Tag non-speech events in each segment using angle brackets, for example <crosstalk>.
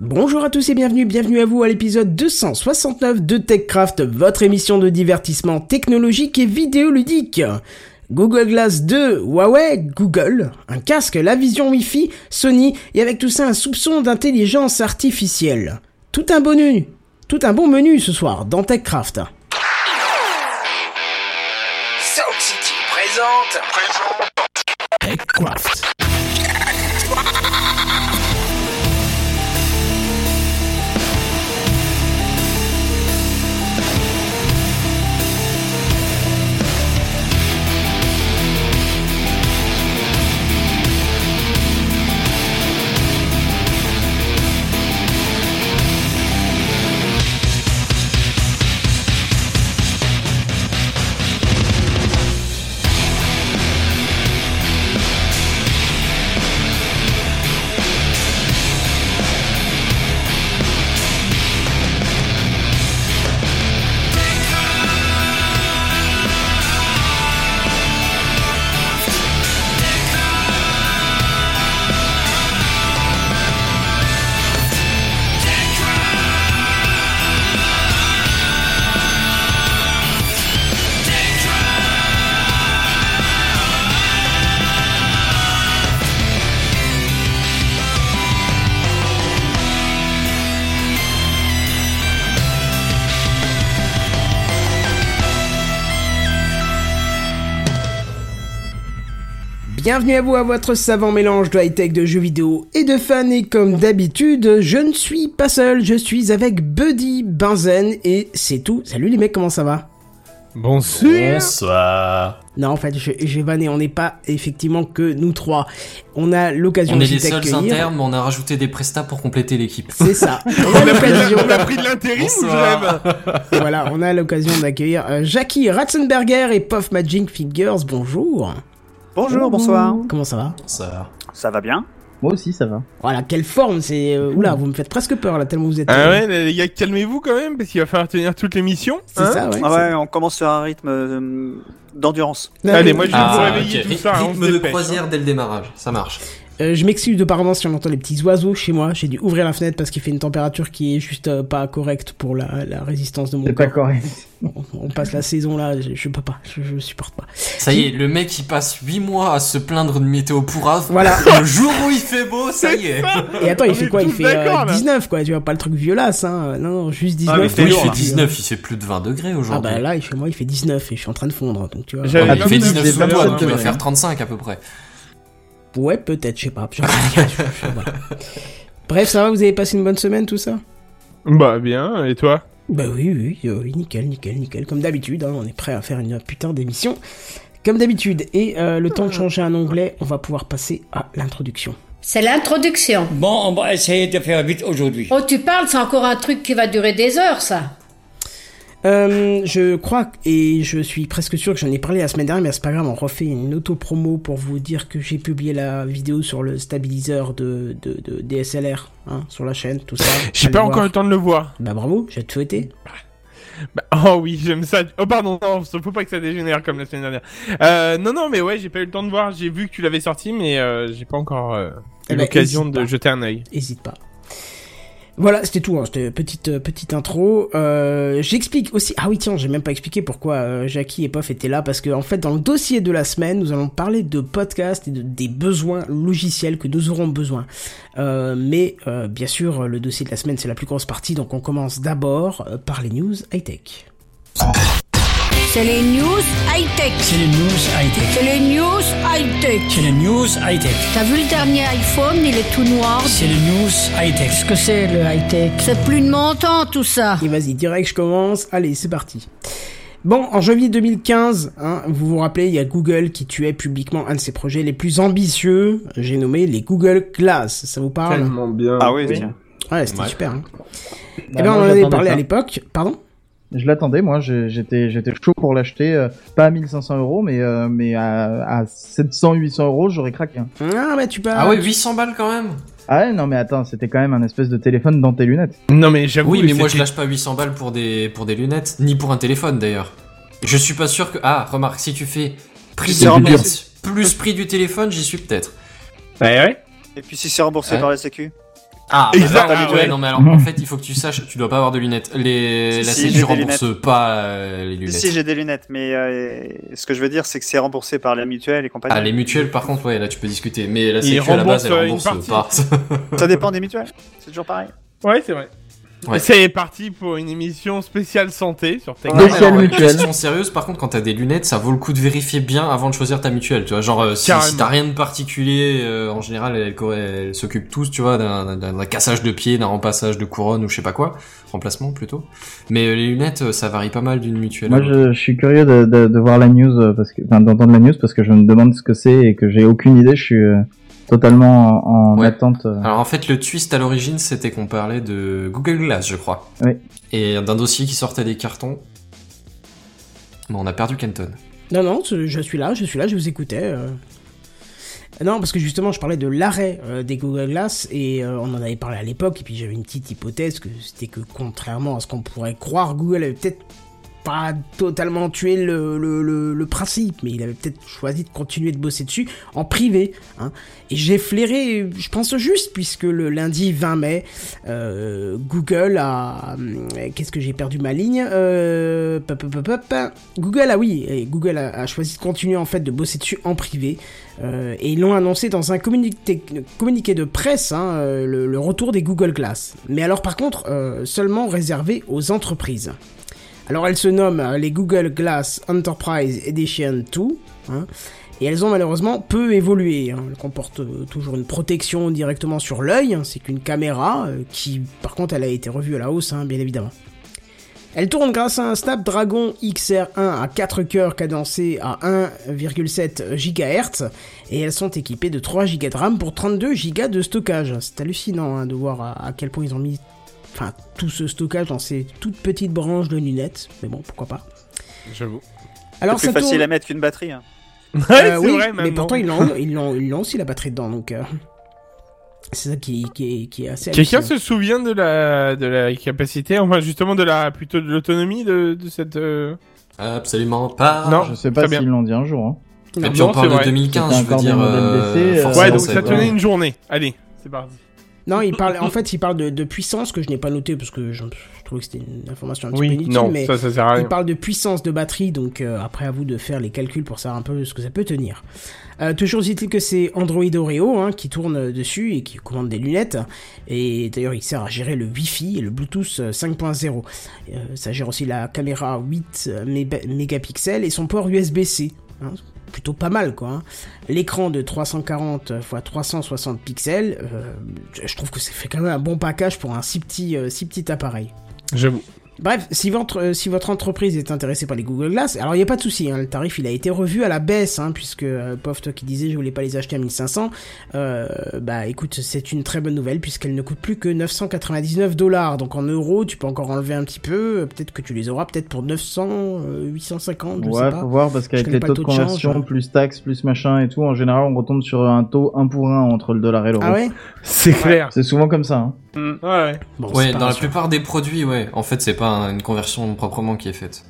Bonjour à tous et bienvenue, bienvenue à vous à l'épisode 269 de TechCraft, votre émission de divertissement technologique et vidéoludique. Google Glass 2, Huawei, Google, un casque, la vision Wi-Fi, Sony, et avec tout ça un soupçon d'intelligence artificielle. Tout un bonus, tout un bon menu ce soir dans TechCraft. Sound City présente. TechCraft. Bienvenue à vous à votre savant mélange de high-tech, de jeux vidéo et de fans et comme d'habitude, je ne suis pas seul, je suis avec Buddy Benzen et c'est tout. Salut les mecs, comment ça va? Bonsoir. Bonsoir. Non en fait, je- j'ai vanné, on n'est pas effectivement que nous trois. On a l'occasion On est les seuls internes, mais on a rajouté des prestats pour compléter l'équipe. C'est ça. <laughs> On a On a, pris, l'occasion. on a pris de l'intérim ou je <laughs> voilà, on a l'occasion d'accueillir euh, Jackie Ratzenberger et Puff Magic Fingers. Bonjour. Bonjour, bonsoir. Comment ça va Ça. Ça va bien Moi aussi, ça va. Voilà, quelle forme, c'est... euh, oula, vous me faites presque peur là, tellement vous êtes... Ah euh, ouais, les gars, calmez-vous quand même, parce qu'il va falloir tenir toute l'émission. C'est hein ça, ouais. Ah ouais, on commence sur un rythme euh, d'endurance. Allez, moi, je vais vous Ah, réveiller ok. tout ça, hein, on se Rythme de dépêche, croisière dès le démarrage, ça marche. Euh, je m'excuse de par avance si on entend les petits oiseaux chez moi. J'ai dû ouvrir la fenêtre parce qu'il fait une température qui est juste euh, pas correcte pour la, la résistance de mon C'est pas corps. correct. On, on passe la saison là, je, je peux pas, je, je supporte pas. Ça y est, le mec il passe 8 mois à se plaindre de météo pourrave. Voilà. <laughs> Le jour où il fait beau, ça y est. Et attends, il fait quoi? Il fait euh, d'accord, là. 19 quoi, tu vois, pas le truc violace, hein. Non, non, juste 19. mais ouais, t'es Oui, il fait là. 19, il fait plus de 20 degrés Ah aujourd'hui. bah là, il fait moi, il fait 19 et je suis en train de fondre, donc tu vois. Pas il fait vu, 19 j'ai sous pas toi, vu donc il va faire 35 à peu près. Ouais, peut-être, je sais pas. Voilà. Bref, ça va, vous avez passé une bonne semaine, tout ça? Bah bien, et toi? Bah oui, oui, euh, oui, nickel, nickel, nickel. Comme d'habitude, hein, on est prêt à faire une putain d'émission. Comme d'habitude. Et euh, le temps de changer un onglet, on va pouvoir passer à l'introduction. C'est l'introduction. Bon, on va essayer de faire vite aujourd'hui. Oh, tu parles, c'est encore un truc qui va durer des heures, ça. Euh, je crois, et je suis presque sûr que j'en ai parlé la semaine dernière, mais c'est pas grave, on refait une auto-promo pour vous dire que j'ai publié la vidéo sur le stabiliseur de, de, de DSLR, hein, sur la chaîne, tout ça. <laughs> J'ai pas voir. encore eu le temps de le voir. Bah bravo, j'ai te souhaité. Bah, oh oui, j'aime ça. Oh pardon, non, faut pas que ça dégénère comme la semaine dernière. Euh, non, non, mais ouais, j'ai pas eu le temps de voir. J'ai vu que tu l'avais sorti, mais euh, j'ai pas encore euh, Eh eu ben, l'occasion de pas. jeter un œil. Hésite pas. Voilà, c'était tout, hein, c'était petite euh, petite intro. Euh, J'explique aussi. Ah oui, tiens, j'ai même pas expliqué pourquoi euh, Jackie et Pof étaient là parce que en fait, dans le dossier de la semaine, nous allons parler de podcasts et de, des besoins logiciels que nous aurons besoin. Mais bien sûr, le dossier de la semaine c'est la plus grosse partie, donc on commence d'abord par les news high tech. C'est les news high-tech. C'est les news high-tech. C'est les news high-tech. C'est les news high-tech. T'as vu le dernier iPhone, il est tout noir. C'est les news high-tech. Qu'est-ce que c'est, le high-tech? C'est plus de mon temps, tout ça. Et vas-y, direct, je commence. Allez, c'est parti. Bon, en janvier 2015, hein, vous vous rappelez, il y a Google qui tuait publiquement un de ses projets les plus ambitieux, j'ai nommé les Google Glass. Ça vous parle? Bien. Ah oui, tiens. Ouais, c'était Ouais. super. Hein. Bah, eh ben, moi, on en avait parlé à l'époque. Pardon? Je l'attendais, moi, j'étais, j'étais chaud pour l'acheter, euh, pas à 1500 euros, mais, euh, mais à, à 700, 800 euros, j'aurais craqué. hein. Ah, bah tu peux. Ah ouais, 800 balles quand même Ah ouais, non, mais attends, c'était quand même un espèce de téléphone dans tes lunettes. Non, mais j'avoue. Oui, mais moi je lâche pas 800 balles pour des, pour des lunettes, ni pour un téléphone d'ailleurs. Je suis pas sûr que. Ah, remarque, si tu fais prix des lunettes plus prix du téléphone, j'y suis peut-être. Ouais, ouais. Et puis si c'est remboursé Ouais. par la sécu Ah, Exact. bah, Ah, ouais, non mais alors en fait il faut que tu saches, tu dois pas avoir de lunettes. Les, Si, la si, rembourse lunettes. pas euh, les lunettes. si, j'ai des lunettes, mais euh, ce que je veux dire, c'est que c'est remboursé par la mutuelle et compagnie. Ah les mutuelles par contre ouais là tu peux discuter, mais la Sécu à la base elle euh, rembourse pas. Ça dépend des mutuelles. C'est toujours pareil. Ouais, c'est vrai. Ouais. C'est parti pour une émission spéciale santé sur Tech. Ouais, alors, mutuelle. Question sérieuse, par contre, quand t'as des lunettes, ça vaut le coup de vérifier bien avant de choisir ta mutuelle. Tu vois, genre euh, si, t'as rien de particulier, euh, en général, elle, elle, elle s'occupe tous, tu vois, d'un cassage de pied, d'un remplaçage de couronne ou je sais pas quoi, remplacement plutôt. Mais euh, les lunettes, ça varie pas mal d'une mutuelle. à Moi, l'autre. je, je suis curieux de, de, de voir la news parce que, d'entendre la news parce que je me demande ce que c'est et que j'ai aucune idée. Je suis euh, totalement en, en Ouais. attente. euh. Alors en fait, le twist à l'origine, c'était qu'on parlait de Google Glass, je crois. Oui. Et d'un dossier qui sortait des cartons. Bon, on a perdu Kenton. Non, non, je je suis là, je suis là, je vous écoutais. euh. Non, parce que justement, je parlais de l'arrêt euh, des Google Glass et euh, on en avait parlé à l'époque. Et puis j'avais une petite hypothèse que c'était que contrairement à ce qu'on pourrait croire, Google avait peut-être pas totalement tué le, le, principe, mais il avait peut-être choisi de continuer de bosser dessus en privé. Hein. Et j'ai flairé, je pense juste, puisque le lundi 20 mai, euh, Google a... hum, Qu'est-ce que j'ai perdu ma ligne euh. Google, ah oui, Google a, choisi de continuer en fait de bosser dessus en privé. Euh, et ils l'ont annoncé dans un communiqué, de presse, hein, euh, le, retour des Google Glass. Mais alors par contre, euh, seulement réservé aux entreprises. Alors elles se nomment euh, les Google Glass Enterprise Edition 2. hein, et elles ont malheureusement peu évolué. hein. Elles comportent euh, toujours une protection directement sur l'œil, hein, c'est qu'une caméra, euh, qui par contre elle a été revue à la hausse, bien évidemment. Elle tourne grâce à un Snapdragon XR1 à 4 cœurs cadencés à 1,7 GHz et elles sont équipées de 3 Go de RAM pour 32 Go de stockage. C'est hallucinant de voir à quel point ils ont mis enfin, tout ce stockage dans ces toutes petites branches de lunettes, mais bon, pourquoi pas. J'avoue. Alors c'est ça plus facile tourne... à mettre qu'une batterie. hein. <laughs> Ouais, Euh, c'est oui, vrai, mais pourtant ils l'ont, ils l'ont, ils l'ont aussi la batterie dedans, donc euh, c'est ça qui, qui, est, qui est assez. Quelqu'un se souvient de la de la capacité, enfin justement de la plutôt de l'autonomie de, de cette. euh, Absolument pas. Non. je sais pas s'ils l'ont dit un jour. Hein. Et puis on Non, parle de vrai. 2015, C'était je veux dire. euh, euh, Ouais, donc ça tenait une journée. Allez, c'est parti. Non, il parle, en fait, il parle de, de puissance que je n'ai pas noté parce que je, je trouvais que c'était une information un petit peu Oui, inutile, non, mais ça, ça sert à il rien. parle de puissance de batterie, donc euh, après à vous de faire les calculs pour savoir un peu ce que ça peut tenir. Euh, toujours est-il que c'est Android Oreo hein, qui tourne dessus et qui commande des lunettes, et d'ailleurs il sert à gérer le Wi-Fi et le Bluetooth euh, 5.0. Euh, ça gère aussi la caméra 8 méga- mégapixels et son port USB-C. hein, plutôt pas mal quoi. hein. L'écran de 340 x 360 pixels, euh, je trouve que ça fait quand même un bon package pour un si petit, euh, si petit appareil. J'avoue. Bref, si votre, euh, si votre entreprise est intéressée par les Google Glass, alors il n'y a pas de souci, hein, le tarif il a été revu à la baisse, hein, puisque, euh, pauvre toi qui disais je voulais pas les acheter à 1500, euh, bah écoute, c'est une très bonne nouvelle, puisqu'elles ne coûtent plus que 999 dollars, donc en euros tu peux encore enlever un petit peu, euh, peut-être que tu les auras peut-être pour 900, euh, 850, je sais Ouais, pas. faut voir parce qu'avec les pas taux le de taux de change, conversion, hein. plus taxes, plus machin et tout, en général on retombe sur un taux 1 pour 1 entre le dollar et l'euro. Ah ouais? C'est clair. C'est souvent comme ça. Hein. Hmm. Ouais, ouais. Bon, Ouais, c'est pas dans la plupart des produits, ouais. En fait, c'est pas un- une conversion proprement qui est faite.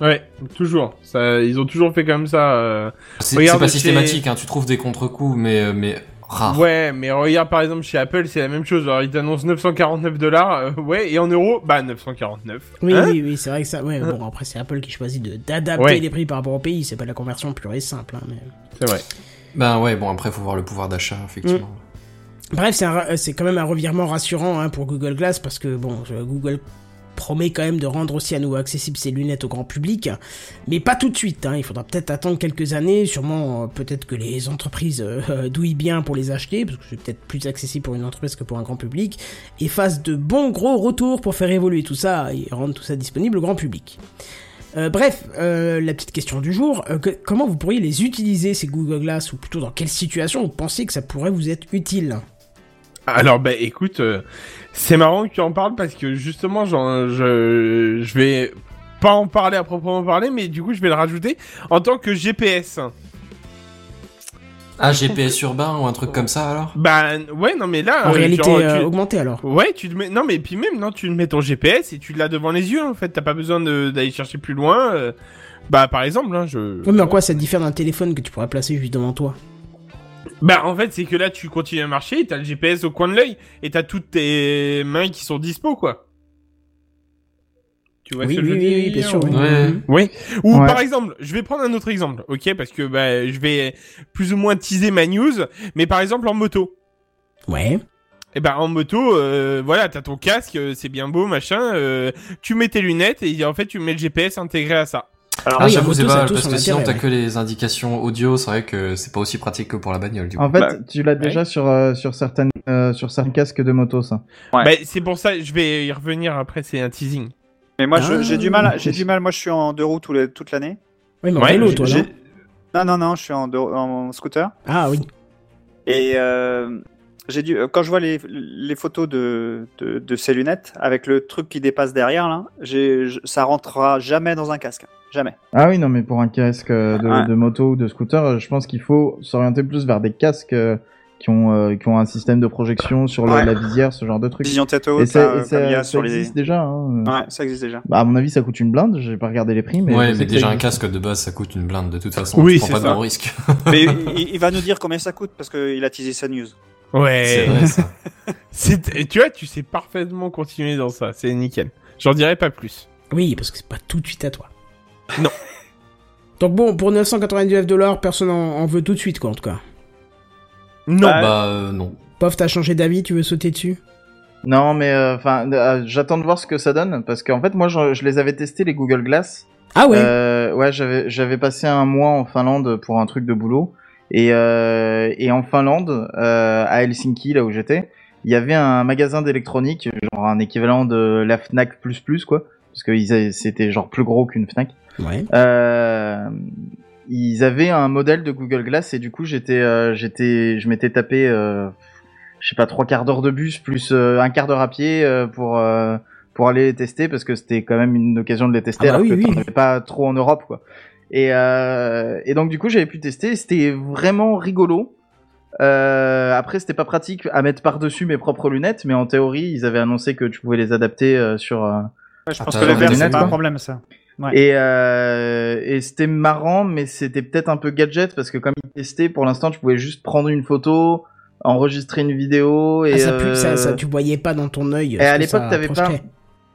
Ouais, toujours. Ça, ils ont toujours fait comme ça. euh. C'est pas chez- systématique, hein. Tu trouves des contre-coups, mais euh, mais rares. Ouais, mais regarde par exemple chez Apple, c'est la même chose. Alors ils t'annoncent 949 dollars, ouais, et en euros, bah 949. Oui, Hein oui, oui, c'est vrai que ça. Ouais, bon, après, c'est Apple qui choisit de- d'adapter Ouais. les prix par rapport au pays, c'est pas la conversion pure et simple. hein, mais... C'est vrai. Ben ouais, bon après faut voir le pouvoir d'achat, effectivement. Bref, c'est quand même un revirement rassurant hein, pour Google Glass parce que bon, Google promet quand même de rendre aussi à nouveau accessibles ces lunettes au grand public, mais pas tout de suite. Hein, il faudra peut-être attendre quelques années, sûrement euh, peut-être que les entreprises euh, euh, douillent bien pour les acheter, parce que c'est peut-être plus accessible pour une entreprise que pour un grand public, et fassent de bons gros retours pour faire évoluer tout ça et rendre tout ça disponible au grand public. Bref, la petite question du jour, comment vous pourriez les utiliser ces Google Glass, ou plutôt dans quelle situation vous pensez que ça pourrait vous être utile? Alors bah écoute, c'est marrant que tu en parles parce que justement, j'en- je, je vais pas en parler à proprement parler, mais du coup je vais le rajouter en tant que GPS. Ah, GPS urbain ou un truc comme ça alors? Bah ouais, non mais là, En euh, réalité genre, euh, tu- augmentée alors. Ouais, tu te mets. Non, mais puis même, non, tu mets ton GPS et tu l'as devant les yeux, en fait. T'as pas besoin d'aller chercher plus loin. euh. Bah, par exemple, hein, je. Oui, mais en quoi ça diffère d'un téléphone que tu pourrais placer juste devant toi? Bah en fait c'est que là tu continues à marcher, t'as le GPS au coin de l'œil et t'as toutes tes mains qui sont dispo quoi. Tu vois Oui, ce que je veux oui, dire? bien sûr, oui. Ouais. Oui. Ou Ouais. par exemple, je vais prendre un autre exemple, ok, parce que bah je vais plus ou moins teaser ma news, mais par exemple en moto. Ouais. Et ben en moto, euh, voilà, t'as ton casque, euh, c'est bien beau, machin. euh, tu mets tes lunettes et en fait tu mets le GPS intégré à ça. Alors, Ah oui, j'avoue, c'est pas parce que sinon t'as que les indications audio, c'est vrai que c'est pas aussi pratique que pour la bagnole du coup. En fait, Bah, tu l'as déjà sur euh, sur certaines euh, sur certains casques de moto, ça. Ouais. Bah, c'est pour ça, je vais y revenir après, c'est un teasing. mais moi, Ah, j'ai du mal. J'ai du mal. Moi, je suis en deux roues tout le- toute l'année. Oui, mais en vélo, toi, non Non, non, non. Je suis en, deux- en scooter. Ah oui. Et euh, j'ai dû. Quand je vois les, les photos de, de, de ces lunettes avec le truc qui dépasse derrière là, j'ai, ça rentrera jamais dans un casque. Jamais. Ah oui, non, mais pour un casque euh, de, Ouais. de moto ou de scooter, euh, je pense qu'il faut s'orienter plus vers des casques euh, qui ont euh, qui ont un système de projection sur le- Ouais. la visière, ce genre de truc. Vision tête Et haute, ça, et ça- sur les. existe déjà. Hein. Ouais, ça existe déjà. Bah, à mon avis, ça coûte une blinde. J'ai pas regardé les prix, mais ouais, mais déjà un casque de base ça coûte une blinde de toute façon. Oui, tu prends c'est pas de ça. gros risques. <laughs> Mais il, il va nous dire combien ça coûte parce qu'il a teasé sa news. c'est Ouais. vrai ça. <laughs> Tu vois, tu sais parfaitement continuer dans ça, c'est nickel. J'en dirai pas plus. Oui, parce que c'est pas tout de suite à toi. <laughs> Non. Donc bon, pour 999 dollars, personne en, en veut tout de suite, quoi, en tout cas. Non. Bah, Bah euh, non. Pof, t'as changé d'avis, tu veux sauter dessus? Non, mais enfin, j'attends de voir ce que ça donne parce qu'en fait, moi, je, je les avais testés les Google Glass. Ah ouais Euh, ouais, j'avais j'avais passé un mois en Finlande pour un truc de boulot et euh, et en Finlande, euh, à Helsinki, là où j'étais, il y avait un magasin d'électronique, genre un équivalent de la Fnac plus plus quoi, parce que c'était genre plus gros qu'une Fnac. Ouais. Euh, ils avaient un modèle de Google Glass et du coup j'étais euh, j'étais je m'étais tapé euh, je sais pas trois quarts d'heure de bus plus euh, un quart d'heure à pied euh, pour euh, pour aller les tester parce que c'était quand même une occasion de les tester Ah bah alors oui, que oui. t'en avais pas trop en Europe quoi. Et euh, et donc du coup j'avais pu tester c'était vraiment rigolo. Euh, après c'était pas pratique à mettre par dessus mes propres lunettes mais en théorie ils avaient annoncé que tu pouvais les adapter euh, sur euh, Ouais, je Ah, pense t'as que le verre, c'est lunettes, pas un problème, ça. Ouais. Et, euh, et c'était marrant, mais c'était peut-être un peu gadget parce que comme il testait, pour l'instant, tu pouvais juste prendre une photo, enregistrer une vidéo et. Ah, ça, pue- euh, ça, ça, tu voyais pas dans ton œil. Et à que l'époque, t'avais pas.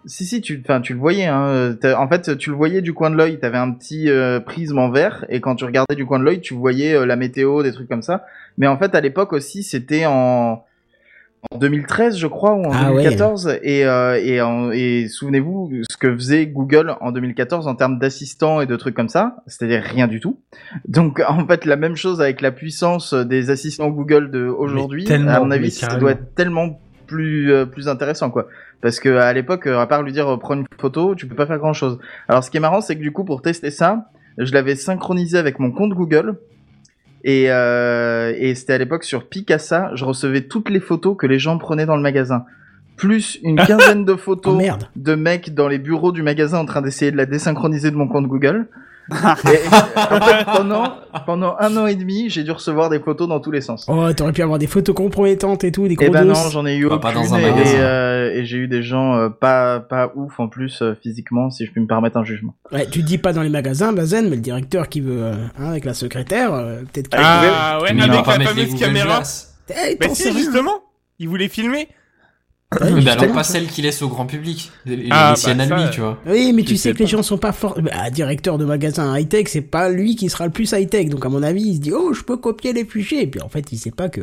Si si, tu, enfin, tu le voyais. Hein. En fait, tu le voyais du coin de l'œil. T'avais un petit euh, prisme en verre, et quand tu regardais du coin de l'œil, tu voyais euh, la météo, des trucs comme ça. Mais en fait, à l'époque aussi, c'était en en 2013, je crois, ou en Ah ouais. 2014. Et, euh, et, en- et souvenez-vous ce que faisait Google en 2014 en termes d'assistants et de trucs comme ça, c'est-à-dire rien du tout. Donc <laughs> en fait, la même chose avec la puissance des assistants Google de aujourd'hui. À mon avis, ça doit être tellement plus euh, plus intéressant quoi. Parce que à l'époque, euh, à part lui dire euh, prends une photo, tu peux pas faire grand chose. Alors ce qui est marrant, c'est que du coup pour tester ça, je l'avais synchronisé avec mon compte Google. Et, euh, et c'était à l'époque sur Picasa, je recevais toutes les photos que les gens prenaient dans le magasin. Plus une quinzaine de Oh photos merde. de mecs dans les bureaux du magasin en train d'essayer de la désynchroniser de mon compte Google. Et, <laughs> en fait, pendant, pendant un an et demi, j'ai dû recevoir des photos dans tous les sens. Oh, t'aurais pu avoir des photos compromettantes et tout, des gros Eh ben dos. non, j'en ai eu Bah, aucune pas dans un et, magasin. euh, et j'ai eu des gens euh, pas pas ouf en plus euh, physiquement, si je puis me permettre un jugement. Ouais, tu dis pas dans les magasins, Bazen, mais le directeur qui veut, euh, hein, avec la secrétaire, euh, peut-être qu'il Ah ouais, Mais il va avec pas la mettre fameuse Google caméra. Glass. Eh, Mais t'en sais si, rien. justement, il voulait filmer. Ouais, mais alors pas celle qu'il laisse au grand public. Les, Ah, les siennes bah, à lui, ça, tu vois. Oui, mais tu sais sais que les gens sont pas forts. Bah, directeur de magasin high-tech, c'est pas lui qui sera le plus high-tech. Donc, à mon avis, il se dit, oh, je peux copier les fichiers. Et puis, en fait, il sait pas que.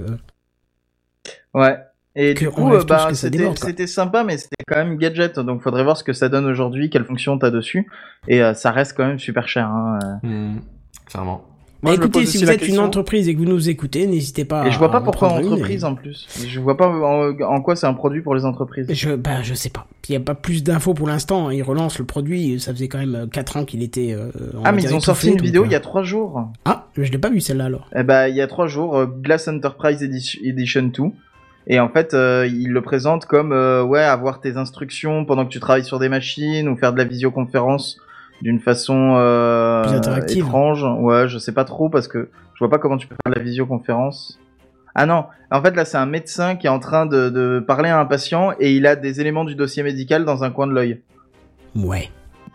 Ouais. Et Que du coup, euh, bah, tous que ça c'était sympa, mais c'était quand même gadget. Donc, faudrait voir ce que ça donne aujourd'hui, quelle fonction t'as dessus. Et euh, ça reste quand même super cher. Hein. euh. Hmm, clairement. Bah, Moi, me écoutez, si vous êtes une entreprise et que vous nous écoutez, n'hésitez pas Et je vois à pas en pourquoi entreprise et- en plus. Je vois pas en, en quoi c'est un produit pour les entreprises. Je, bah, je sais pas. Il y a pas plus d'infos pour l'instant. Ils relancent le produit. Ça faisait quand même 4 ans qu'il était. euh, Ah, mais ils ont sorti une donc, vidéo euh, il y a trois jours. Ah, je l'ai pas vu celle-là alors. Eh ben, il y a trois jours, euh, Glass Enterprise Edition, Edition 2. Et en fait, euh, il le présente comme euh, ouais, avoir tes instructions pendant que tu travailles sur des machines ou faire de la visioconférence d'une façon euh, étrange. Ouais, je sais pas trop parce que je vois pas comment tu peux faire de la visioconférence. Ah non, en fait là c'est un médecin qui est en train de, de parler à un patient et il a des éléments du dossier médical dans un coin de l'œil. Ouais.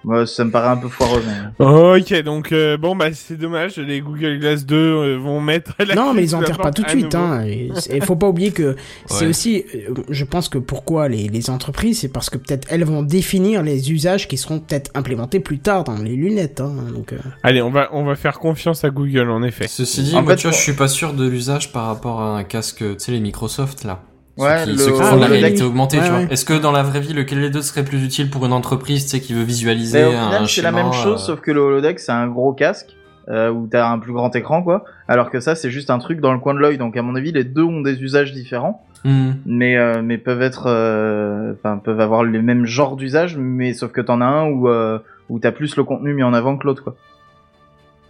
Moi, ça me paraît un peu foireux. mais- Ok, donc euh, bon bah c'est dommage, les Google Glass 2 euh, vont mettre la Non, mais ils enterrent pas tout de suite. Hein. Il faut pas oublier que c'est Ouais. aussi, euh, je pense que pourquoi les, les entreprises, c'est parce que peut-être elles vont définir les usages qui seront peut-être implémentés plus tard dans les lunettes. Hein. Donc, euh, Allez, on va on va faire confiance à Google en effet. Ceci dit, En moi, fait, tu vois, je suis pas sûr de l'usage par rapport à un casque, tu sais, les Microsoft, là. Ouais, ceux qui, le- ceux qui Ah, font de la oui, réalité oui. augmentée, Ouais, tu vois. ouais. Est-ce que dans la vraie vie, lequel des deux serait plus utile pour une entreprise, tu sais, qui veut visualiser au un final, c'est la même chose, euh, sauf que le holodeck, c'est un gros casque, euh, où t'as un plus grand écran, quoi. Alors que ça, c'est juste un truc dans le coin de l'œil. Donc, à mon avis, les deux ont des usages différents, hmm. mais, euh, mais peuvent être, euh, enfin, peuvent avoir les mêmes genres d'usage, mais sauf que t'en as un où, euh, où t'as plus le contenu mis en avant que l'autre, quoi.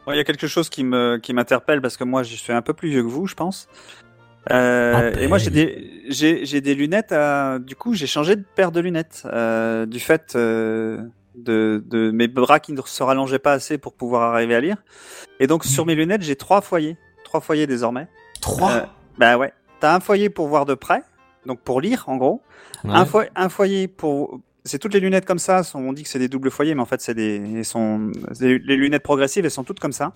Il y a quelque chose qui me qui m'interpelle parce que moi je suis un peu plus vieux que vous, je pense. Euh, À et moi j'ai peine. des j'ai j'ai des lunettes. À... Du coup j'ai changé de paire de lunettes euh, du fait euh, de de mes bras qui ne se rallongeaient pas assez pour pouvoir arriver à lire. Et donc sur mes lunettes j'ai trois foyers, trois foyers désormais. Trois. Bah ouais. T'as un foyer pour voir de près, donc pour lire en gros. Ouais. Un, foyer, un foyer pour. C'est toutes les lunettes comme ça. On dit que c'est des doubles foyers, mais en fait, c'est des. sont... Les les lunettes progressives, elles sont toutes comme ça.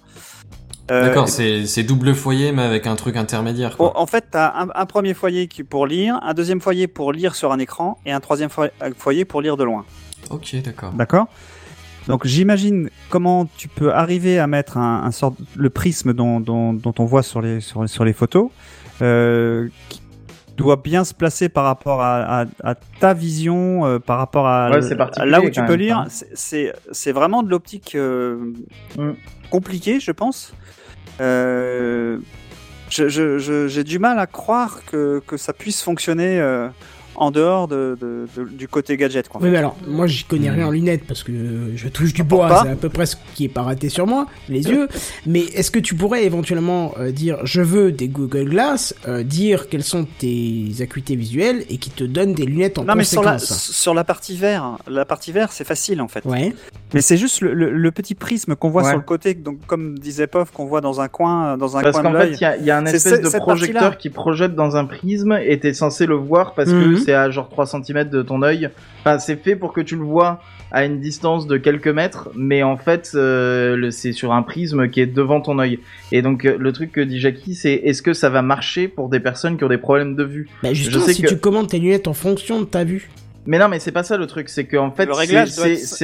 Euh, D'accord, c'est c'est double foyer, mais avec un truc intermédiaire, quoi. en fait, tu as un, un premier foyer pour lire, un deuxième foyer pour lire sur un écran, et un troisième foyer- foyer pour lire de loin. Ok, d'accord. D'accord Donc j'imagine comment tu peux arriver à mettre un, un sort, le prisme dont, dont, dont on voit sur les, sur, sur les photos, euh, qui doit bien se placer par rapport à, à, à ta vision, euh, par rapport à, Ouais, là où tu peux même, lire. hein. C'est- vraiment de l'optique euh, Mm. Compliquée, je pense. Euh, J'ai du mal à croire que, que ça puisse fonctionner euh, en dehors de, de- de- du côté gadget. Quoi, en Oui, fait. mais alors, moi j'y connais rien en lunettes parce que je touche du bois, pas c'est à peu près ce qui est pas raté sur moi, les yeux. Mais est-ce que tu pourrais éventuellement euh, dire je veux des Google Glass, euh, dire quelles sont tes acuités visuelles et qui te donnent des lunettes en Non, mais sur la, sur la partie vert, la partie vert, c'est facile en fait. Ouais. Mais c'est juste le, le- le petit prisme qu'on voit Ouais. sur le côté, donc comme disait Pof, qu'on voit dans un coin, dans un Parce coin qu'en de fait, l'œil. il y a, il y a un espèce ce- de projecteur qui projette dans un prisme et t'es censé le voir parce Mhm. que c'est à genre 3 cm de ton œil. Enfin, c'est fait pour que tu le vois à une distance de quelques mètres, mais en fait, euh, c'est sur un prisme qui est devant ton œil. Et donc, euh, le truc que dit Jackie, c'est est-ce que ça va marcher pour des personnes qui ont des problèmes de vue? Bah justement, sais si que- tu commandes tes lunettes en fonction de ta vue. Mais non, mais c'est pas ça le truc, c'est qu'en fait, c'est-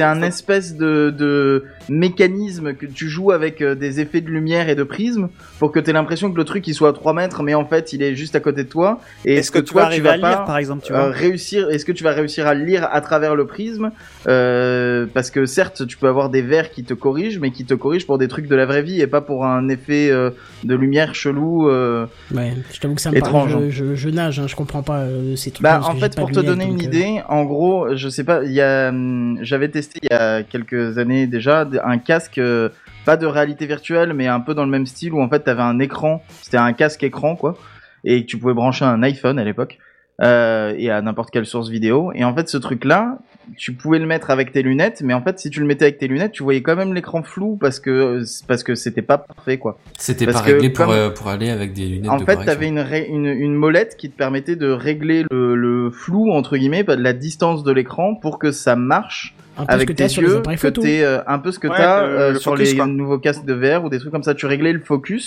être- un espèce de, de mécanisme que tu joues avec euh, des effets de lumière et de prisme pour que t'aies l'impression que le truc il soit à 3 mètres, mais en fait il est juste à côté de toi. Et Est-ce que, tu toi vas tu vas à pas lire, par exemple, tu euh, vois réussir Est-ce que tu vas réussir à le lire à travers le prisme euh, Parce que certes, tu peux avoir des verres qui te corrigent, mais qui te corrigent pour des trucs de la vraie vie et pas pour un effet euh, de lumière chelou. euh. Ouais, je t'avoue que ça me Étrange, parle. Je, je, je nage, hein, je comprends pas euh, ces trucs. Bah, en fait, pour te donner une euh, idée, en gros, je sais pas, il y a, hum, j'avais testé il y a quelques années déjà un casque, euh, pas de réalité virtuelle, mais un peu dans le même style où en fait t'avais un écran, c'était un casque écran quoi, et tu pouvais brancher un iPhone à l'époque. Euh, et à n'importe quelle source vidéo. Et en fait, ce truc-là, tu pouvais le mettre avec tes lunettes, mais en fait, si tu le mettais avec tes lunettes, tu voyais quand même l'écran flou parce que parce que c'était pas parfait, quoi. C'était pas que réglé pour, comme- euh, pour aller avec des lunettes En de fait, t'avais une, ré- une, une molette qui te permettait de régler le, le flou, entre guillemets, de la distance de l'écran pour que ça marche un peu ce avec que tes t'as sur les yeux, que t'aies, euh, un peu ce que Ouais, t'as euh, le sur focus, les quoi. nouveaux casques de VR ou des trucs comme ça. Tu réglais le focus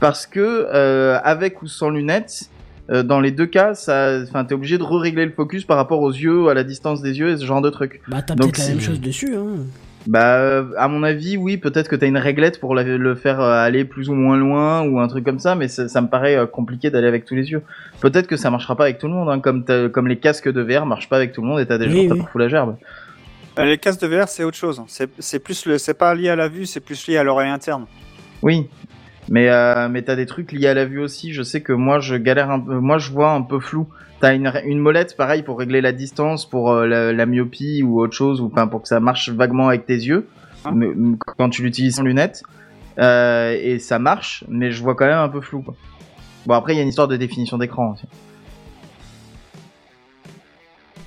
parce que euh, avec ou sans lunettes, euh, dans les deux cas, ça, enfin, t'es obligé de re-régler le focus par rapport aux yeux, à la distance des yeux et ce genre de trucs. Bah, t'as peut-être la même chose dessus, hein. Bah, euh, à mon avis, oui, peut-être que t'as une réglette pour la- le faire euh, aller plus ou moins loin ou un truc comme ça, mais ça, ça me paraît compliqué d'aller avec tous les yeux. Peut-être que ça marchera pas avec tout le monde, hein, comme, comme les casques de VR marchent pas avec tout le monde et t'as des Oui, gens oui. qui foutent la gerbe. Les casques de VR, c'est autre chose. C'est c'est plus le, c'est pas lié à la vue, c'est plus lié à l'oreille interne. Oui. Mais, euh, mais t'as des trucs liés à la vue aussi. Je sais que moi, je galère un peu. Moi, je vois un peu flou. T'as une, une molette, pareil, pour régler la distance, pour euh, la, la myopie ou autre chose, ou enfin pour que ça marche vaguement avec tes yeux, Hein mais, m- quand tu l'utilises sans lunettes. Euh, et ça marche, mais je vois quand même un peu flou. Quoi. Bon, après, il y a une histoire de définition d'écran aussi.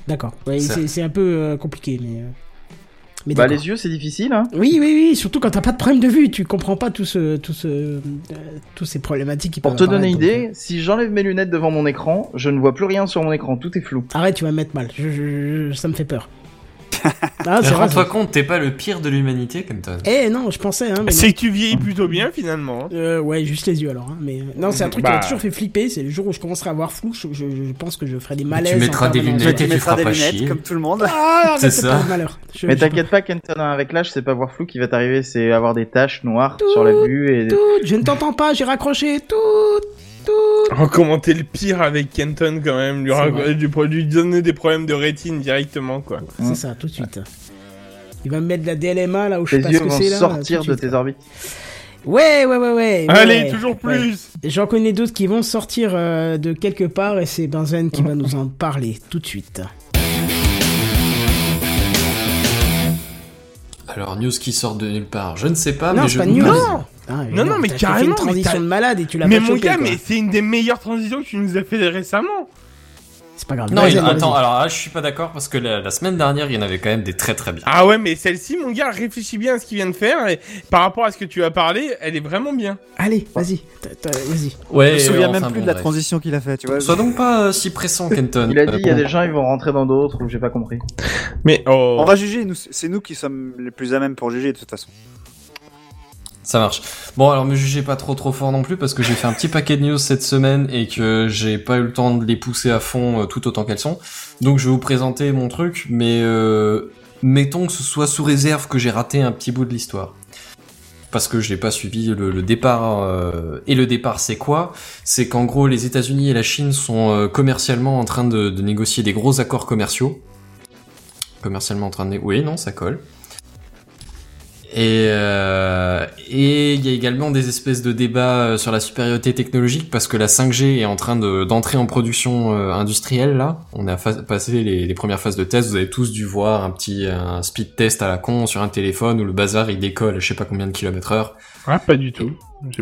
D'accord. Ouais, c'est c'est un peu euh, compliqué, mais. Euh, Mais Bah, les yeux, c'est difficile, hein. Oui, oui, oui, surtout quand t'as pas de problème de vue, tu comprends pas tout ce, tout ce, euh, tous ces problématiques qui Pour te donner une idée, donc, si j'enlève mes lunettes devant mon écran, je ne vois plus rien sur mon écran, tout est flou. euh, Arrête, tu vas me mettre mal. Je, je- je- ça me fait peur. <laughs> Ah. Rends-toi compte, t'es pas le pire de l'humanité, Kenton. Eh non, je pensais, hein. Mais C'est que tu vieillis plutôt bien finalement. hein. Euh, ouais, juste les yeux alors. Hein. Mais non, c'est un truc Bah. qui m'a toujours fait flipper. C'est le jour où je commencerai à voir flou. Je, je- je pense que je ferai des malaises. tu mettras des lunettes Tu et tu mettras feras des lunettes chier. comme tout le monde. Ah, C'est ça. pas de malheur. Je- Mais t'inquiète pas, Kenton, avec l'âge, c'est pas voir flou qui va t'arriver, c'est avoir des taches noires sur la vue et. Tout, je ne t'entends pas, j'ai raccroché. Tout, t'es le pire avec Kenton quand même, lui, lui, lui donner des problèmes de rétine directement quoi. C'est ça, tout de suite. Il va me mettre de la DLMA là où je sais pas ce que c'est là. sortir de tes orbites. Ouais, ouais, ouais, ouais. Allez, ouais. toujours Ouais. plus J'en connais d'autres qui vont sortir euh, de quelque part et c'est Benzen qui va nous en parler tout de suite. Alors, news qui sort de nulle part, je ne sais pas, non, mais je pas news. Non. Ah, Non, non, mais t'as fait carrément, une mais transition de malade et tu l'as Mais pas mon chopé, gars, quoi. mais c'est une des meilleures transitions que tu nous as fait récemment. C'est pas grave. Non, il- attends, alors là, je suis pas d'accord parce que la, la semaine dernière, il y en avait quand même des très très bien. Ah ouais, mais celle-ci, mon gars, réfléchis bien à ce qu'il vient de faire et par rapport à ce que tu as parlé, elle est vraiment bien. Allez, vas-y. Vas-y. Ouais, Je me souviens enfin, même plus bon, de la bref. transition qu'il a fait, tu vois. Sois donc pas euh, si pressant, Kenton. Il a dit, il y a des gens, ils vont rentrer dans d'autres, ou j'ai pas compris. Mais oh. On va juger, c'est nous qui sommes les plus à même pour juger de toute façon. Ça marche. Bon, alors me jugez pas trop trop fort non plus parce que j'ai fait un petit paquet de news cette semaine et que j'ai pas eu le temps de les pousser à fond euh, tout autant qu'elles sont. Donc je vais vous présenter mon truc, mais euh, mettons que ce soit sous réserve que j'ai raté un petit bout de l'histoire. Parce que je n'ai pas suivi le, départ. euh, et le départ, c'est quoi? C'est qu'en gros, les États-Unis et la Chine sont commercialement en train de, de négocier des gros accords commerciaux. Commercialement en train de... Oui, non, ça colle. Et euh, et il y a également des espèces de débats euh, sur la supériorité technologique parce que la 5G est en train de d'entrer en production euh, industrielle là. On a passé les, les premières phases de test. Vous avez tous dû voir un petit un speed test à la con sur un téléphone où le bazar il décolle à je sais pas combien de kilomètres heure. Ah, pas du tout.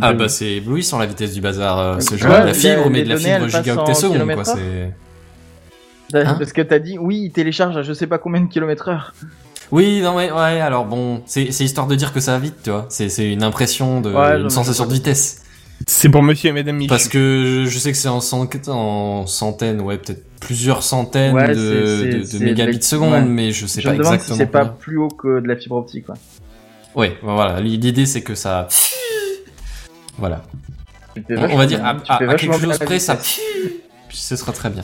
Ah pas bah c'est éblouissant la vitesse du bazar. ce Ouais, jeu de la les- fibre mais les de la fibre gigaoctets seconde quoi. C'est Hein Parce que t'as dit, oui, il télécharge à je sais pas combien de kilomètres heure. Oui, non, mais ouais, alors bon, c'est c'est histoire de dire que ça va vite, tu vois. C'est c'est une impression de, Ouais, une sensation de vitesse. C'est pour monsieur et madame. Parce que je, sais que c'est en, cent- en centaines, ouais, peut-être plusieurs centaines Ouais, de, de, de mégabits de- seconde, ouais. mais je sais Je pas me demande si exactement. c'est pas plus haut que de la fibre optique, quoi. Ouais, voilà. L'idée c'est que ça. Voilà. On, va dire à, à- à quelque chose près, ça. ce sera très bien.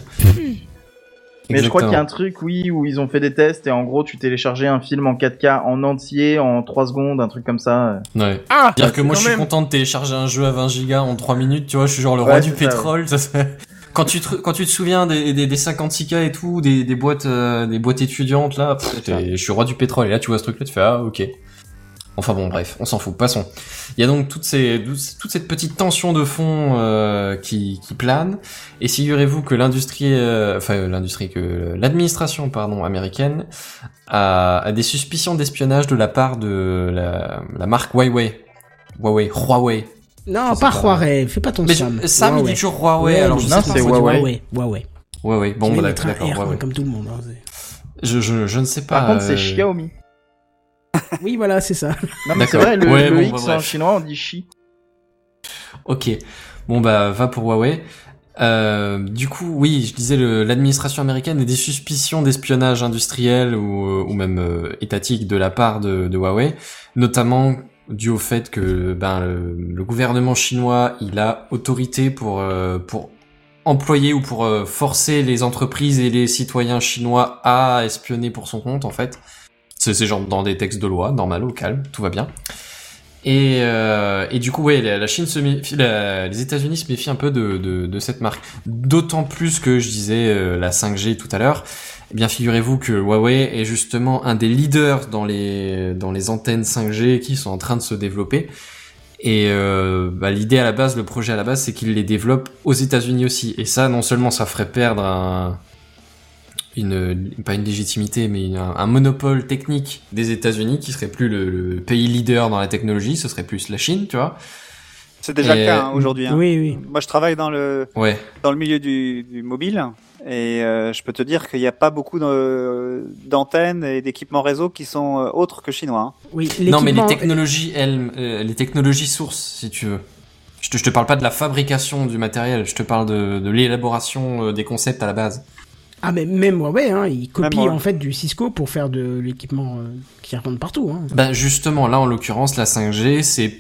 Mais je crois qu'il y a un truc, oui, où ils ont fait des tests et en gros, tu téléchargeais un film en 4K en entier en 3 secondes, un truc comme ça. Ouais. Ah, Dire que moi je suis même. content de télécharger un jeu à 20 gigas en 3 minutes, tu vois, je suis genre le Ouais, roi du pétrole. ça, quand tu te, quand tu te souviens des, des, des 56K et tout, des, des boîtes euh, des boîtes étudiantes là, pff, je suis roi du pétrole et là tu vois ce truc là, tu fais ah OK. Enfin bon bref, on s'en fout, passons. Il y a donc toutes ces, toute cette petite tension de fond euh, qui, qui plane. Et figurez-vous que l'industrie, euh, enfin euh, l'industrie, que l'administration pardon américaine a, a des suspicions d'espionnage de la part de la, la marque Huawei. Huawei, Huawei. Non, pas pas. Huawei. Fais pas ton Mais Sam. je- Sam il Huawei. dit toujours Huawei, Ouais, alors je non, sais pas. c'est c'est Huawei. Huawei. Huawei. Huawei, bon Tu bah d'accord, Huawei. comme tout le monde. hein, Je, je, je ne sais pas. Par contre, c'est euh, Xiaomi. Oui, voilà, c'est ça. Non, mais c'est D'accord. vrai, le, Ouais, le bon, X bah, en bref. chinois, on dit Xi. Ok. Bon bah va pour Huawei. Euh, du coup, oui, je disais le- l'administration américaine a des suspicions d'espionnage industriel ou, euh, ou même euh, étatique de la part de, de Huawei, notamment dû au fait que ben le, le gouvernement chinois il a autorité pour euh, pour employer ou pour euh, forcer les entreprises et les citoyens chinois à espionner pour son compte en fait. C'est genre dans des textes de loi, normal, au calme, tout va bien. Et, euh, du coup, ouais, la, Chine se méfie, les États-Unis se méfient un peu de, cette marque. D'autant plus que je disais euh, la 5G tout à l'heure. Eh bien, figurez-vous que Huawei est justement un des leaders dans les antennes 5G qui sont en train de se développer. Et euh, bah, l'idée à la base, le projet à la base, c'est qu'il les développe aux États-Unis aussi. Et ça, non seulement ça ferait perdre un, une pas une légitimité mais une- un, un monopole technique des États-Unis qui serait plus le, le pays leader dans la technologie, ce serait plus la Chine, tu vois. C'est déjà Et, le cas hein, aujourd'hui. hein. Oui, oui. Moi, je travaille dans le Ouais. dans le milieu du, du mobile et euh, je peux te dire qu'il n'y a pas beaucoup d'antennes et d'équipements réseau qui sont euh, autres que chinois. hein. Oui, Non mais les technologies, elles, euh, les technologies sources, si tu veux. Je te, je te parle pas de la fabrication du matériel, je te parle de, de l'élaboration euh, des concepts à la base. Ah, mais même Huawei, hein, ils copient en fait du Cisco pour faire de l'équipement euh, qui revend partout. Hein. Ben justement, là en l'occurrence, la 5G, c'est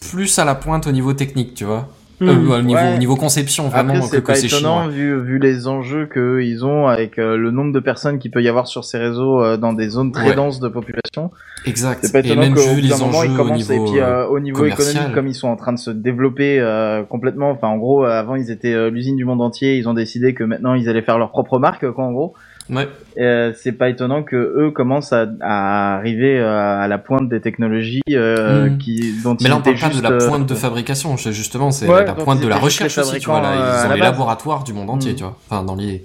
plus à la pointe au niveau technique, tu vois. Euh, Hmm. au, niveau, Ouais. au niveau conception, vraiment, Après, c'est que pas étonnant chinois. vu, vu les enjeux qu'ils ont avec euh, le nombre de personnes qu'il peut y avoir sur ces réseaux euh, dans des zones très Ouais. denses de population. Exact. C'est pas Et étonnant même qu'au vu les moment enjeux ils au commencent niveau, et puis euh, au niveau commercial. économique comme ils sont en train de se développer euh, complètement. Enfin en gros euh, avant ils étaient euh, l'usine du monde entier. Ils ont décidé que maintenant ils allaient faire leur propre marque quoi en gros. Ouais. Euh, c'est pas étonnant que eux commencent à, à arriver euh, à la pointe des technologies euh, Mm. qui dont Mais là, on parle pas de la euh, pointe de fabrication, justement, c'est Ouais, la pointe de la recherche aussi, tu vois. Là, ils ont les base. laboratoires du monde entier, Mm. tu vois. Enfin, dans les.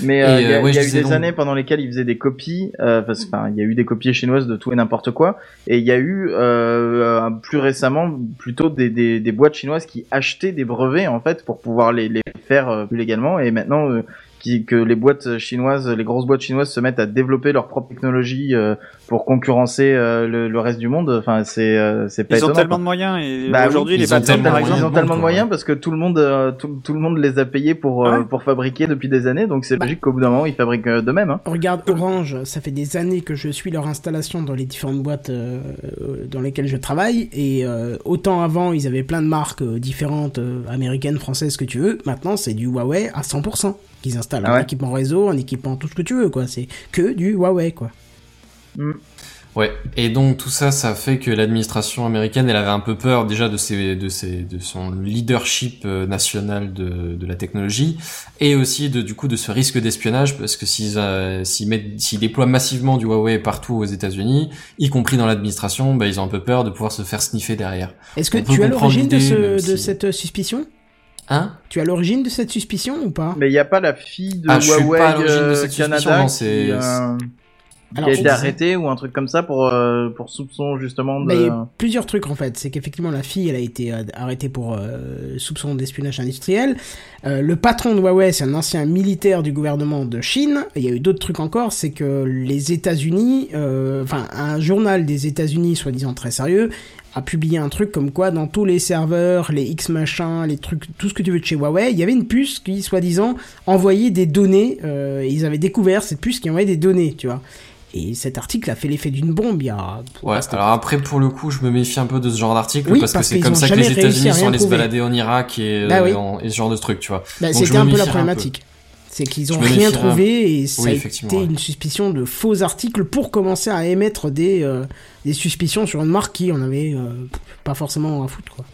Mais euh, il y a, ouais, il y a je eu des donc- années pendant lesquelles ils faisaient des copies, euh, parce que enfin, il y a eu des copies chinoises de tout et n'importe quoi, et il y a eu euh, plus récemment plutôt des, des, des boîtes chinoises qui achetaient des brevets en fait pour pouvoir les, les faire euh, plus légalement, et maintenant euh, qui, que les boîtes chinoises, les grosses boîtes chinoises se mettent à développer leur propre technologie euh, pour concurrencer euh, le, le reste du monde. Enfin, c'est euh, c'est pas Ils ont tellement quoi. de moyens et Bah aujourd'hui oui, les ils ont tellement par ils ont moyens. tellement de moyens parce que tout le monde, euh, tout, tout le monde les a payés pour euh, Ouais. pour fabriquer depuis des années, donc c'est Bah. logique qu'au bout d'un moment ils fabriquent euh, de même. Hein. Regarde Orange, ça fait des années que je suis leur installation dans les différentes boîtes dans lesquelles je travaille et euh, autant avant ils avaient plein de marques euh, différentes euh, américaines, françaises, ce que tu veux. Maintenant c'est du Huawei à 100% qu'ils installent Ah un ouais. équipement réseau, un équipement tout ce que tu veux quoi. C'est que du Huawei quoi. Ouais. Et donc, tout ça, ça fait que l'administration américaine, elle avait un peu peur déjà de ses, de ses, de son leadership euh, national de, de la technologie et aussi de, du coup, de ce risque d'espionnage parce que s'ils, euh, s'ils mettent, s'ils déploient massivement du Huawei partout aux États-Unis, y compris dans l'administration, bah, ils ont un peu peur de pouvoir se faire sniffer derrière. Est-ce que tu as l'origine de, ce, de si- cette euh, suspicion? Hein? Tu as l'origine de cette suspicion ou pas? Mais il n'y a pas la fille de Ah, je suis Huawei pas à l'origine de euh, cette Canada non, c'est- qui, euh, qui a été arrêtée ou un truc comme ça pour euh, pour soupçon justement de. Bah, il y a plusieurs trucs en fait. C'est qu'effectivement la fille, elle a été euh, arrêtée pour euh, soupçon d'espionnage industriel. Euh, le patron de Huawei, c'est un ancien militaire du gouvernement de Chine. Il y a eu d'autres trucs encore, c'est que les États-Unis, euh, enfin un journal des États-Unis, soi-disant très sérieux, a publié un truc comme quoi dans tous les serveurs, les X machins, les trucs, tout ce que tu veux de chez Huawei, il y avait une puce qui, soi-disant, envoyait des données. Euh, et ils avaient découvert cette puce qui envoyait des données, tu vois. Et cet article a fait l'effet d'une bombe. Il y a. Ouais, alors après, pour le coup, je me méfie un peu de ce genre d'article Oui, parce, parce que c'est comme ça que les États-Unis sont allés se balader en Irak et, Bah euh, oui. et ce genre de trucs, tu vois. Bah, c'était un peu la problématique. C'est qu'ils ont rien trouvé et ça Oui, a été ouais. une suspicion de faux articles pour commencer à émettre des, euh, des suspicions sur une marque qui en avait euh, pas forcément à foutre. Quoi.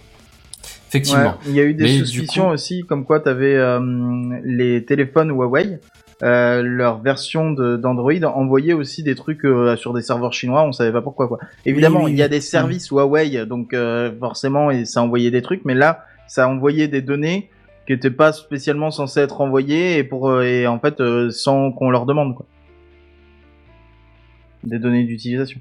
Effectivement. Ouais, il y a eu des Mais suspicions coup- aussi, comme quoi t'avais euh, les téléphones Huawei, euh, leur version d'Android envoyait aussi des trucs euh, sur des serveurs chinois, on savait pas pourquoi quoi. Évidemment, oui, il y a oui. des services Huawei, donc euh, forcément et ça envoyait des trucs, mais là ça envoyait des données qui étaient pas spécialement censées être envoyées et pour euh, et en fait euh, sans qu'on leur demande quoi. Des données d'utilisation.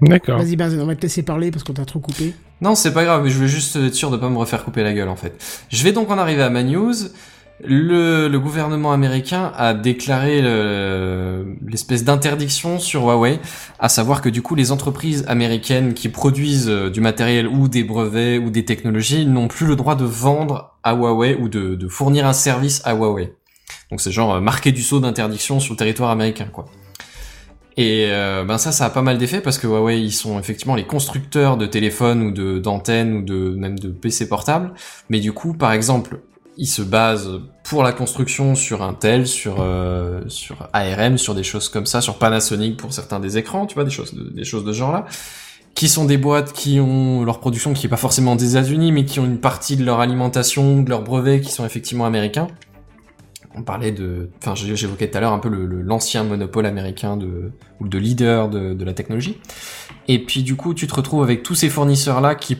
D'accord. Vas-y Benzen, on va te laisser parler parce qu'on t'a trop coupé. Non, c'est pas grave, mais je voulais juste être sûr de pas me refaire couper la gueule en fait. Je vais donc en arriver à ma news. Le, gouvernement américain a déclaré le- l'espèce d'interdiction sur Huawei, à savoir que du coup les entreprises américaines qui produisent euh, du matériel ou des brevets ou des technologies n'ont plus le droit de vendre à Huawei ou de, fournir un service à Huawei. Donc c'est genre euh, marqué du sceau d'interdiction sur le territoire américain quoi. Et euh, ben ça, ça a pas mal d'effets parce que Huawei, ils sont effectivement les constructeurs de téléphones ou de d'antennes ou de même de PC portables. Mais du coup, par exemple, ils se basent pour la construction sur Intel, sur euh, sur ARM, sur des choses comme ça, sur Panasonic pour certains des écrans, tu vois, des choses de, des choses de ce genre-là, qui sont des boîtes qui ont leur production qui est pas forcément des États-Unis, mais qui ont une partie de leur alimentation, de leurs brevets qui sont effectivement américains on parlait de, enfin j'évoquais tout à l'heure un peu l'ancien monopole américain de ou de leader de, de la technologie. Et puis du coup tu te retrouves avec tous ces fournisseurs là qui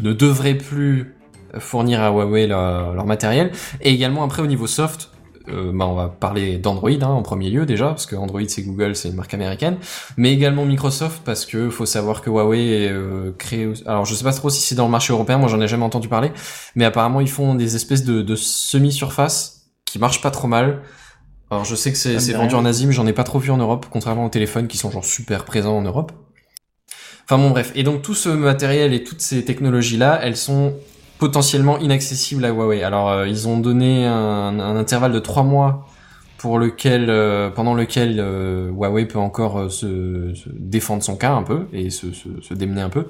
ne devraient plus fournir à Huawei leur, leur matériel. Et également après au niveau soft, euh, bah, on va parler d'Android hein, en premier lieu déjà parce que Android c'est Google, c'est une marque américaine, mais également Microsoft parce que faut savoir que Huawei est euh, créé. Alors je sais pas trop si c'est dans le marché européen, moi j'en ai jamais entendu parler, mais apparemment ils font des espèces de, de semi-surface qui marchent pas trop mal. Alors je sais que c'est vendu en Asie, mais j'en ai pas trop vu en Europe, contrairement aux téléphones qui sont genre super présents en Europe. Enfin bon bref, et donc tout ce matériel et toutes ces technologies là, elles sont potentiellement inaccessible à Huawei. Alors euh, ils ont donné un, un intervalle de trois mois pour lequel, euh, pendant lequel euh, Huawei peut encore euh, se, se défendre son cas un peu et se, se, se démener un peu.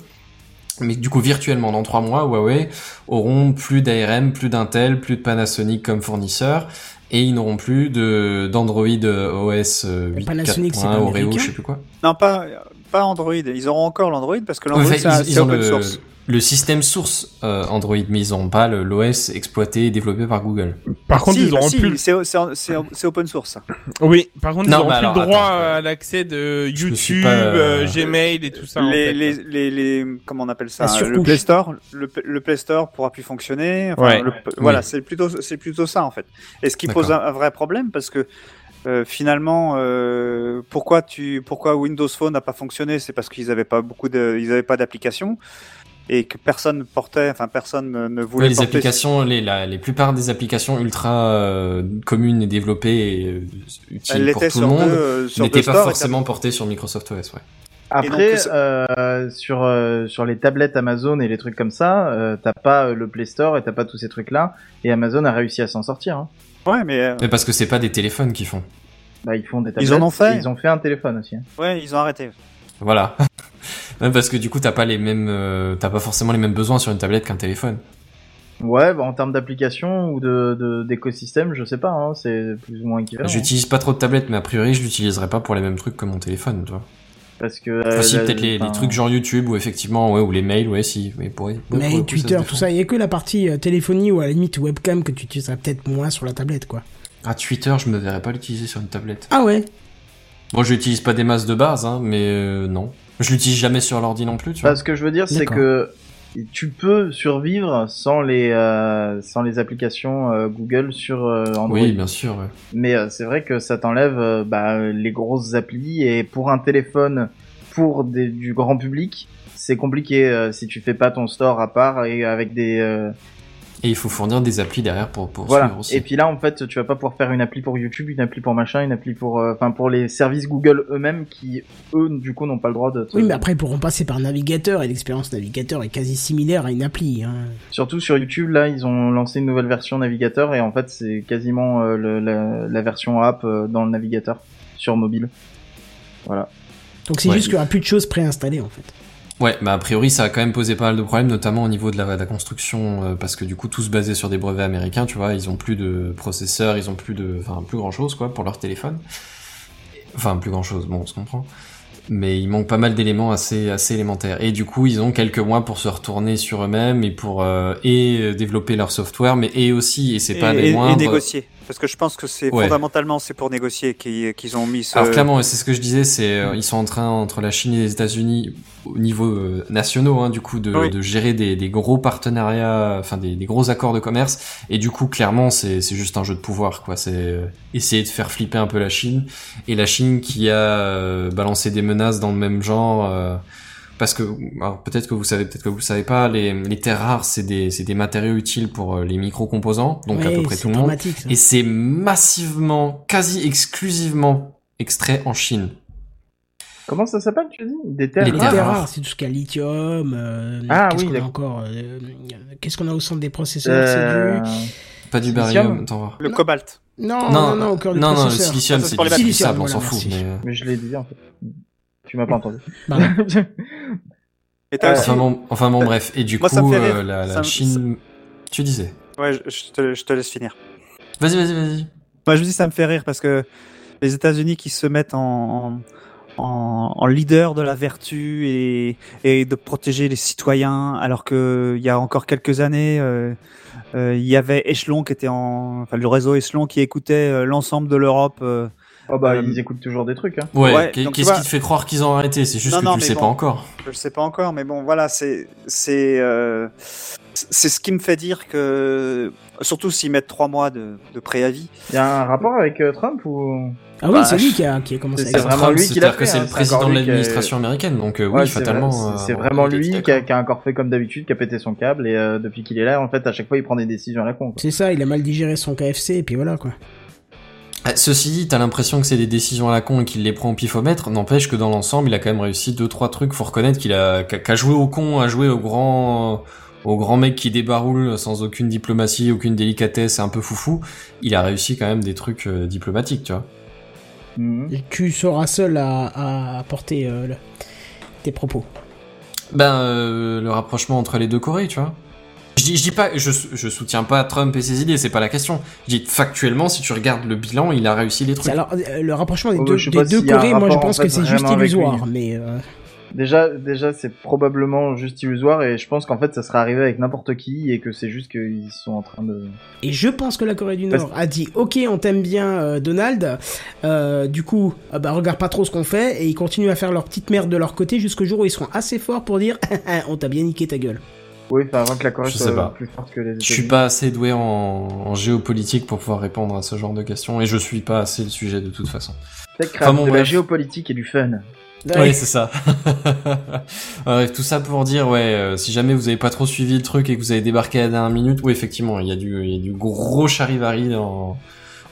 Mais du coup, virtuellement, dans trois mois, Huawei auront plus d'ARM, plus d'Intel, plus de Panasonic comme fournisseur, et ils n'auront plus de d'Android OS euh, Panasonic, c'est 8.1, pas Oreo, américain je sais plus quoi. Non, pas, pas Android. Ils auront encore l'Android parce que l'Android, Ouais, c'est open le, source. Le système source euh, Android, mais ils n'ont pas le- l'OS exploité et développé par Google. Par contre, Si, ils auront si, plus. c'est c'est- c'est- c'est open source. ça. Oui, par contre, Non, ils auront mais plus alors, le droit attends, à l'accès de YouTube, pas, euh, euh, Gmail et tout ça. en les, fait. les, les, les, comment on appelle ça Le. Play Store, le, le Play Store pourra plus fonctionner. Enfin, Ouais. le- voilà, c'est plutôt, c'est plutôt ça en fait. Et ce qui pose un, vrai problème parce que euh, finalement, euh, pourquoi tu, pourquoi Windows Phone n'a pas fonctionné, c'est parce qu'ils avaient pas beaucoup de, ils avaient pas d'applications et que personne portait, enfin personne ne, ne voulait Ouais, les porter. applications, les, la, les plupart des applications ultra euh, communes et développées et euh, utiles pour tout le monde euh, n'étaient pas forcément portées sur Microsoft OS. Ouais. Après, euh, sur euh, sur les tablettes Amazon et les trucs comme ça, euh, t'as pas le Play Store et t'as pas tous ces trucs-là. Et Amazon a réussi à s'en sortir. Hein. Ouais, mais euh, Mais parce que c'est pas des téléphones qui font. Bah, ils font des tablettes. Ils en ont fait. Ils ont fait un téléphone aussi. hein. ouais, ils ont arrêté. Voilà. <laughs> Même parce que du coup t'as pas les mêmes, euh, t'as pas forcément les mêmes besoins sur une tablette qu'un téléphone. Ouais, bah, en termes d'application ou de d'écosystème, je sais pas. Hein, c'est plus ou moins équivalent. hein. J'utilise pas trop de tablettes, mais a priori je l'utiliserai pas pour les mêmes trucs que mon téléphone, tu vois. Parce que. euh, Enfin, si, peut-être les, trucs genre YouTube ou effectivement, ouais, ou les mails, ouais, si, mais pour, ouais, pour ça Twitter, tout ça, il y a que la partie euh, téléphonie ou à la limite webcam que tu utiliseras peut-être moins sur la tablette, quoi. Ah, Twitter, je me verrais pas l'utiliser sur une tablette. Ah ouais? Bon, je l'utilise pas des masses de base, hein, mais euh, non. Je l'utilise jamais sur l'ordi non plus, tu vois. Bah, ce que je veux dire, c'est que tu peux survivre sans les euh, sans les applications euh, Google sur euh, Android. Oui, bien sûr, ouais. Mais euh, c'est vrai que ça t'enlève euh, bah, les grosses applis et pour un téléphone, pour des, du grand public, c'est compliqué euh, si tu fais pas ton store à part et avec des euh, Et il faut fournir des applis derrière pour, pour voilà. suivre aussi. Et puis là en fait, tu vas pas pouvoir faire une appli pour YouTube, une appli pour machin, une appli pour euh, enfin pour les services Google eux-mêmes qui eux du coup n'ont pas le droit de. te- Oui, mais après, ils pourront passer par navigateur et l'expérience navigateur est quasi similaire à une appli. Hein. Surtout sur YouTube, là, ils ont lancé une nouvelle version navigateur et en fait, c'est quasiment euh, le- la, la version app euh, dans le navigateur sur mobile. Voilà. Donc c'est Ouais. juste qu'il y aura plus de choses préinstallées en fait. Ouais, bah a priori ça a quand même posé pas mal de problèmes, notamment au niveau de la, de la construction, euh, parce que du coup tous basés sur des brevets américains, tu vois, ils ont plus de processeurs, ils ont plus de, enfin plus grand chose quoi pour leur téléphone. Enfin plus grand chose, bon on se comprend. Mais il manque pas mal d'éléments assez assez élémentaires. Et du coup ils ont quelques mois pour se retourner sur eux-mêmes et pour euh, et euh, développer leur software, mais et aussi et c'est pas et, les et- et moindres. négocier. Parce que je pense que c'est Ouais. fondamentalement c'est pour négocier qu'ils ont mis ce. Alors clairement, c'est ce que je disais, c'est euh, ils sont en train entre la Chine et les États-Unis au niveau euh, nationaux, hein, du coup, de, Oui. de gérer des, des gros partenariats, enfin des, des gros accords de commerce. Et du coup, clairement, c'est c'est juste un jeu de pouvoir, quoi. C'est euh, essayer de faire flipper un peu la Chine et la Chine qui a euh, balancé des menaces dans le même genre. Parce que, alors peut-être que vous savez, peut-être que vous savez pas, les, les terres rares, c'est des, c'est des matériaux utiles pour euh, les micro-composants, donc à peu près tout le monde. ça. Et c'est massivement, quasi exclusivement extrait en Chine. Comment ça s'appelle, tu dis? Des terres Les Les terres rares. rares, c'est tout ce qu'il y a lithium. euh, Ah qu'est-ce oui, qu'on a encore euh, Qu'est-ce qu'on a au centre des processeurs Euh, du Pas du barium, attends voir. Le cobalt. non, non, non, au cœur du non, non, le silicium, c'est du sable, on s'en fout. Mais... Mais je l'ai dit en fait. Tu m'as pas entendu. Et t'as Euh, aussi- Enfin bon, enfin bon, bref. Et du Moi, coup, euh, la, la me- Chine... Tu disais Ouais, je, je te, je te laisse finir. Vas-y, vas-y, vas-y. Moi, je me dis, ça me fait rire parce que les États-Unis qui se mettent en, en, en leader de la vertu et, et de protéger les citoyens, alors que il y a encore quelques années, euh, euh, il y avait Echelon qui était en, enfin, le réseau Echelon qui écoutait euh, l'ensemble de l'Europe. Oh bah Euh, ils écoutent toujours des trucs. Hein. Ouais, qu'est-ce vois- qui te fait croire qu'ils ont arrêté? C'est juste Non, que non, tu le sais bon. pas encore. Je le sais pas encore, mais bon, voilà, c'est c'est euh, c'est ce qui me fait dire que surtout s'ils mettent trois mois de, de préavis. Il y a un rapport avec euh, Trump ou? Ah oui, Bah, c'est lui qui a, qui a commencé c'est vraiment Trump, lui qui l'a c'est-à-dire fait, que c'est hein, le président de lui qui a- l'administration américaine, donc euh, Ouais, oui, c'est fatalement. euh, c'est vraiment lui qui a, qui a encore fait comme d'habitude, qui a pété son câble et euh, depuis qu'il est là, en fait, à chaque fois, il prend des décisions à la con. C'est ça, il a mal digéré son KFC et puis voilà quoi. Ah, Ceci dit, t'as l'impression que c'est des décisions à la con et qu'il les prend au pifomètre. N'empêche que dans l'ensemble, il a quand même réussi deux trois trucs. Faut reconnaître qu'il a qu'a joué au con, a joué au grand, au grand mec qui débaroule sans aucune diplomatie, aucune délicatesse, et un peu foufou, il a réussi quand même des trucs euh, diplomatiques, tu vois. Mhm. Tu seras seul à, à apporter euh, le- tes propos. Ben, euh, le rapprochement entre les deux Corées, tu vois. Je dis, je dis pas, je, je soutiens pas Trump et ses idées, c'est pas la question. Je dis factuellement, si tu regardes le bilan, il a réussi les trucs. Alors, euh, le rapprochement des Oh, deux, des Corées, moi je pense en fait, que c'est juste illusoire, mais euh, Déjà, déjà, c'est probablement juste illusoire et je pense qu'en fait, ça serait arrivé avec n'importe qui et que c'est juste qu'ils sont en train de. et je pense que la Corée du Parce- Nord a dit ok on t'aime bien euh, Donald, euh, du coup euh, bah regarde pas trop ce qu'on fait et ils continuent à faire leur petite merde de leur côté jusqu'au jour où ils seront assez forts pour dire <laughs> on t'a bien niqué ta gueule. Oui, enfin, avant que la Corée Je sais soit pas. plus forte que les Je suis États-Unis. pas assez doué en, en géopolitique pour pouvoir répondre à ce genre de questions, et je suis pas assez le sujet de toute façon. Peut-être Enfin, bon, de la géopolitique et du fun. Oui, c'est ça. <laughs> Bref, tout ça pour dire, ouais, euh, si jamais vous avez pas trop suivi le truc et que vous avez débarqué à la dernière minute, oui, effectivement, il y a du, il y a du gros charivari dans-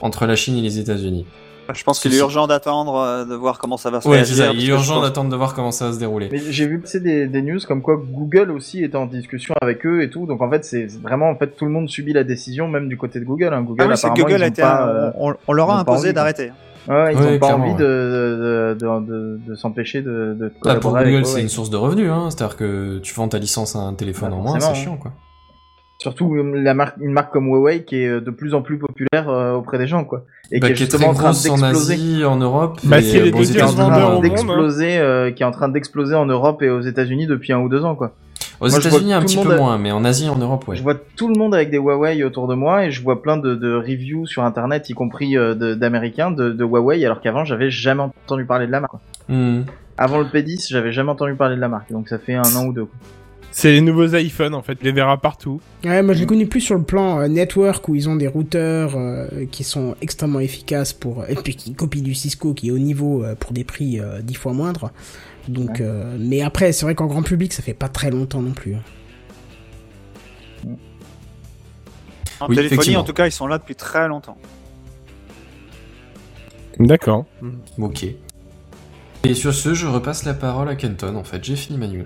entre la Chine et les États-Unis. Je pense qu'il est urgent d'attendre euh, de voir comment ça va se Ouais, ça. Il est urgent pense- d'attendre de voir comment ça va se dérouler. Mais j'ai vu passer des, des news comme quoi Google aussi était en discussion avec eux et tout. Donc en fait, c'est vraiment en fait tout le monde subit la décision, même du côté de Google. Hein. Google, Ah oui, c'est que apparemment, Google ils a ont été, pas, un- euh, on, on leur a imposé d'arrêter. Ouais, ils Ouais, ont pas envie ouais. de, de, de, de, de s'empêcher de, de Bah, pour Google, c'est ouais. une source de revenus, hein. C'est-à-dire que tu vends ta licence à un téléphone Bah, en moins, c'est forcément, chiant, hein. quoi. Surtout euh, la marque, une marque comme Huawei qui est de plus en plus populaire euh, auprès des gens, quoi. Et Bah, qui est qui est justement très en train en d'exploser. Asie, en Europe. Bah, c'est les euh, bon, est en train hein. d'exploser, euh, qui est en train d'exploser en Europe et aux États-Unis depuis un ou deux ans, quoi. Aux États-Unis, un petit peu a- moins, mais en Asie, en Europe, ouais. Je vois tout le monde avec des Huawei autour de moi et je vois plein de, de reviews sur internet, y compris euh, de- d'américains, de, de Huawei, alors qu'avant j'avais jamais entendu parler de la marque. quoi. Hmm. Avant le P10, j'avais jamais entendu parler de la marque, donc ça fait un an ou deux. quoi. C'est les nouveaux iPhones, en fait. Tu les verras partout. Ouais, moi je l'ai connu plus sur le plan euh, network où ils ont des routeurs euh, qui sont extrêmement efficaces pour et puis qui copient du Cisco qui est au niveau euh, pour des prix euh, dix fois moindres. Donc, Ouais. euh, mais après c'est vrai qu'en grand public ça fait pas très longtemps non plus. hein. En Oui, téléphonie, effectivement. en tout cas, ils sont là depuis très longtemps. D'accord. Ok. Et sur ce, je repasse la parole à Kenton, en fait. J'ai fini ma news.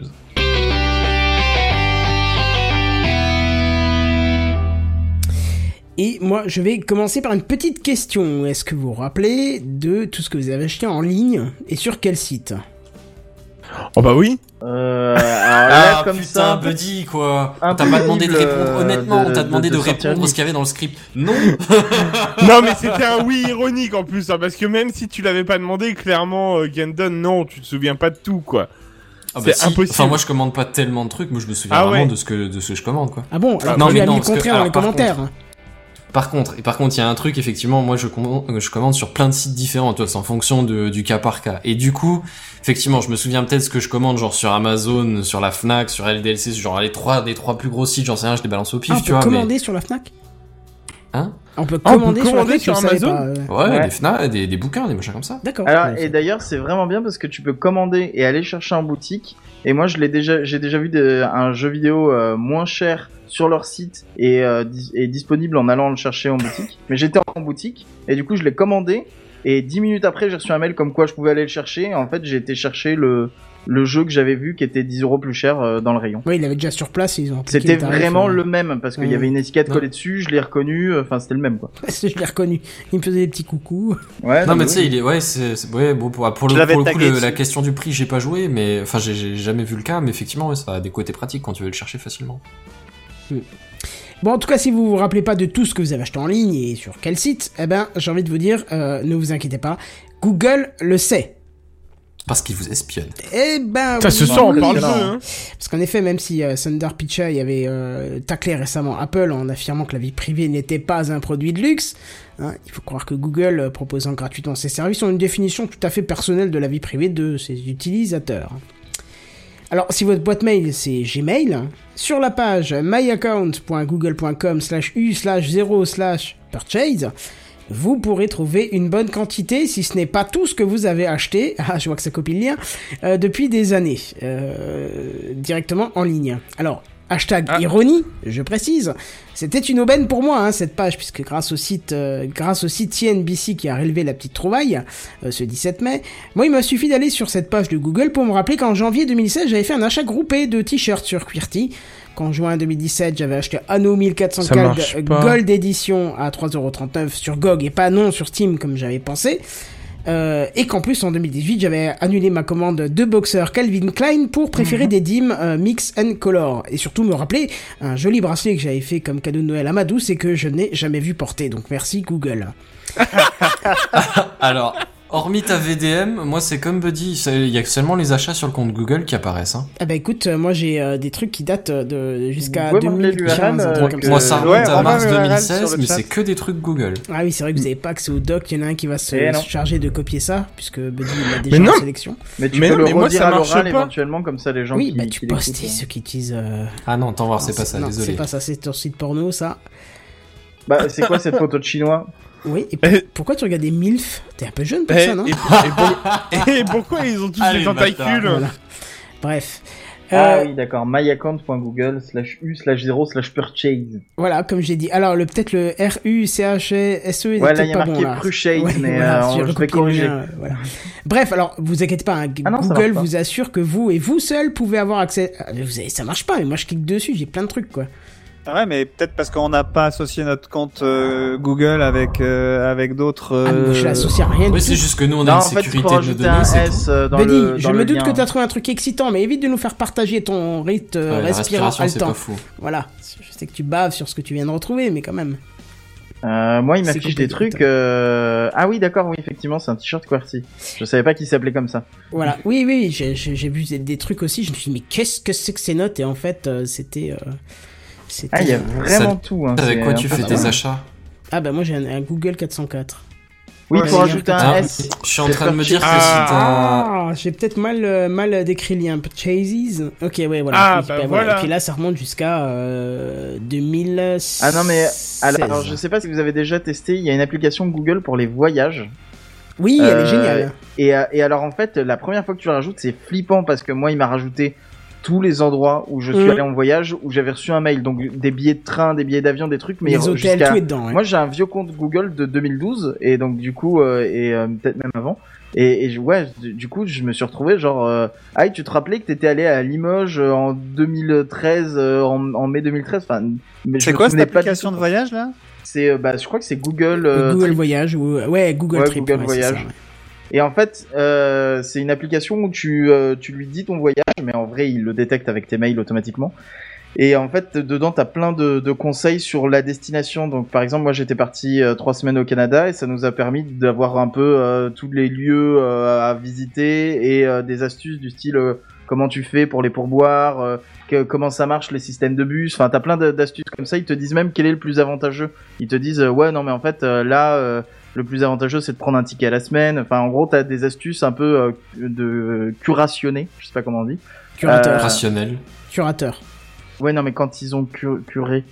Et moi je vais commencer par une petite question. Est-ce que vous vous rappelez de tout ce que vous avez acheté en ligne et sur quel site? Oh bah oui. Euh, alors là, comme putain, ça, Buddy, quoi On t'a impossible, pas demandé de répondre, euh, honnêtement, de- on t'a de- demandé de répondre une ce qu'il y avait dans le script. <laughs> Non <laughs> non, mais c'était un oui ironique en plus, hein, parce que même si tu l'avais pas demandé, clairement, euh, Gendon, non, tu te souviens pas de tout, quoi. Ah bah C'est si. impossible. Enfin, moi, je commande pas tellement de trucs, moi, je me souviens Ah vraiment ouais. de ce que de ce que je commande, quoi. Ah bon Alors non, tu lui mais as non, mis le contraire dans les commentaires. Par contre, et par contre, il y a un truc, effectivement, moi, je commande, je commande sur plein de sites différents, toi, c'est en fonction de, du cas par cas. Et du coup, effectivement, je me souviens peut-être ce que je commande, genre sur Amazon, sur la Fnac, sur LDLC, genre les trois, des trois plus gros sites, j'en sais rien, je les balance au pif, Ah, tu vois, commander sur la Fnac? Hein On peut Ah, on peut commander sur Amazon pas, euh. Ouais, Ouais. des Fnac, des, des bouquins, des machins comme ça. D'accord. Alors, et d'ailleurs, c'est vraiment bien parce que tu peux commander et aller chercher en boutique. Et moi, je l'ai déjà, j'ai déjà vu de- un jeu vidéo euh, moins cher sur leur site et, euh, dis- et disponible en allant le chercher en boutique. Mais j'étais en boutique et du coup, je l'ai commandé. Et dix minutes après, j'ai reçu un mail comme quoi je pouvais aller le chercher. Et en fait, j'ai été chercher le, le jeu que j'avais vu qui était 10 euros plus cher euh, dans le rayon. Ouais, il avait déjà sur place et ils ont C'était vraiment euh. le même parce qu'il y Ouais. avait une étiquette collée dessus, je l'ai reconnu, euh, enfin c'était le même quoi. <laughs> je l'ai reconnu. Il me faisait des petits coucous. Ouais, Non, mais oui. tu sais, il est, ouais, c'est, ouais, bon, pour, pour le, l'avais pour le coup, le- la question du prix, j'ai pas joué, mais, enfin, j'ai, j'ai jamais vu le cas, mais effectivement, ouais, ça a des côtés pratiques quand tu veux le chercher facilement. Bon, en tout cas, si vous vous rappelez pas de tout ce que vous avez acheté en ligne et sur quel site, eh ben, j'ai envie de vous dire, euh, ne vous inquiétez pas, Google le sait. Parce qu'il vous espionne. Eh ben, ça se sent, on parle peu. Hein. Parce qu'en effet, même si euh, Sundar Pichai avait euh, taclé récemment Apple en affirmant que la vie privée n'était pas un produit de luxe, hein, il faut croire que Google, euh, proposant gratuitement ses services, ont une définition tout à fait personnelle de la vie privée de ses utilisateurs. Alors, si votre boîte mail c'est Gmail, sur la page myaccount.google.com slash u slash 0 slash purchase, vous pourrez trouver une bonne quantité, si ce n'est pas tout ce que vous avez acheté, <laughs> ah je vois que ça copie le lien, euh, depuis des années, euh, directement en ligne. Alors, Hashtag Ah. ironie, je précise. C'était une aubaine pour moi, hein, cette page, puisque grâce au site, euh, grâce au site CNBC qui a relevé la petite trouvaille, euh, ce 17 mai, moi, il m'a suffi d'aller sur cette page de Google pour me rappeler qu'en janvier 2016, j'avais fait un achat groupé de t-shirts sur QWERTY. Qu'en juin 2017, j'avais acheté Anno 1400 Ça Gold, marche euh, pas. Gold Edition à 3,39€ sur GOG et pas non sur Steam comme j'avais pensé. Euh, et qu'en plus en 2018 j'avais annulé ma commande de boxeur Calvin Klein pour préférer des dîmes euh, mix and color. Et surtout me rappeler un joli bracelet que j'avais fait comme cadeau de Noël à ma douce et que je n'ai jamais vu porter. Donc merci Google. <laughs> Alors, hormis ta VDM, moi c'est comme Buddy, c'est- il y a seulement les achats sur le compte Google qui apparaissent. Hein. Ah bah écoute euh, moi j'ai euh, des trucs qui datent euh, de jusqu'à Vous pouvez me rappeler 2015 l'URL, un euh, que-. Moi ça Ouais, remonte à Romain mars URL sur 2016, le mais c'est que des trucs Google. Ah oui c'est vrai que vous avez pas accès au doc, il y en a un qui va se, Eh se charger de copier ça puisque Buddy il l'a déjà Mais non. en sélection. Mais tu Mais peux non, le mais moi, redire ça à l'oral éventuellement, comme ça les gens Oui qui, bah tu postes ceux qui utilisent... euh, Ah non, t'en voir, c'est non, pas ça, non, désolé. c'est pas ça, c'est ton site porno ça. Bah, c'est quoi cette photo de chinois? Oui, et pour- Eh. pourquoi tu regardes des MILF? T'es un peu jeune pour Et, ça, non et- et pour- <laughs> et pourquoi ils ont tous Allez, des le tentacules? Voilà. Bref. Ah Euh, oui, d'accord. myaccount.google slash u slash 0 slash purchase. Voilà, comme j'ai dit. Alors, le peut-être le R U C H S E. est Ouais, là, peut-être il y a marqué bon, Ouais, mais voilà, euh, je vais corriger. euh, voilà. Bref, alors vous inquiétez pas, hein, Ah non, Google vous assure que vous et vous seul pouvez avoir accès. Ah, mais vous avez, ça marche pas, mais moi je clique dessus, j'ai plein de trucs quoi. Ah Ouais, mais peut-être parce qu'on n'a pas associé notre compte euh, Google avec euh, avec d'autres. Ah, mais moi, je euh, l'associe à rien Oui, c'est juste que nous on a Non, une en fait, sécurité faut de données, c'est S euh, dans Buddy, le. je me doute lien. que t'as trouvé un truc excitant, mais évite de nous faire partager ton rythme tout. euh, Ouais, la respirant respiration, c'est haletant. pas fou. Voilà, je sais que tu baves sur ce que tu viens de retrouver, mais quand même. Euh, moi, il m'affiche des trucs. euh, Ah oui, d'accord, oui, effectivement, c'est un t-shirt QWERTY. Je savais pas qu'il s'appelait comme ça. Voilà, oui, oui, j'ai- vu des, trucs aussi, je me suis dit, mais qu'est-ce que c'est que ces notes? Et en fait, euh, c'était. Euh. Ah, il y a euh, vraiment Ça- tout. Hein, Avec quoi tu fais tes achats Ah, bah moi j'ai un, un Google 404. Oui, Ouais, rajouter bien. un Ah, S. Je suis en train de me dire que si t'as... Ah, j'ai peut-être mal, euh, mal décrit le lien. Purchases. Ok, ouais, voilà. Ah, Oui, bah ben voilà. Et puis là, ça remonte jusqu'à euh, 2016. Ah non, mais alors, je sais pas si vous avez déjà testé, il y a une application Google pour les voyages. Oui, elle Euh, est géniale. Et, euh, et alors, en fait, la première fois que tu la rajoutes, c'est flippant parce que moi, il m'a rajouté tous les endroits où je suis Mhm. allé en voyage, où j'avais reçu un mail. Donc, des billets de train, des billets d'avion, des trucs. Mais Les hôtels, jusqu'à- tout est dedans. ouais. Moi, j'ai un vieux compte Google de 2012 et donc du coup euh, et euh, peut-être même avant. Et, et je- ouais, du coup, je me suis retrouvé genre euh, ah, tu te rappelais que t'étais allé à Limoges euh, en 2013 euh, en, en mai 2013 enfin C'est quoi cette application de voyage là? C'est euh, bah je crois que c'est Google euh, Google Trip. Voyage ou ouais Google Ouais, Trip. Google ouais, c'est ça, Voyage. ouais. Et en fait, euh, c'est une application où tu, euh, tu lui dis ton voyage, mais en vrai, il le détecte avec tes mails automatiquement. Et en fait, dedans, t'as plein de, de conseils sur la destination. Donc, par exemple, moi, j'étais parti euh, trois semaines au Canada et ça nous a permis d'avoir un peu euh, tous les lieux euh, à visiter et des astuces du style comment tu fais pour les pourboires, que- comment ça marche les systèmes de bus. Enfin, t'as plein de- d'astuces comme ça. Ils te disent même quel est le plus avantageux. Ils te disent ouais, non, mais en fait, là. Le plus avantageux c'est de prendre un ticket à la semaine. Enfin, en gros, t'as des astuces un peu euh, de curationnées, je sais pas comment on dit. Curateur. Euh, Rationnel. Curateur. Ouais, non, mais quand ils ont cu- curé,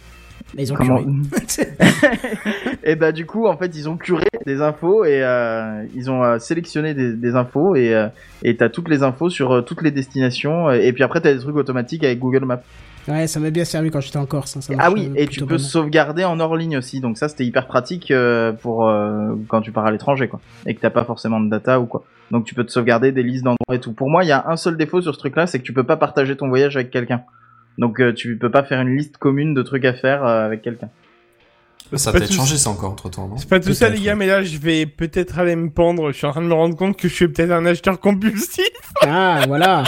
Ils ont comment curé. <laughs> Et bah du coup, en fait, ils ont curé des infos et euh, ils ont euh, sélectionné des, des infos et euh, et t'as toutes les infos sur euh, toutes les destinations. Et puis après, t'as des trucs automatiques avec Google Maps. Ouais, ça m'a bien servi quand j'étais en Corse. hein, ça Ah oui, euh, et tu peux sauvegarder en hors ligne aussi. Donc ça, c'était hyper pratique euh, pour euh, quand tu pars à l'étranger, quoi, et que t'as pas forcément de data ou quoi. Donc tu peux te sauvegarder des listes d'endroits et tout. Pour moi, il y a un seul défaut sur ce truc-là, c'est que tu peux pas partager ton voyage avec quelqu'un. Donc euh, tu peux pas faire une liste commune de trucs à faire euh, avec quelqu'un. Ça peut-être changé ça encore entre temps, C'est pas tout ça, Peut-être, les gars, mais là, je vais peut-être aller me pendre. Je suis en train de me rendre compte que je suis peut-être un acheteur compulsif. Ah, voilà.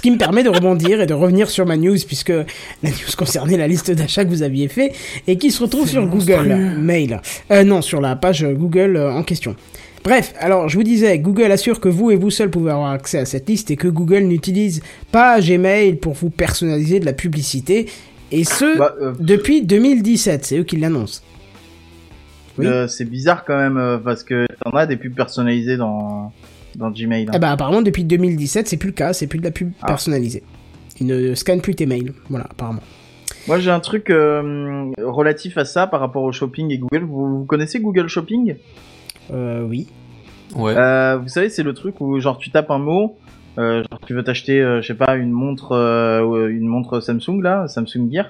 Ce qui me permet de rebondir et de revenir sur ma news, puisque la news concernait la liste d'achats que vous aviez fait et qui se retrouve sur Google Mail. Euh, non, sur la page Google euh, en question. Bref, alors je vous disais, Google assure que vous et vous seul pouvez avoir accès à cette liste et que Google n'utilise pas Gmail pour vous personnaliser de la publicité, et ce, Bah, euh, depuis 2017, c'est eux qui l'annoncent. Oui. euh, c'est bizarre quand même parce que t'en as des pubs personnalisées dans dans Gmail. hein. Eh ben apparemment depuis 2017 c'est plus le cas, c'est plus de la pub Ah. personnalisée. Ils ne scannent plus tes mails, voilà apparemment. Moi, j'ai un truc euh, relatif à ça par rapport au shopping et Google. Vous, vous connaissez Google Shopping? Euh, oui. Ouais. Euh, Vous savez, c'est le truc où genre tu tapes un mot Euh, genre tu veux t'acheter, euh, je sais pas, une montre, une montre Samsung là, Samsung Gear.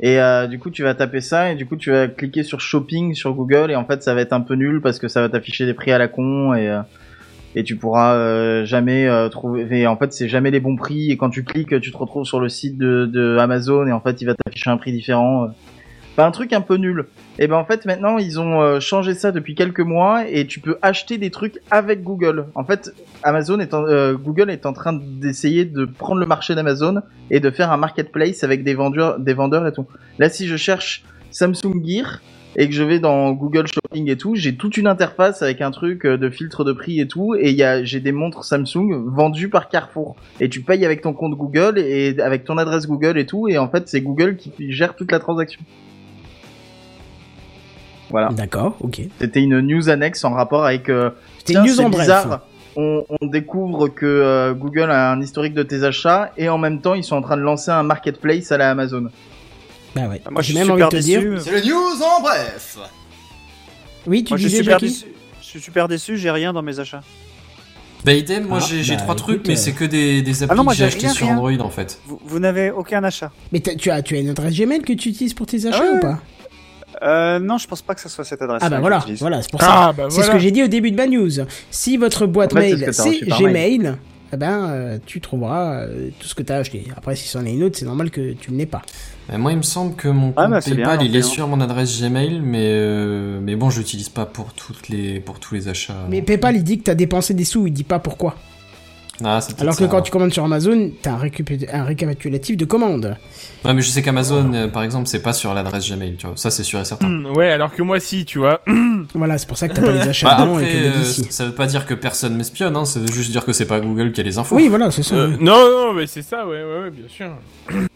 Et euh, du coup, tu vas taper ça et du coup, tu vas cliquer sur shopping sur Google et en fait, ça va être un peu nul parce que ça va t'afficher des prix à la con et euh, et tu pourras euh, jamais euh, trouver. en fait, c'est jamais les bons prix et quand tu cliques, tu te retrouves sur le site de, Amazon et en fait, il va t'afficher un prix différent. euh. Enfin, un truc un peu nul. Et ben en fait, maintenant, ils ont changé ça depuis quelques mois et tu peux acheter des trucs avec Google. En fait, Amazon est en, Google est en train d'essayer de prendre le marché d'Amazon et de faire un marketplace avec des vendeurs, des vendeurs et tout. Là, si je cherche Samsung Gear et que je vais dans Google Shopping et tout, j'ai toute une interface avec un truc euh, de filtre de prix et tout, et j'ai des montres Samsung vendues par Carrefour. Et tu payes avec ton compte Google et avec ton adresse Google et tout, et en fait, c'est Google qui gère toute la transaction. Voilà. D'accord, ok. C'était une news annexe en rapport avec. Euh, C'était une news en bref. bizarre, On, on découvre que euh, Google a un historique de tes achats et en même temps ils sont en train de lancer un marketplace à la Amazon. Bah ouais. Moi, je J'ai suis même envie de super te déçu. dire. C'est le news en bref. Oui, tu Moi, je suis disais, super Jackie déçu. Je suis super déçu, j'ai rien dans mes achats. Bah idem, moi Ah, j'ai j'ai bah, trois trucs, écoute, mais euh, c'est que des, des applis Ah non, moi, que j'ai j'ai achetés rien, sur rien. Android en fait. Vous, vous n'avez aucun achat. Mais t'as- tu as, tu as une adresse Gmail que tu utilises pour tes achats ouais, ou pas? Euh, non, je pense pas que ça soit cette adresse. Ah bah voilà, voilà, c'est pour ça. Ah, bah C'est voilà. ce que j'ai dit au début de ma news. Si votre boîte En fait, c'est ce mail que t'as c'est reçu par Gmail, eh ben euh, tu trouveras euh, tout ce que t'as acheté. Après, si c'en est une autre, c'est normal que tu ne l'aies pas. Euh, moi il me semble que mon Ah, bah, PayPal il est sur mon adresse Gmail, mais euh, mais bon je l'utilise pas pour toutes les pour tous les achats. Mais PayPal, il dit que t'as dépensé des sous, il dit pas pourquoi. Ah, Alors que ça, quand tu commandes sur Amazon, t'as un, récup- un récapitulatif de commandes. Ouais, mais je sais qu'Amazon euh, par exemple c'est pas sur l'adresse Gmail, tu vois. Ça c'est sûr et certain. Hmm, Ouais, alors que moi si, tu vois. <clears throat> Voilà, c'est pour ça que t'as pas les <laughs> achats Bah, dedans et après, que les euh, ça veut pas dire que personne m'espionne, hein, ça veut juste dire que c'est pas Google qui a les infos. Oui, voilà, c'est ça. Euh, oui. non, non, mais c'est ça, ouais, ouais, ouais, bien sûr. <clears throat>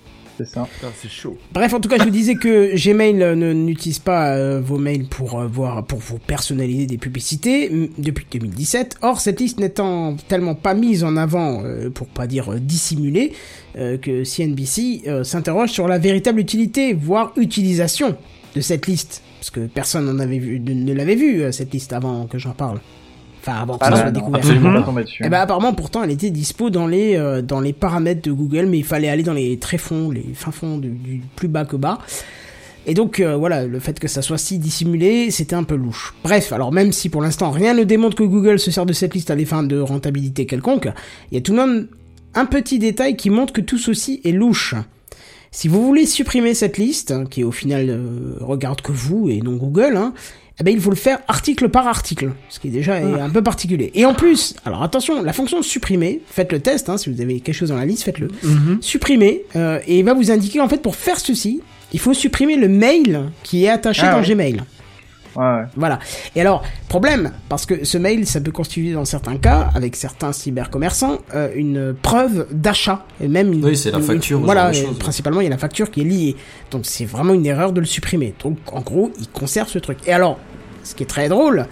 C'est ça. Putain, c'est chaud. Bref, en tout cas, je vous disais que Gmail euh, ne- n'utilise pas euh, vos mails pour euh, voir, pour vous personnaliser des publicités depuis 2017. Or, cette liste n'étant tellement pas mise en avant, euh, pour pas dire euh, dissimulée, euh, que CNBC euh, s'interroge sur la véritable utilité, voire utilisation de cette liste, parce que personne n'en avait vu, ne, ne l'avait vu euh, cette liste avant que j'en parle. Enfin, avant que Ah ça non, soit découvert. tombé dessus. Eh ben apparemment pourtant elle était dispo dans les euh, dans les paramètres de Google mais il fallait aller dans les tréfonds, les fins fonds du, du plus bas que bas. Et donc euh, voilà, le fait que ça soit si dissimulé, c'était un peu louche. Bref, alors même si pour l'instant rien ne démontre que Google se sert de cette liste à des fins de rentabilité quelconque, il y a tout de même un petit détail qui montre que tout ceci est louche. Si vous voulez supprimer cette liste, hein, qui au final euh, regarde que vous et non Google, hein, eh ben il faut le faire article par article, ce qui est déjà est un peu particulier. Et en plus, alors attention, la fonction supprimer, faites le test, hein, si vous avez quelque chose dans la liste, faites-le. Supprimer, euh, et il va vous indiquer en fait pour faire ceci, il faut supprimer le mail qui est attaché Ah dans ouais. Gmail. Ouais. Voilà. Et alors, problème, parce que ce mail, ça peut constituer dans certains cas, avec certains cybercommerçants, euh, une preuve d'achat. Et même une, Oui, c'est la une- facture, Voilà, principalement, il y a la facture qui est liée. Donc, c'est vraiment une erreur de le supprimer. Donc, en gros, il conserve ce truc. Et alors, ce qui est très drôle,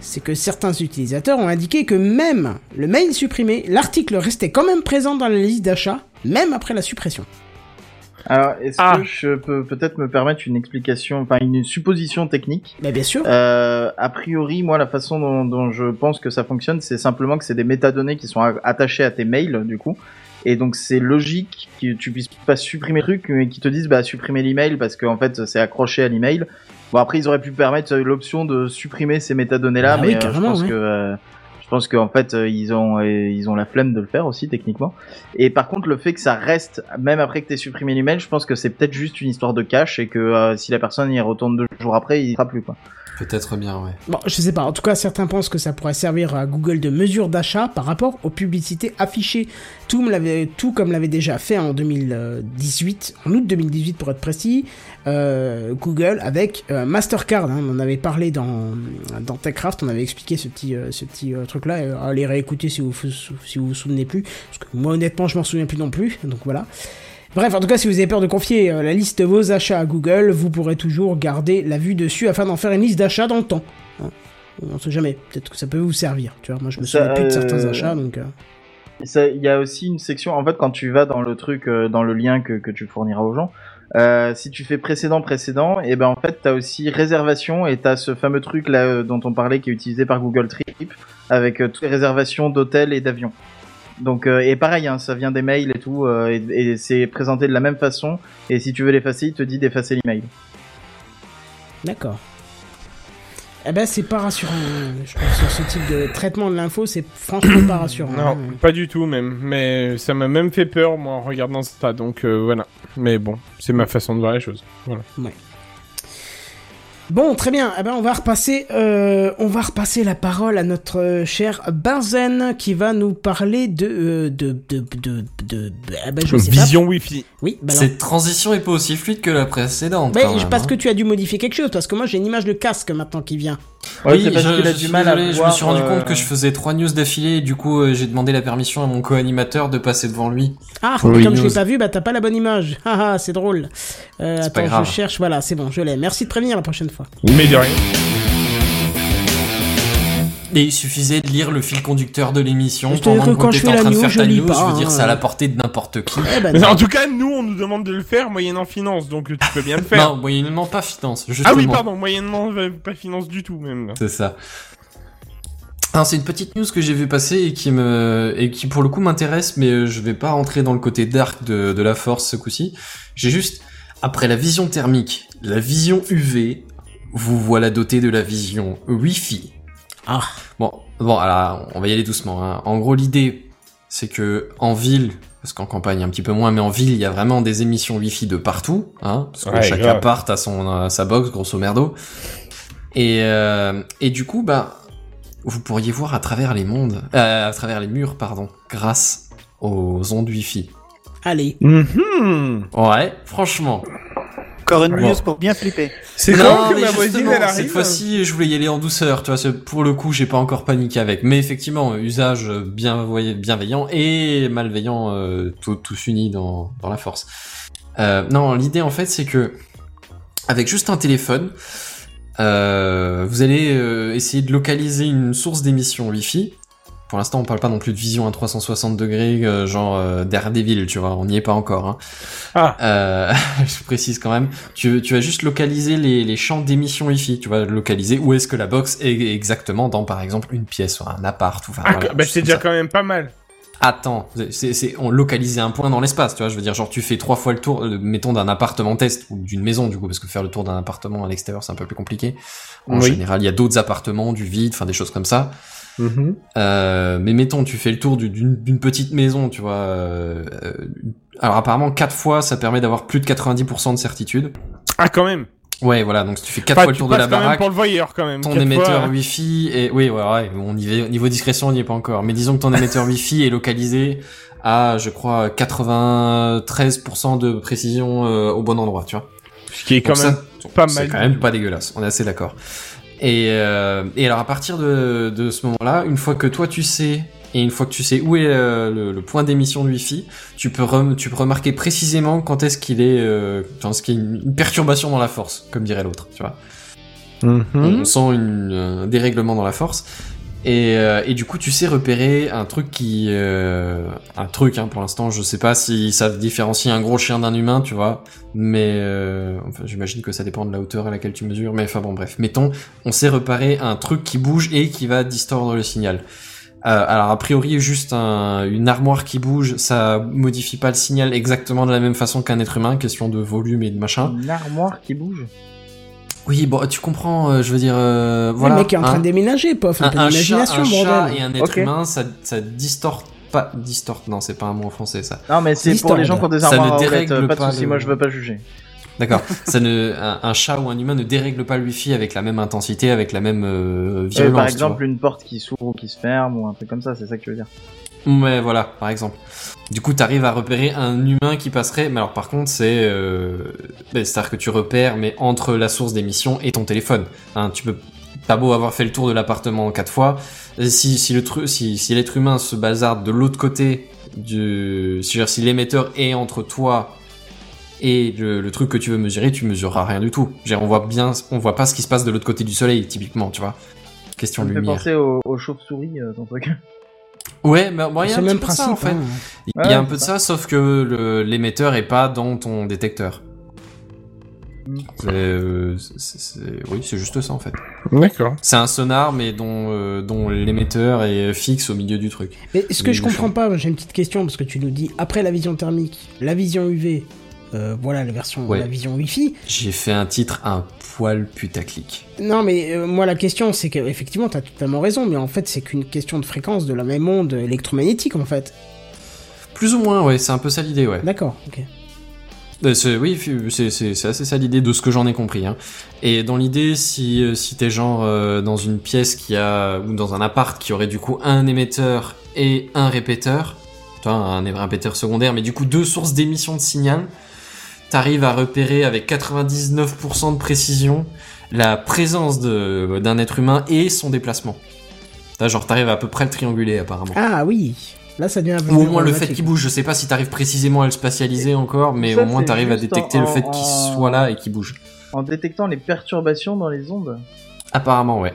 c'est que certains utilisateurs ont indiqué que même le mail supprimé, l'article restait quand même présent dans la liste d'achat, même après la suppression. Alors, est-ce Ah. que je peux peut-être me permettre une explication, enfin une supposition technique? Mais bien sûr. Euh, a priori, moi, la façon dont, dont je pense que ça fonctionne, c'est simplement que c'est des métadonnées qui sont attachées à tes mails, du coup. Et donc, c'est logique que tu puisses pas supprimer le truc, mais qu'ils te disent, bah, supprimer l'email parce qu'en fait, c'est accroché à l'email. Bon, après, ils auraient pu permettre l'option de supprimer ces métadonnées-là, Ah mais oui, euh, je pense ouais. que, euh, pense qu'en fait, euh, ils ont, euh, ils ont la flemme de le faire aussi, techniquement. Et par contre, le fait que ça reste, même après que t'aies supprimé l'email, je pense que c'est peut-être juste une histoire de cache et que euh, si la personne y retourne deux jours après, il y sera plus, quoi. Peut-être bien, ouais. Bon, je sais pas. En tout cas, certains pensent que ça pourrait servir à Google de mesure d'achat par rapport aux publicités affichées. Tout, comme l'avait déjà fait en 2018, en août 2018 pour être précis, euh, Google avec euh, Mastercard. hein. on en avait parlé dans, dans TechCraft, on avait expliqué ce petit, euh, ce petit euh, truc-là. Allez réécouter si vous, si vous vous souvenez plus. Parce que moi, honnêtement, je m'en souviens plus non plus. Donc voilà. Bref, en tout cas, si vous avez peur de confier euh, la liste de vos achats à Google, vous pourrez toujours garder la vue dessus afin d'en faire une liste d'achats dans le temps. Hein. On sait jamais, peut-être que ça peut vous servir. Tu vois, moi je me souviens plus de certains euh, achats, donc. euh, Il y a aussi une section, en fait, quand tu vas dans le truc, dans le lien que, que tu fourniras aux gens, euh, si tu fais précédent, précédent, et ben en fait, t'as aussi réservation et t'as ce fameux truc là euh, dont on parlait qui est utilisé par Google Trip avec euh, toutes les réservations d'hôtels et d'avions. Donc euh, et pareil, hein, ça vient des mails et tout, euh, et, et c'est présenté de la même façon. Et si tu veux l'effacer, il te dit d'effacer l'email. D'accord. Eh ben, c'est pas rassurant. hein. Je pense sur ce type de traitement de l'info, c'est franchement pas rassurant. Non, hein. pas du tout même. Mais ça m'a même fait peur moi en regardant ça. Donc euh, voilà. Mais bon, c'est ma façon de voir les choses. Voilà. Bon, très bien. Eh ben, on va repasser, euh, on va repasser la parole à notre euh, cher Benzen qui va nous parler de, euh, de, de, de, de, eh ben, je sais Vision Wi-Fi. pas. Oui, bah. Cette transition est pas aussi fluide que la précédente. Mais quand même, parce hein. que tu as dû modifier quelque chose, parce que moi j'ai une image de casque maintenant qui vient. Ouais, oui, c'est parce je, qu'il a je du mal à je me suis rendu euh, compte que je faisais trois news d'affilée et du coup euh, j'ai demandé la permission à mon co-animateur de passer devant lui. Ah, Oui. comme je l'ai News. pas vu, bah t'as pas la bonne image. <laughs> Ah ah, c'est drôle. Euh, C'est pas attends, grave. je cherche. Voilà, c'est bon, je l'ai. Merci de prévenir la prochaine fois. Mais de rien. Et il suffisait de lire le fil conducteur de l'émission pendant que quand je fais en la train de news, faire je ta news. pas, je veux dire, hein. c'est à la portée de n'importe qui. Eh ben, Mais en tout cas, nous on nous demande de le faire moyennant finance. Donc tu peux bien le faire. Non, moyennement pas finance. Justement. ah oui, pardon, moyennement euh, pas finance du tout même. C'est ça. Alors, c'est une petite news que j'ai vu passer et qui me et qui pour le coup m'intéresse, mais euh, je vais pas rentrer dans le côté dark de, de la force ce coup-ci. J'ai juste après la vision thermique, la vision UV, vous voilà doté de la vision Wi-Fi. Ah. Bon, bon, alors on va y aller doucement. hein. En gros, l'idée, c'est que en ville, parce qu'en campagne un petit peu moins, mais en ville, il y a vraiment des émissions Wi-Fi de partout, hein, parce que Ouais, chaque grave. appart a son a sa box, grosso merdo. Et euh, et du coup, bah, vous pourriez voir à travers les mondes, euh, à travers les murs, pardon, grâce aux ondes Wi-Fi. Allez. Mhm. Ouais, franchement. Encore une news pour bien flipper. C'est quand que ma voisine elle arrive Cette fois-ci, je voulais y aller en douceur, tu vois. Pour le coup, j'ai pas encore paniqué avec. Mais effectivement, usage bien bienveillant et malveillant, euh, tout- tous unis dans, dans la force. Euh, non, l'idée en fait, c'est que avec juste un téléphone, euh, vous allez euh, essayer de localiser une source d'émission Wi-Fi. Pour l'instant, on parle pas non plus de vision à 360 degrés, euh, genre euh, Daredevil, tu vois. On n'y est pas encore. Hein. Ah. Euh, <laughs> je précise quand même. Tu, tu vas juste localiser les, les champs d'émission Wi-Fi. Tu vas localiser où est-ce que la box est exactement dans, par exemple, une pièce ou un appart. Ou, enfin, Ah, voilà, bah c'est déjà ça. quand même pas mal. Attends, c'est, on localisait un point dans l'espace, tu vois. Je veux dire, genre, tu fais trois fois le tour, euh, mettons, d'un appartement test ou d'une maison, du coup, parce que faire le tour d'un appartement à l'extérieur, c'est un peu plus compliqué. En Oui. général, il y a d'autres appartements, du vide, enfin, des choses comme ça. Mhm. Euh, mais mettons, tu fais le tour du- d'une petite maison, tu vois. euh, euh, alors apparemment, quatre fois, ça permet d'avoir plus de 90% de certitude. Ah quand même. Ouais, voilà, donc si tu fais quatre Enfin, fois le tour de la passes quand même baraque, pour le voyeur quand même. ton émetteur fois. Wi-Fi est... Oui, ouais, ouais, on y va, niveau discrétion, on n'y est pas encore. Mais disons que ton <laughs> émetteur Wi-Fi est localisé à, je crois, 93% de précision euh, au bon endroit, tu vois. Ce qui est quand Donc même ça, pas C'est mal. quand même pas dégueulasse, on est assez d'accord. Et, euh, et alors à partir de, de ce moment-là, une fois que toi tu sais, et une fois que tu sais où est euh, le, le point d'émission de Wi-Fi, tu peux, tu peux remarquer précisément quand est-ce qu'il est, euh, quand est-ce qu'il y a une, une perturbation dans la force, comme dirait l'autre, tu vois. Mhm. On sent une, un dérèglement dans la force. Et, euh, et du coup, tu sais repérer un truc qui, euh, un truc, hein, pour l'instant, je sais pas si ça différencie un gros chien d'un humain, tu vois, mais euh, enfin, j'imagine que ça dépend de la hauteur à laquelle tu mesures. Mais enfin bon, bref, mettons, on sait repérer un truc qui bouge et qui va distordre le signal. Alors a priori, juste un- une armoire qui bouge, ça modifie pas le signal exactement de la même façon qu'un être humain, question de volume et de machin. Une armoire qui bouge? Oui, bon, tu comprends, euh, je veux dire, euh, voilà. le mec est en train hein. de déménager, pof. Un, un, un chat, un et un être humain, ça, ça distorte pas, distorte, non, c'est pas un mot en français, ça. Non, mais c'est pour les gens qui ont des Ça ne armoires dérègle roulettes, pas de pas soucis, le- moi je veux pas juger. D'accord. <laughs> ça ne, un, un chat ou un humain ne dérègle pas le wifi avec la même intensité, avec la même euh, Euh, violence. par exemple, une porte qui s'ouvre ou qui se ferme ou un truc comme ça, c'est ça que tu veux dire. Ouais, voilà, par exemple. Du coup, t'arrives à repérer un humain qui passerait, mais alors par contre, c'est, euh, c'est-à-dire que tu repères, mais entre la source d'émission et ton téléphone. Hein, tu peux, t'as beau avoir fait le tour de l'appartement quatre fois, si, si le tru- si, si l'être humain se bazarde de l'autre côté du, si, l'émetteur est entre toi et le, le truc que tu veux mesurer, tu mesureras rien du tout. Dire, on voit bien, on voit pas ce qui se passe de l'autre côté du soleil, typiquement, tu vois. Question Ça me fait penser aux, aux chauves-souris, euh, ton truc. Ouais, mais bon, il y a un le même petit peu de ça, en fait. hein. Il y a Ouais, un peu de ça, sauf que l'émetteur est pas dans ton détecteur. C'est, euh, oui, c'est juste ça en fait. D'accord. C'est un sonar, mais dont, euh, dont l'émetteur est fixe au milieu du truc. Mais ce que je comprends champ. pas, j'ai une petite question parce que tu nous dis après la vision thermique, la vision UV, euh, voilà la version, Ouais. la vision Wi-Fi. J'ai fait un titre un poil putaclic. Non, mais euh, moi la question c'est que effectivement t'as totalement raison, mais en fait c'est qu'une question de fréquence de la même onde électromagnétique en fait. Plus ou moins, ouais, c'est un peu ça l'idée, ouais. D'accord, ok. Euh, oui, c'est assez ça l'idée de ce que j'en ai compris. Hein. Et dans l'idée, si, si t'es genre euh, dans une pièce qui a ou dans un appart qui aurait du coup un émetteur et un répéteur, tu vois, un répéteur secondaire, mais du coup deux sources d'émission de signal, t'arrives à repérer avec 99% de précision la présence de- d'un être humain et son déplacement. Là, genre t'arrives à peu près le trianguler apparemment. Ah oui, là ça devient un peu Ou au moins le fait qu'il bouge, je sais pas si t'arrives précisément à le spatialiser encore, mais Ça, au moins t'arrives à détecter en- le fait en- qu'il soit là et qu'il bouge. En détectant les perturbations dans les ondes. Apparemment, ouais.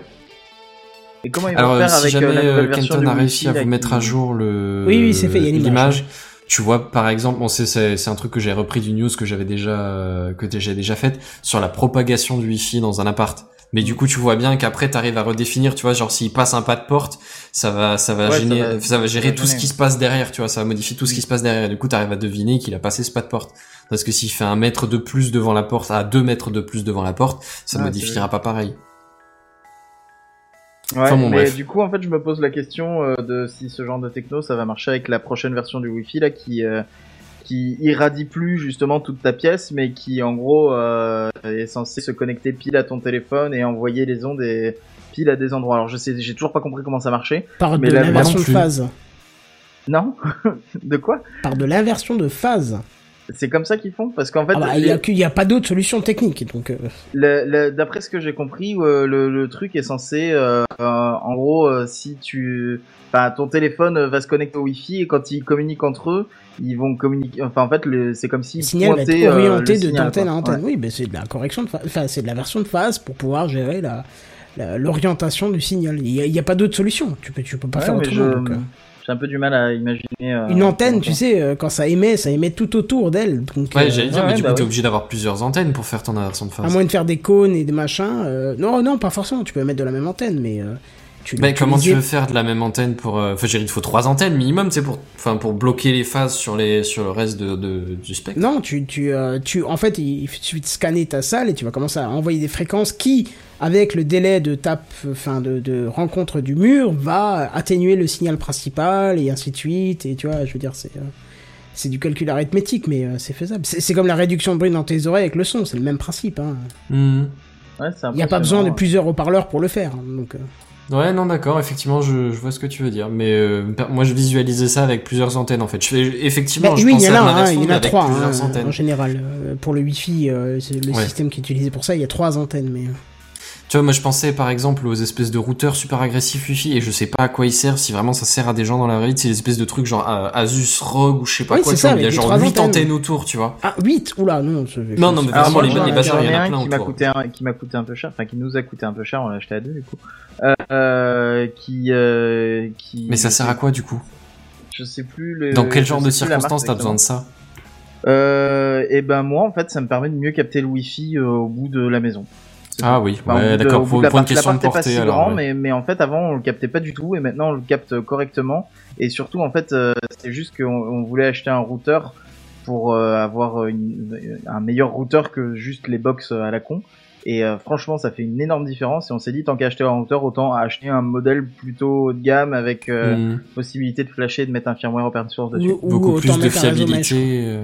Et comment ils vont Alors faire si avec euh, jamais la euh, nouvelle version Kenton a réussi à vous mettre qui- à jour le Oui, oui, c'est fait, il y a l'image. Tu vois, par exemple, bon, c'est un truc que j'ai repris du news que j'avais déjà euh, que j'ai déjà fait sur la propagation du Wi-Fi dans un appart. Mais du coup, tu vois bien qu'après, t'arrives à redéfinir, tu vois, genre s'il passe un pas de porte, ça va, ça va Ouais, ça va- ça va gérer ça va tout ce qui se passe derrière, tu vois, ça va modifier tout ce qui se passe derrière. Et du coup, t'arrives à deviner qu'il a passé ce pas de porte. Parce que s'il fait un mètre de plus devant la porte, à deux mètres de plus devant la porte, ça Ah, modifiera pas pareil. Ouais, Enfin, bon, mais bref. du coup, en fait, je me pose la question euh, de si ce genre de techno, ça va marcher avec la prochaine version du Wi-Fi là, qui euh, qui irradie plus justement toute ta pièce, mais qui en gros euh, est censé se connecter pile à ton téléphone et envoyer les ondes et pile à des endroits. Alors je sais, j'ai toujours pas compris comment ça marchait. Par Mais de l'inversion de phase. Non, <laughs> de quoi? Par de l'inversion de phase. C'est comme ça qu'ils font parce qu'en fait, Ah bah, il les- y a, pas d'autre solution technique, donc. euh, D'après ce que j'ai compris, euh, le, le truc est censé, euh, en gros, si tu, enfin, ton téléphone va se connecter au Wi-Fi et quand ils communiquent entre eux, ils vont communiquer. Enfin, en fait, le- c'est comme s'ils signal va être orienté de d'antenne à antenne. Ouais. Oui, mais c'est de la correction de phase. Enfin, c'est de la version de phase pour pouvoir gérer la l'orientation du signal. Il y a, pas d'autre solution. Tu peux, tu peux pas Ouais, faire autrement. je- donc. J'ai un peu du mal à imaginer. euh, Une antenne, tu sais, euh, quand ça émet, ça émet tout autour d'elle. Donc, Ouais, euh, j'allais dire, ouais, mais du bah coup, t'es obligé d'avoir plusieurs antennes pour faire ton inversion de phase. à moins de faire des cônes et des machins. euh, Non, non, pas forcément. Tu peux mettre de la même antenne, mais euh, tu. Mais comment tu veux faire de la même antenne pour euh, Enfin, j'ai dit, il faut trois antennes minimum, c'est pour, enfin, pour bloquer les phases sur les, sur le reste de, de- du spectre. Non, tu, tu, euh, tu, en fait, il suffit de scanner ta salle et tu vas commencer à envoyer des fréquences qui, avec le délai de tape, enfin, de, de rencontre du mur, va atténuer le signal principal et ainsi de suite. Et tu vois, je veux dire, c'est, euh, c'est du calcul arithmétique, mais euh, c'est faisable. C'est, comme la réduction de bruit dans tes oreilles avec le son, c'est le même principe. Hein. Hmm. Ouais, Il n'y a pas besoin de plusieurs haut-parleurs pour le faire. hein, donc, euh, Ouais, non, d'accord, effectivement, je, je vois ce que tu veux dire. Mais euh, moi, je visualisais ça avec plusieurs antennes, en fait. Je fais, effectivement, bah, je oui, il y en a, de hein, l'inversion, il y en mais a avec trois hein, en général. Pour le Wi-Fi, euh, c'est le Ouais. système qui est utilisé pour ça, il y a trois antennes. Mais... Tu vois, moi, je pensais, par exemple, aux espèces de routeurs super agressifs Wi-Fi, et je sais pas à quoi ils servent, si vraiment ça sert à des gens dans la vraie vie. C'est des espèces de trucs genre euh, Asus ROG ou je sais pas Oui, quoi. ça, il y a genre trois 8 antennes. antennes autour, tu vois. Ah, 8 Oula, non. c'est- Non, non, mais vraiment, les, les bazars, il y en a un plein qui m'a autour. coûté un, qui m'a coûté un peu cher, enfin qui nous a coûté un peu cher, on l'a acheté à deux du coup. Euh, euh, qui, euh, qui. Mais ça sert à quoi, du coup? Je sais plus le. Dans quel je genre de circonstances t'as besoin de ça? Euh, et ben moi en fait ça me permet de mieux capter le wifi euh, au bout de la maison. Ah oui, Enfin, ouais, d'accord, au bout pour, de la pour une question de est pas portée, si alors. grand, ouais. mais, mais en fait avant on le captait pas du tout et maintenant on le capte correctement. Et surtout en fait euh, c'est juste qu'on on voulait acheter un routeur pour euh, avoir une- un meilleur routeur que juste les box à la con. Et euh, franchement ça fait une énorme différence et on s'est dit tant qu'à acheter un routeur autant acheter un modèle plutôt haut de gamme avec euh, Hmm. possibilité de flasher et de mettre un firmware open source dessus. Ou- ou Beaucoup plus de fiabilité.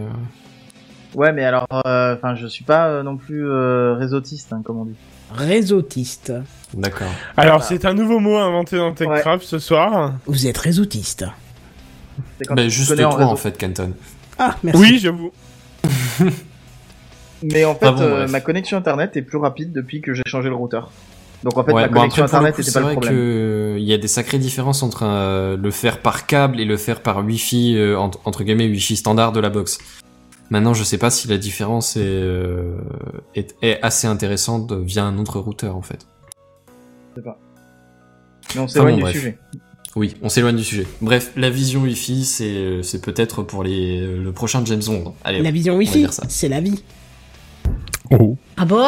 Euh, Ouais, mais alors, euh, enfin, je suis pas euh, non plus euh, réseautiste, hein, comme on dit. Réseautiste. D'accord. Alors, c'est un nouveau mot inventé dans TechCraft ce soir. Vous êtes réseautiste. C'est quand Bah, juste toi, en réseau. en fait, Canton. Ah, merci. Oui, j'avoue. <laughs> Mais en fait, Ah bon, euh, ma connexion internet est plus rapide depuis que j'ai changé le routeur. Donc en fait, Ouais, ma bon, connexion après, internet coup, était c'est pas le problème. que il y a des sacrées différences entre euh, le faire par câble et le faire par Wi-Fi euh, entre, entre guillemets Wi-Fi standard de la box. Maintenant, je sais pas si la différence est, euh, est, est assez intéressante via un autre routeur en fait. Mais on s'éloigne bon, du bref. sujet. Oui, on s'éloigne du sujet. Bref, la vision Wi-Fi, c'est euh, c'est peut-être pour les le prochain James Bond. Allez, La vision Wi-Fi, c'est la vie. Oh. Ah bon?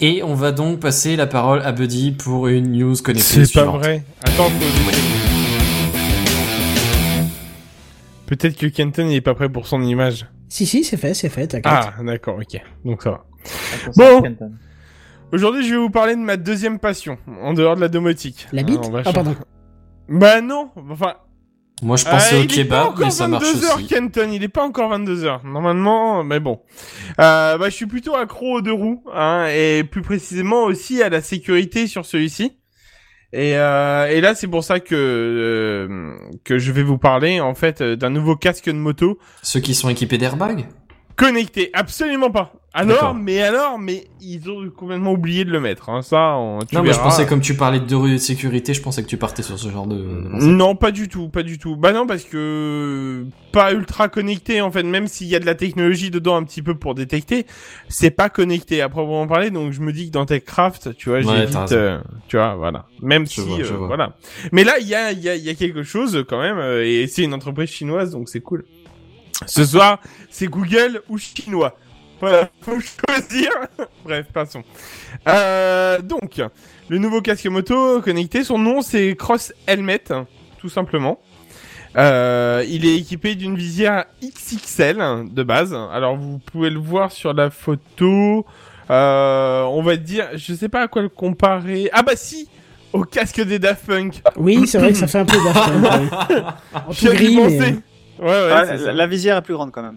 Et on va donc passer la parole à Buddy pour une news connectée C'est pas vrai. Attends, faut- Peut-être que Kenton il est pas prêt pour son image. Si, si, c'est fait, c'est fait, t'inquiète. Ah, d'accord, ok. Donc ça va. Attention, Bon. Aujourd'hui, je vais vous parler de ma deuxième passion, en dehors de la domotique. La bite Ah, Ah, pardon. Bah non, enfin... Moi, je pensais euh, au kebab, encore mais ça marche 22h, aussi. Kenton, il est pas encore 22h. Normalement, mais bon. Euh, bah, je suis plutôt accro aux deux roues, hein, et plus précisément aussi à la sécurité sur celui-ci. Et, euh, et là, c'est pour ça que euh, que je vais vous parler en fait euh, d'un nouveau casque de moto. Ceux qui sont équipés d'airbags connecté. Absolument pas. Alors, mais alors, mais ils ont complètement oublié de le mettre. Hein. Ça, on, tu Non, mais je pensais, comme tu parlais de deux rues de sécurité, je pensais que tu partais sur ce genre de... Non, pas du tout, pas du tout. Bah non, parce que pas ultra connecté en fait. Même s'il y a de la technologie dedans un petit peu pour détecter, c'est pas connecté à proprement parler. Donc je me dis que dans Techcraft, tu vois, Ouais, j'évite, euh, tu vois, voilà. Même Je si, vois, euh, voilà. Mais là, il y a, il y a, il y a quelque chose quand même, euh, et c'est une entreprise chinoise, donc c'est cool. Ce soir, c'est Google ou chinois. Voilà, faut choisir. <laughs> Bref, passons. Euh, donc, le nouveau casque moto connecté, son nom c'est Cross Helmet, tout simplement. Euh, il est équipé d'une visière XXL de base. Alors vous pouvez le voir sur la photo. Euh, on va dire, je sais pas à quoi le comparer. Ah bah si, au casque des Daft Punk. Oui, c'est vrai que ça fait un peu Daft Punk. <laughs> En tout gris, mais... Ouais ouais. Ah, c'est ça. la, la visière est plus grande quand même.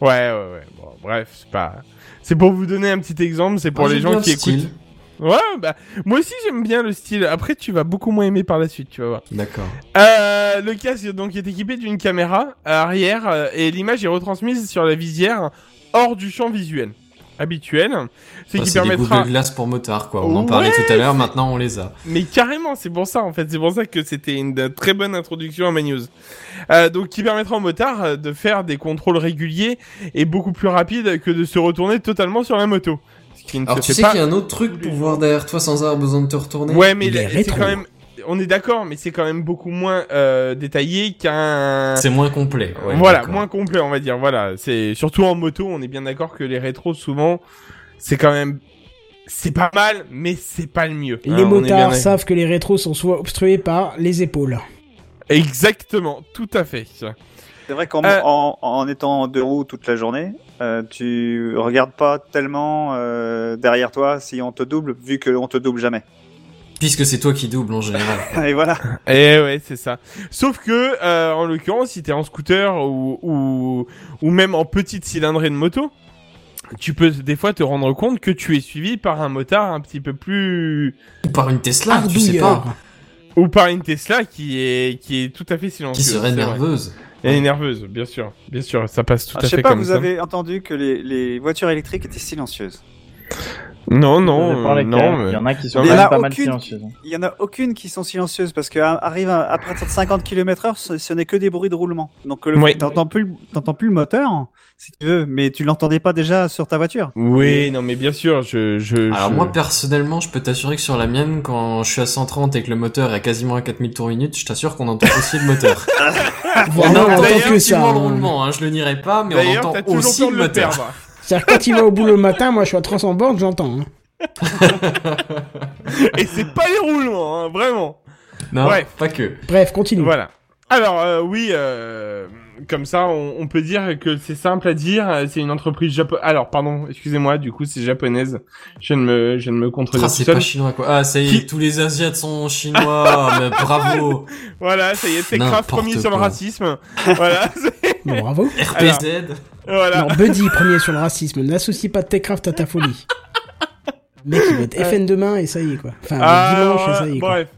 Ouais ouais ouais. Bon, bref, c'est pas. C'est pour vous donner un petit exemple. C'est pour Moi, les gens qui le style. écoutent. Ouais, bah moi aussi j'aime bien le style. Après, tu vas beaucoup moins aimer par la suite, tu vas voir. D'accord. Euh, le casque donc est équipé d'une caméra arrière euh, et l'image est retransmise sur la visière hors du champ visuel habituel, ce Ça, qui c'est des permettra. Google Glass pour motards, quoi. On en parlait tout à l'heure, maintenant on les a. Mais carrément, c'est pour ça en fait, c'est pour ça que c'était une euh, très bonne introduction à ma news. Euh, donc qui permettra aux motards euh, de faire des contrôles réguliers et beaucoup plus rapides que de se retourner totalement sur la moto. Ce qui ne Alors se tu fait sais pas. qu'il y a un autre truc pour voir derrière toi sans avoir besoin de te retourner Ouais, mais c'est quand même. On est d'accord, mais c'est quand même beaucoup moins euh, détaillé qu'un. C'est moins complet. ouais, voilà, moins complet, on va dire. Voilà, c'est surtout en moto, on est bien d'accord que les rétros souvent, c'est quand même, c'est pas mal, mais c'est pas le mieux. Les hein, motards savent que les rétros sont souvent obstrués par les épaules. Exactement, tout à fait. C'est vrai qu'en Euh. en, en étant en deux roues toute la journée, euh, tu regardes pas tellement euh, derrière toi si on te double, vu qu'on te double jamais. Puisque c'est toi qui double en général. <laughs> Et voilà. Et ouais, c'est ça. Sauf que, euh, en l'occurrence, si t'es en scooter ou, ou ou même en petite cylindrée de moto, tu peux des fois te rendre compte que tu es suivi par un motard un petit peu plus Ou par une Tesla, tu sais pas. ou par une Tesla qui est qui est tout à fait silencieuse. Qui serait nerveuse. Elle est nerveuse, bien sûr, bien sûr, ça passe tout Ah, à je sais fait pas, comme vous ça. avez entendu que les, les voitures électriques étaient silencieuses. Non, non, euh, non. mais- Il y en a qui sont même pas mal aucune silencieuses. hein. Il y en a aucune qui sont silencieuses parce que à- arrive à, à partir de 50 km/h, ce, ce n'est que des bruits de roulement. Donc le, Oui. t'entends plus, le- t'entends plus le moteur, si tu veux, mais tu l'entendais pas déjà sur ta voiture. Oui, non, mais bien sûr, je, je. Alors je- moi personnellement, je peux t'assurer que sur la mienne, quand je suis à 130 et que le moteur est quasiment à 4000 tours minute, je t'assure qu'on entend aussi le moteur. <laughs> On entend effectivement le hein. roulement, hein, je le nierai pas, mais on entend aussi le le moteur. C'est-à-dire que quand il va au boulot le matin, moi je suis à 300 bornes, j'entends. hein. <laughs> Et c'est pas les roulements, hein, vraiment. Non, Bref. pas que. Bref, continue. Voilà. Alors euh, oui, euh, comme ça, on, on peut dire que c'est simple à dire. euh, C'est une entreprise japonaise. Alors pardon, excusez-moi. Du coup, c'est japonaise. Je ne me, je ne me contredire Ah, c'est pas chinois quoi. Ah, ça y est, Qui- tous les Asiates sont chinois, <laughs> mais bravo. Voilà, ça y est, Techcraft N'importe premier sur le racisme. voilà, <laughs> c'est- Bon, bravo. <laughs> RPZ. voilà. Non, Buddy, premier sur le racisme. N'associe pas Techcraft à ta folie. Mec, il va être FN demain et ça y est, quoi. Enfin, Ah, dimanche et voilà, ça y est, quoi. bref.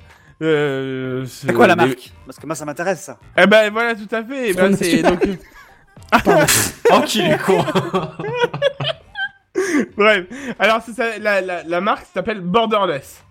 Euh, C'est quoi la marque Parce que moi ça m'intéresse ça. Eh ben voilà, tout à fait. Eh ben, c'est donc. <laughs> Oh, qu'il est con. Bref, alors c'est ça, la, la, la marque s'appelle Borderless.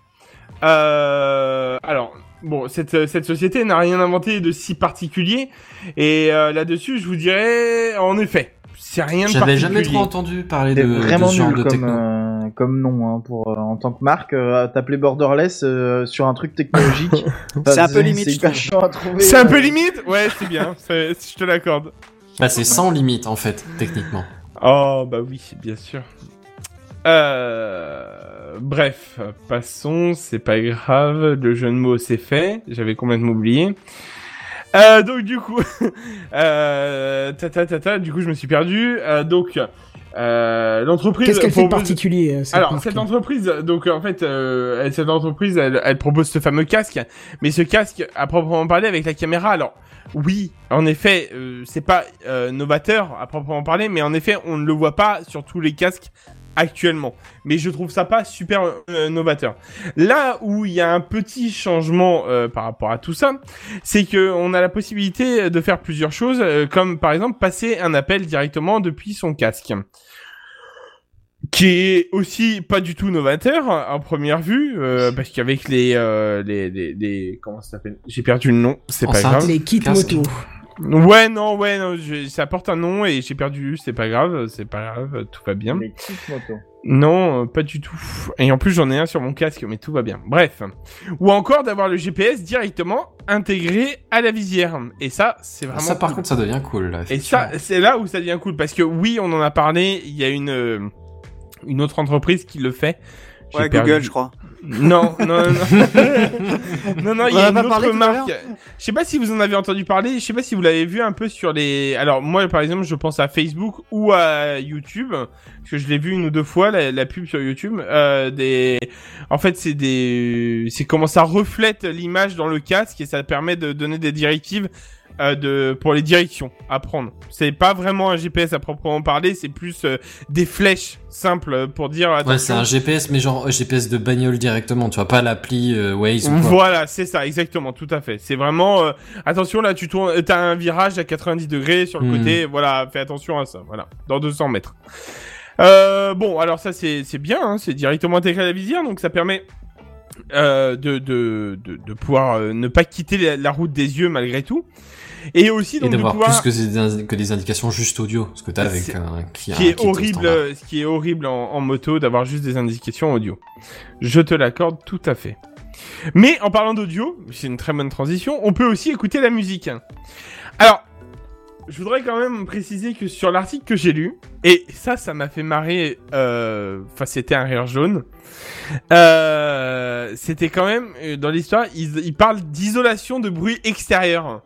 Euh, alors, bon, cette, cette société n'a rien inventé de si particulier. Et euh, là-dessus, je vous dirais, en effet, c'est rien de J'avais particulier. jamais trop entendu parler de, de vraiment ce genre de comme, techno. euh, comme nom hein, pour euh, en tant que marque. euh, T'appeler Borderless euh, sur un truc technologique. <laughs> C'est un peu limite, C'est chiant à trouver. C'est un peu limite? Ouais, c'est bien, je te l'accorde. Bah, c'est sans limite en fait, techniquement. Oh, bah oui, bien sûr. Euh... Bref, passons, c'est pas grave, le jeu de mots c'est fait, j'avais complètement oublié. Euh, donc du coup, <laughs> euh, ta, ta, ta, ta, du coup je me suis perdu. Euh, donc euh, l'entreprise. Qu'est-ce qu'elle fait de propose- particulier euh, cette Alors marque cette entreprise, donc en fait, euh, elle- cette entreprise, elle, elle propose ce fameux casque, mais ce casque, à proprement parler, avec la caméra, alors oui, en effet, euh, c'est pas euh, novateur à proprement parler, mais en effet, on ne le voit pas sur tous les casques actuellement. Mais je trouve ça pas super euh, novateur. Là où il y a un petit changement euh, par rapport à tout ça, c'est que on a la possibilité de faire plusieurs choses, euh, comme par exemple passer un appel directement depuis son casque qui est aussi pas du tout novateur en première vue euh, parce qu'avec les, euh, les les les comment ça s'appelle? J'ai perdu le nom c'est pas grave Les kits moto. Ouais non ouais non je- ça porte un nom et j'ai perdu c'est pas grave c'est pas grave tout va bien Les petites motos. non euh, pas du tout et en plus j'en ai un sur mon casque mais tout va bien bref ou encore d'avoir le GPS directement intégré à la visière et ça c'est vraiment Ça, par cool. contre, ça devient cool, là. Et ça, c'est là où ça devient cool parce que oui, on en a parlé. Il y a une euh, une autre entreprise qui le fait. Ouais, perdu- Google, je crois. Non, non, non. <laughs> non, non, il y a une pas autre marque. Je sais pas si vous en avez entendu parler. Je sais pas si vous l'avez vu un peu sur les. Alors moi, par exemple, je pense à Facebook ou à YouTube parce que je l'ai vu une ou deux fois la, la pub sur YouTube. Euh, des. En fait, c'est des. C'est comment ça reflète l'image dans le casque et ça permet de donner des directives. Euh, de pour les directions à prendre. C'est pas vraiment un GPS à proprement parler, c'est plus euh, des flèches simples pour dire Ouais, c'est un GPS, mais genre euh, GPS de bagnole directement, tu vois, pas l'appli euh, Waze ou quoi. Voilà, c'est ça, exactement, tout à fait. C'est vraiment attention là, tu tournes, t'as un virage à 90 degrés sur le Hmm. côté, voilà, fais attention à ça, voilà, dans 200 mètres. Bon, alors ça c'est c'est bien, hein, c'est directement intégré à la visière, donc ça permet euh, de, de, de de pouvoir euh, ne pas quitter la, la route des yeux malgré tout, et aussi Et donc de d'avoir pouvoir plus que des, indi- que des indications juste audio, ce que t'as avec un, qui, ce qui un est horrible, euh, ce qui est horrible en, en moto d'avoir juste des indications audio. Je te l'accorde tout à fait. Mais en parlant d'audio, c'est une très bonne transition, on peut aussi écouter la musique. Alors, je voudrais quand même préciser que sur l'article que j'ai lu, et ça, ça m'a fait marrer, euh, enfin c'était un rire jaune, euh, c'était quand même, dans l'histoire, ils, ils parlent d'isolation de bruit extérieur.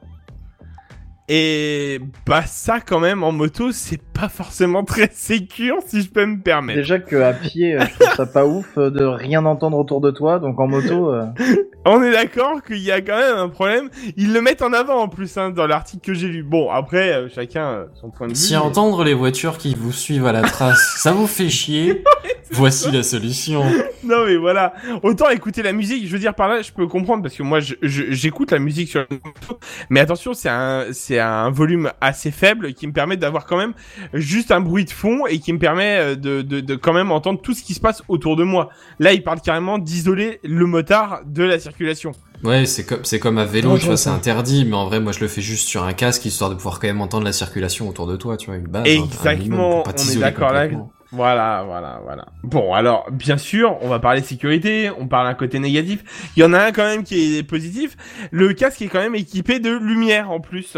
Et bah ça quand même en moto c'est pas forcément très sécure si je peux me permettre. Déjà que à pied, euh, je trouve ça pas ouf euh, de rien entendre autour de toi, donc en moto. euh, <laughs> On est d'accord qu'il y a quand même un problème. Ils le mettent en avant en plus hein, dans l'article que j'ai lu. Bon après euh, chacun euh, son point de vue. Si mais- entendre les voitures qui vous suivent à la trace, ça vous fait chier, <laughs> voici la solution. <laughs> Non mais voilà, autant écouter la musique. Je veux dire par là, je peux comprendre parce que moi je- je- j'écoute la musique sur la moto, mais attention c'est un c'est un volume assez faible qui me permet d'avoir quand même juste un bruit de fond et qui me permet euh, de, de de quand même entendre tout ce qui se passe autour de moi. Là il parle carrément d'isoler le motard de la circulation. Ouais, c'est comme, c'est comme à vélo, tu vois, c'est interdit, mais en vrai, moi, je le fais juste sur un casque, histoire de pouvoir quand même entendre la circulation autour de toi, tu vois, une base. un- un minimum Exactement, on est d'accord là. Voilà, voilà, voilà. Bon, alors, bien sûr, on va parler sécurité, on parle un côté négatif. Il y en a un quand même qui est positif. Le casque est quand même équipé de lumière en plus.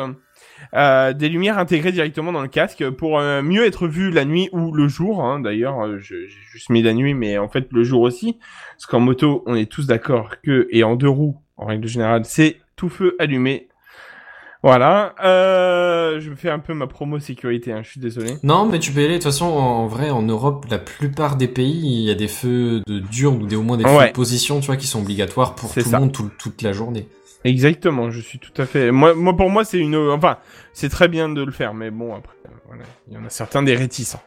Euh, des lumières intégrées directement dans le casque pour euh, mieux être vu la nuit ou le jour. hein. D'ailleurs, euh, j'ai juste mis la nuit, mais en fait le jour aussi. Parce qu'en moto, on est tous d'accord que, et en deux roues, en règle générale, c'est tout feu allumé. Voilà. Euh, je fais un peu ma promo sécurité, hein, je suis désolé. Non, mais tu peux y aller. De toute façon, en vrai, en Europe, la plupart des pays, il y a des feux de diurne ou des, au moins des feux Ouais. de position, tu vois, qui sont obligatoires pour tout ça. le monde tout- toute la journée. Exactement, je suis tout à fait. Moi, moi pour moi, c'est une. Enfin, c'est très bien de le faire, mais bon, après, voilà, il y en a certains des réticents.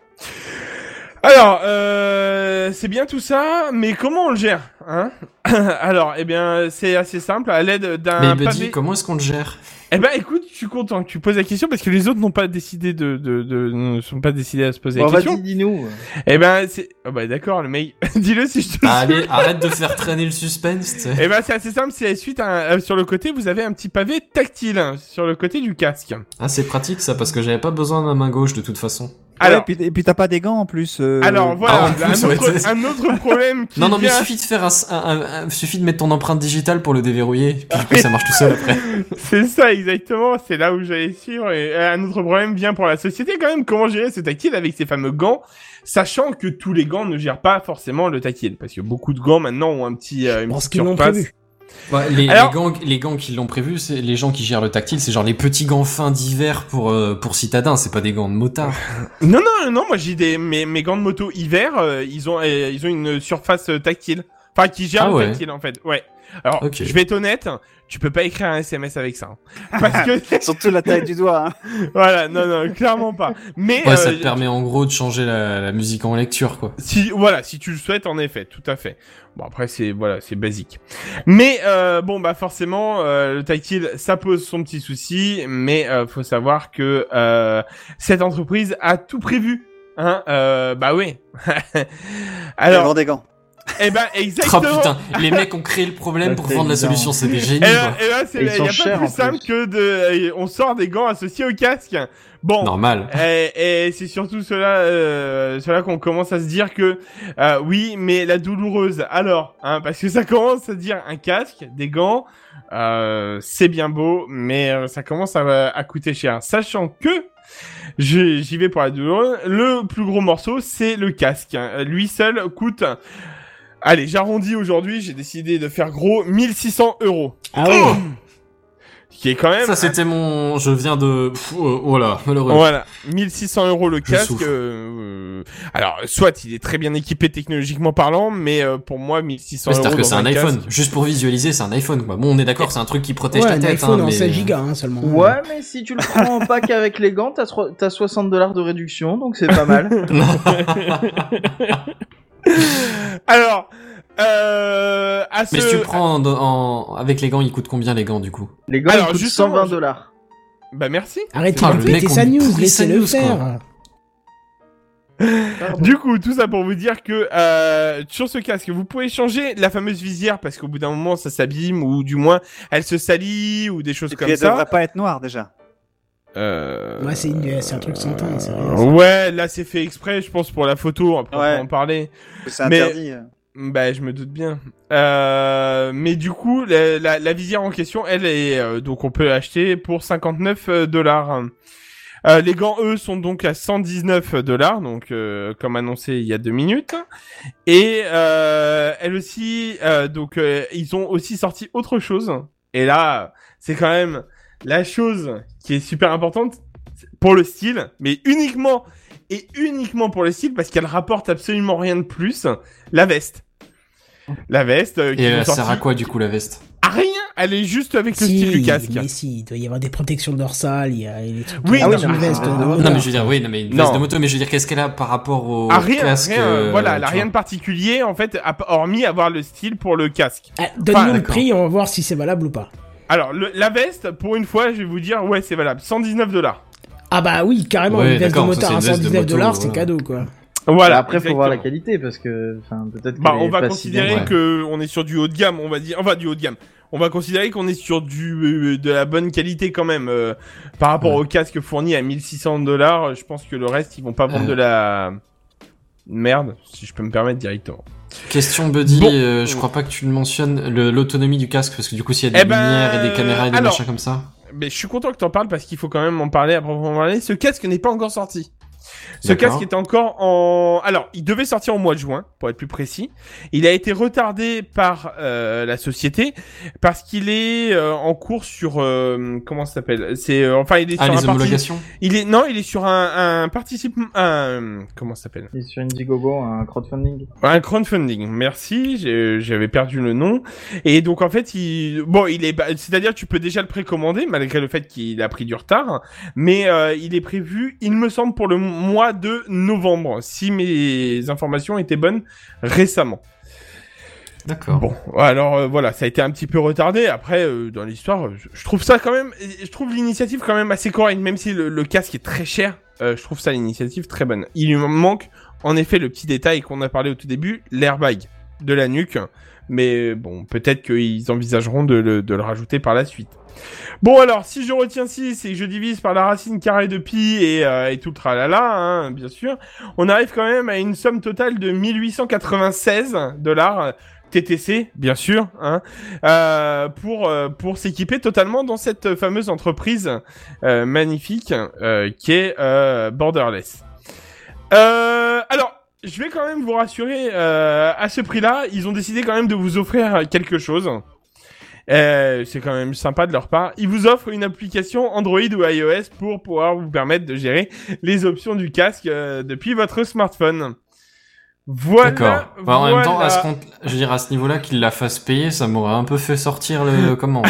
Alors, euh, c'est bien tout ça, mais comment on le gère, hein? <coughs> Alors, eh bien, c'est assez simple, à l'aide mais d'un Buddy, pavé. comment est-ce qu'on le gère? Eh ben, écoute, je suis content que tu poses la question parce que les autres n'ont pas décidé de, de, de, ne sont pas décidés à se poser Bon, la question. vas-y, dis-nous. Eh ben, c'est. Ah bah d'accord, le mec. <laughs> Dis-le si je te. Allez, arrête de faire traîner le suspense. Eh ben, c'est assez simple. C'est suite à un- euh, sur le côté, vous avez un petit pavé tactile hein, sur le côté du casque. Ah, c'est pratique ça, parce que j'avais pas besoin de ma main gauche de toute façon. Alors, et puis, et puis t'as pas des gants en plus. euh, alors voilà, Ah, plus, un, ouais, autre, un autre problème qui Non, non, mais il vient- suffit de faire un, un- un- un- suffit de mettre ton empreinte digitale pour le déverrouiller, puis du coup, ça marche tout seul après. <laughs> C'est ça exactement, c'est là où j'allais suivre. Et euh, un autre problème vient pour la société quand même, comment gérer ce tactile avec ces fameux gants, sachant que tous les gants ne gèrent pas forcément le tactile, parce que beaucoup de gants maintenant ont un petit, euh, une Parce petite qu'ils l'ont surface. prévu. Ouais, les, Alors- les gants, les gants qui l'ont prévu, c'est les gens qui gèrent le tactile, c'est genre les petits gants fins d'hiver pour euh, pour citadins, c'est pas des gants de motard. <laughs> Non non non, moi j'ai des mes, mes gants de moto hiver, euh, ils ont euh, ils ont une surface euh, tactile, enfin qui gère Ah le tactile en fait. Ouais. Alors Ok. je vais être honnête, tu peux pas écrire un SMS avec ça, hein. parce que <laughs> Surtout la taille du doigt. Hein. <laughs> voilà non non clairement pas. Mais Ouais, ça euh, te permet en gros de changer la, la musique en lecture, quoi. Si voilà, si tu le souhaites, en effet, tout à fait. Bon après c'est voilà, c'est basique. Mais euh, bon bah forcément euh, le tactile ça pose son petit souci, mais euh, faut savoir que euh, cette entreprise a tout prévu. Hein, euh, bah oui. <laughs> Ils Alors, vendent des gants. Eh ben Oh exactement. putain, les mecs ont créé le problème pour vendre la solution, c'est des génies, Et là, quoi. et là, c'est y a pas chers, plus simple plus. que de, on sort des gants associés au casque. Bon, Normal. Et, et c'est surtout cela, euh, cela qu'on commence à se dire que euh, oui, mais la douloureuse. Alors, hein, parce que ça commence à dire un casque, des gants, euh, c'est bien beau, mais euh, ça commence à, à coûter cher. Sachant que j'y vais pour la douloureuse. Le plus gros morceau, c'est le casque. hein. Lui seul coûte. Allez, j'arrondis aujourd'hui. J'ai décidé de faire gros 1600 euros. Ah ouais. Qui est quand même Ça, c'était mon, je viens de, Pff, oh, oh malheureux. Voilà, 1600 euros le Je casque. euh, alors, soit il est très bien équipé technologiquement parlant, mais euh, pour moi, 1600 Ouais, euros C'est-à-dire que c'est un casque- iPhone. Juste pour visualiser, c'est un iPhone, quoi. Bon, on est d'accord, c'est un truc qui protège Ouais, ta un tête, iPhone hein, en mais... 16 gigas hein, seulement. Ouais, mais si tu le prends en pack avec les gants, t'as 60 dollars de réduction, donc c'est pas mal. <laughs> <laughs> <laughs> Alors, euh, à ce... Mais si tu prends en, en- avec les gants, ils coûtent combien les gants, du coup? Les gants, Alors, ils coûtent justement, 120 je- dollars. Bah merci. Arrêtez de le péter mec, on sa lui news, pourrit sa laissez-le news, quoi. faire. Du coup, tout ça pour vous dire que euh, sur ce casque, vous pouvez changer la fameuse visière parce qu'au bout d'un moment, ça s'abîme ou du moins, elle se salit ou des choses Et puis comme elle ça. devrait pas être noire déjà. Euh... Ouais, c'est une- c'est un truc sans teint. Ouais, là c'est fait exprès, je pense pour la photo. Après, on peut en parler. C'est Mais- interdit. euh. Bah, je me doute bien. Euh, mais du coup, la, la, la visière en question, elle est euh, donc on peut acheter pour 59 euh, dollars. Euh, les gants, eux, sont donc à 119 dollars, donc euh, comme annoncé il y a deux minutes. Et euh, elle aussi, euh, donc euh, ils ont aussi sorti autre chose. Et là, c'est quand même la chose qui est super importante pour le style, mais uniquement et uniquement pour le style parce qu'elle rapporte absolument rien de plus. La veste. La veste. euh, Et qu'ils ont elle sert à quoi, du coup, la veste? À rien. Elle est juste avec le Si, style du casque. mais si, il doit y avoir des protections dorsales, il y a des trucs. Oui, Ah non, une mais- veste de Ah. Non, mais je veux dire, oui, non, mais une Non. veste de moto, mais je veux dire, qu'est-ce qu'elle a par rapport au Ah, rien, casque? rien, euh, voilà, elle a rien de particulier en fait, hormis avoir le style pour le casque. Ah, Donne-nous le prix, on va voir si c'est valable ou pas. Alors, le- la veste, pour une fois, je vais vous dire, ouais, c'est valable, 119 dollars. Ah bah oui, carrément, Ouais, une veste de motard à une veste de 119 moto, dollars, c'est voilà. cadeau quoi. Voilà. Après, faut voir la qualité parce que, enfin, peut-être. Bah, on va si considérer que on est sur du haut de gamme, on va dire, enfin du haut de gamme. On va considérer qu'on est sur du euh, de la bonne qualité quand même euh, par rapport Ouais. au casque fourni à 1600 dollars. Je pense que le reste, ils vont pas vendre Euh. de la merde, si je peux me permettre directement. Question Buddy, Bon. euh, je crois pas que tu le mentionnes, l'autonomie du casque, parce que du coup, s'il y a des Eh ben, lumières et des caméras et des alors- machins comme ça. Mais je suis content que t'en parles parce qu'il faut quand même en parler à proprement parler. Ce casque n'est pas encore sorti. Ce casque est encore en... Alors, il devait sortir au mois de juin, pour être plus précis. Il a été retardé par euh, la société parce qu'il est euh, en cours sur... euh, comment ça s'appelle? C'est euh, Enfin, il est Ah, sur les un parti- homologations? Il est... Non, il est sur un, un participe... Un... Comment ça s'appelle? Et sur Indiegogo, un crowdfunding. un crowdfunding, merci, j'ai- j'avais perdu le nom. Et donc en fait, il bon, il est bah, c'est-à-dire que tu peux déjà le précommander malgré le fait qu'il a pris du retard, mais euh, il est prévu, il me semble pour le mois de novembre si mes informations étaient bonnes récemment. D'accord. Bon, alors euh, voilà, ça a été un petit peu retardé. Après, euh, dans l'histoire, je, je trouve ça quand même, je trouve l'initiative quand même assez correcte, même si le, le casque est très cher. euh, je trouve ça l'initiative très bonne. Il lui manque en effet le petit détail qu'on a parlé au tout début, l'airbag de la nuque, Mais bon, peut-être qu'ils envisageront de le, de le rajouter par la suite. Bon alors, si je retiens 6 et que je divise par la racine carrée de pi et, euh, et tout le tralala, hein, bien sûr, on arrive quand même à une somme totale de 1896 dollars TTC, bien sûr, hein, euh, pour euh, pour s'équiper totalement dans cette fameuse entreprise euh, magnifique euh, qui est euh, Borderless. Euh, alors, je vais quand même vous rassurer, euh, à ce prix-là, ils ont décidé quand même de vous offrir quelque chose. Euh, c'est quand même sympa de leur part. Ils vous offrent une application Android ou iOS pour pouvoir vous permettre de gérer les options du casque euh, depuis votre smartphone. Voilà. D'accord. Bah, en même temps, à ce compte, je veux dire, à ce niveau-là, qu'il la fasse payer, ça m'aurait un peu fait sortir le, <laughs> comment?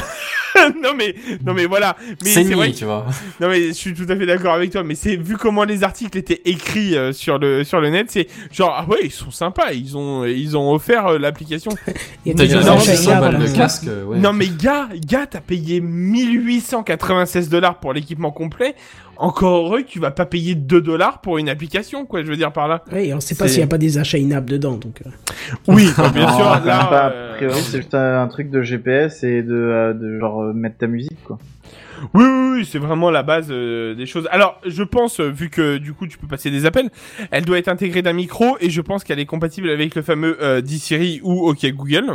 non mais non mais voilà. Mais C'est vrai tu vois. Non mais je suis tout à fait d'accord avec toi, mais c'est vu comment les articles étaient écrits euh, sur le sur le net, c'est genre ah ouais ils sont sympas, ils ont ils ont offert euh, l'application. <laughs> Il y a T'as des dit gens non, qui mais 100 regardent, balles de hein. casque, ouais. Non mais gars gars t'as payé 1896 dollars pour l'équipement complet. Encore heureux que tu vas pas payer 2 dollars pour une application quoi, je veux dire par là. Oui, on sait pas s'il y a pas des achats inables dedans, donc. euh. Oui <laughs> bien sûr là. pas. euh, A priori, c'est juste un, un truc de GPS et de, euh, de genre euh, mettre ta musique, quoi. Oui, oui, oui, c'est vraiment la base euh, des choses. Alors, je pense, euh, vu que du coup tu peux passer des appels, elle doit être intégrée d'un micro et je pense qu'elle est compatible avec le fameux euh, D-Siri ou OK Google.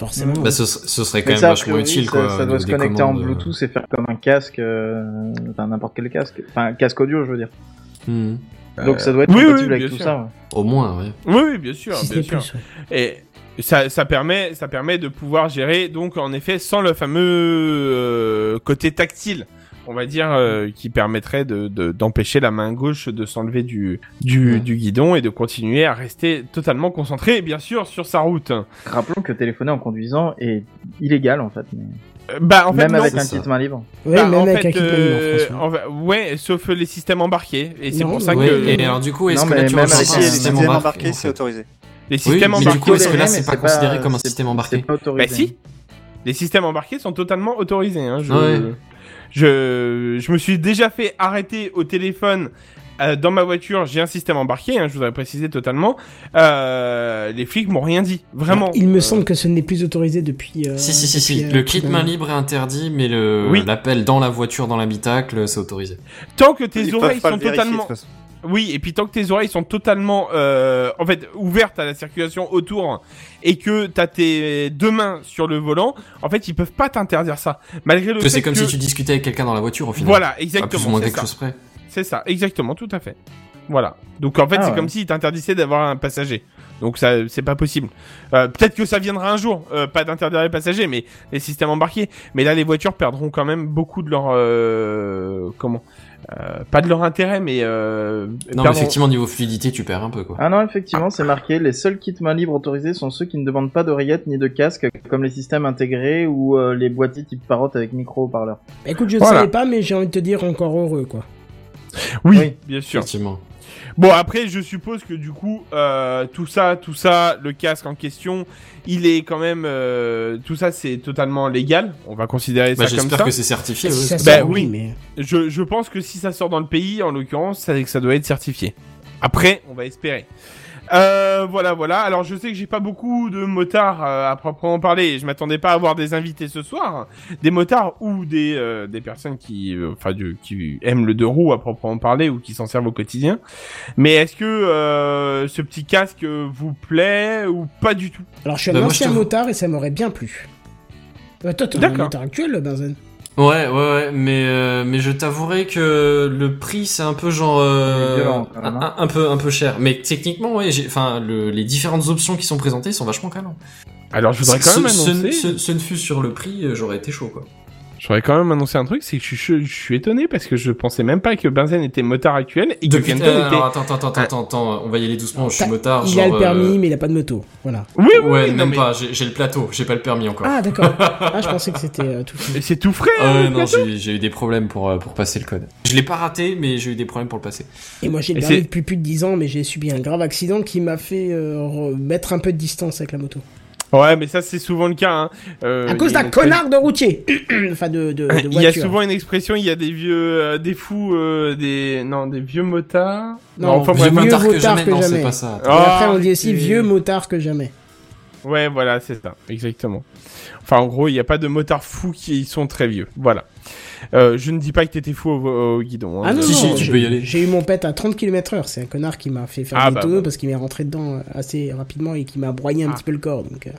Forcément. Bah, ce, ce serait quand Mais même ça, vachement priori, utile, ça, quoi. ça doit se connecter en commandes, euh. Bluetooth et faire comme un casque, euh, enfin n'importe quel casque, enfin un casque audio, je veux dire. Hmm. Donc ça doit être oui, compatible oui, avec tout sûr. ça. ouais. Au moins, ouais. Oui, oui, bien sûr, si ce bien n'est sûr. plus, ouais. Et ça, ça permet, ça permet de pouvoir gérer, donc en effet, sans le fameux euh, côté tactile, on va dire, euh, qui permettrait de de- d'empêcher la main gauche de s'enlever du du, Ouais. du guidon et de continuer à rester totalement concentré, bien sûr, sur sa route. Rappelons que téléphoner en conduisant est illégal en fait, mais Euh, Bah, en fait, même non. avec un kit main libre. Ouais, Bah, même en avec fait, un kit euh, en France. ouais. en va- ouais, sauf les systèmes embarqués. Et c'est pour ça que et alors du coup, est-ce que là tu même avec les système système embarqué, embarqué, en c'est autorisé. les Oui, systèmes mais du embarqués. coup, est-ce que là, c'est pas considéré comme un système embarqué. Bah si. Les systèmes embarqués sont totalement autorisés. Hein. Je, Ouais. Je, je me suis déjà fait arrêter au téléphone euh, dans ma voiture. J'ai un système embarqué, hein, je voudrais préciser totalement. Euh, les flics m'ont rien dit, vraiment. Il me Euh, semble que ce n'est plus autorisé depuis. euh, Si, si, si, si. depuis, euh, Le kit main libre est interdit, mais le, Oui. l'appel dans la voiture, dans l'habitacle, c'est autorisé. Tant que tes Ils oreilles sont vérifier, totalement, toute façon. Oui, et puis tant que tes oreilles sont totalement, euh, en fait, ouvertes à la circulation autour, et que t'as tes deux mains sur le volant, en fait, ils peuvent pas t'interdire ça, malgré le c'est comme que... si tu discutais avec quelqu'un dans la voiture, au final. Voilà, À plus ou exactement. moins c'est quelque ça. chose près. C'est ça, exactement, tout à fait. Voilà. Donc en fait, Ah c'est ouais. comme s'il t'interdisait d'avoir un passager. Donc ça, c'est pas possible. Euh, Peut-être que ça viendra un jour, euh, pas d'interdire les passagers, mais les systèmes embarqués. Mais là, les voitures perdront quand même beaucoup de leur euh, comment? Euh, Pas de leur intérêt, mais euh, Non, mais effectivement, niveau fluidité, tu perds un peu, quoi. Ah non, effectivement, c'est marqué. Les seuls kits main libre autorisés sont ceux qui ne demandent pas d'oreillette ni de casque, comme les systèmes intégrés ou euh, les boîtiers type Parrot avec micro-haut-parleur. Écoute, je ne Voilà. savais pas, mais j'ai envie de te dire encore heureux, quoi. Oui, Oui. bien sûr. Effectivement. Bon après je suppose que du coup euh, tout ça tout ça le casque en question il est quand même euh, tout ça c'est totalement légal on va considérer Bah, ça comme j'espère ça que c'est certifié, Si Bah, sort, oui. oui, mais. je, je pense que si ça sort dans le pays en l'occurrence ça, ça doit être certifié après on va espérer euh, voilà voilà. Alors je sais que j'ai pas beaucoup de motards euh, à proprement parler. Je m'attendais pas à avoir des invités ce soir. Des motards ou des euh, des personnes qui euh, enfin du- qui aiment le deux roues à proprement parler ou qui s'en servent au quotidien. Mais est-ce que euh, ce petit casque vous plaît ou pas du tout? Alors, je suis un Bah, ancien motard et ça m'aurait bien plu. Euh, toi, t'es un motard actuel, le Benzen Ouais, ouais, ouais, mais euh, mais je t'avouerai que le prix c'est un peu genre euh, violent, un, hein. un peu un peu cher. Mais techniquement, ouais, j'ai, enfin, le, les différentes options qui sont présentées sont vachement calmes. alors je voudrais quand même ce, annoncer ce, ce ne fut sur le prix, euh, j'aurais été chaud quoi. Je voudrais quand même annoncer un truc c'est que je suis je suis étonné parce que je pensais même pas que Benzen était motard actuel et que Depuis, Kenton euh, était alors, attends, attends, attends, attends, attends, on va y aller doucement. Je suis T'as- motard. Il genre, a le permis, euh, mais il a pas de moto. Voilà. oui oui, Ouais, oui, non, même mais- pas. J'ai j'ai le plateau, j'ai pas le permis encore. Ah, d'accord. <laughs> ah, je pensais que c'était euh, tout Mais fait. c'est tout frais Ah ouais, non, j'ai eu des problèmes pour, euh, pour passer le code. Je l'ai pas raté, mais j'ai eu des problèmes pour le passer. Et moi, j'ai le permis depuis plus de 10 ans, mais j'ai subi un grave accident qui m'a fait euh, re- mettre un peu de distance avec la moto. Ouais mais ça c'est souvent le cas hein. Euh, à cause il y a d'un connard de routier <clears throat> Enfin, de, de, de il y a souvent une expression il y a des vieux euh, des fous euh, des non des vieux motards Non, enfin vieux motard que jamais, que non, c'est jamais. pas ça. Et après, on dit Ah, aussi vieux motard que jamais. Ouais, voilà, c'est ça, exactement. Enfin, en gros, il n'y a pas de motards fous qui sont très vieux. Voilà. Euh, je ne dis pas que t'étais fou au, au guidon. hein. Ah non, Si, non, si, tu j'ai- peux y aller. J'ai eu mon pet à 30 km heure. C'est un connard qui m'a fait faire Ah des bah, tonneaux bah. parce qu'il m'est rentré dedans euh, assez rapidement et qui m'a broyé un Ah. petit peu le corps. Donc, euh,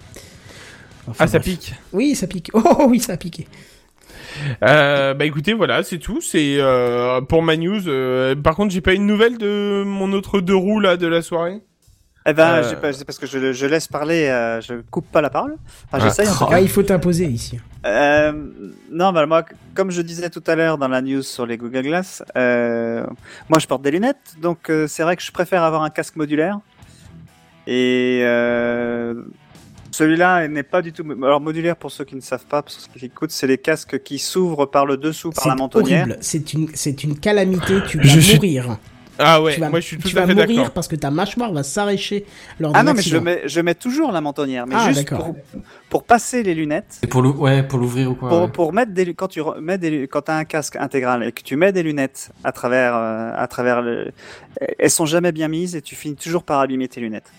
enfin, Ah, ça bref. pique. Oui, ça pique. <laughs> Oh oui, ça a piqué. Euh, bah écoutez, voilà, c'est tout. C'est euh, pour ma news. euh, par contre, j'ai pas une nouvelle de mon autre deux roues là de la soirée? Eh ben, Euh. j'ai pas- c'est parce que je, je laisse parler, euh, je coupe pas la parole. Enfin, Ah. j'essaye Oh. Ah, il faut t'imposer ici. Euh, non, bah, moi, comme je disais tout à l'heure dans la news sur les Google Glass, euh, moi je porte des lunettes, donc euh, c'est vrai que je préfère avoir un casque modulaire. Et euh, celui-là n'est pas du tout. Alors, modulaire, pour ceux qui ne savent pas, pour ceux qui écoutent, c'est les casques qui s'ouvrent par le dessous, par la mentonnière. horrible. C'est une, c'est une calamité. Tu vas Je suis- mourir. Ah ouais, tu vas, moi je suis tout tu à vas fait mourir d'accord. parce que ta mâchoire va s'arracher lors Ah non, mais je mets, je mets toujours la mentonnière, mais Ah, juste d'accord. pour, pour passer les lunettes. C'est pour ouais, pour l'ouvrir ou quoi. Pour, ouais. pour mettre des quand tu mets des quand as un casque intégral et que tu mets des lunettes à travers euh, à travers le elles sont jamais bien mises et tu finis toujours par abîmer tes lunettes.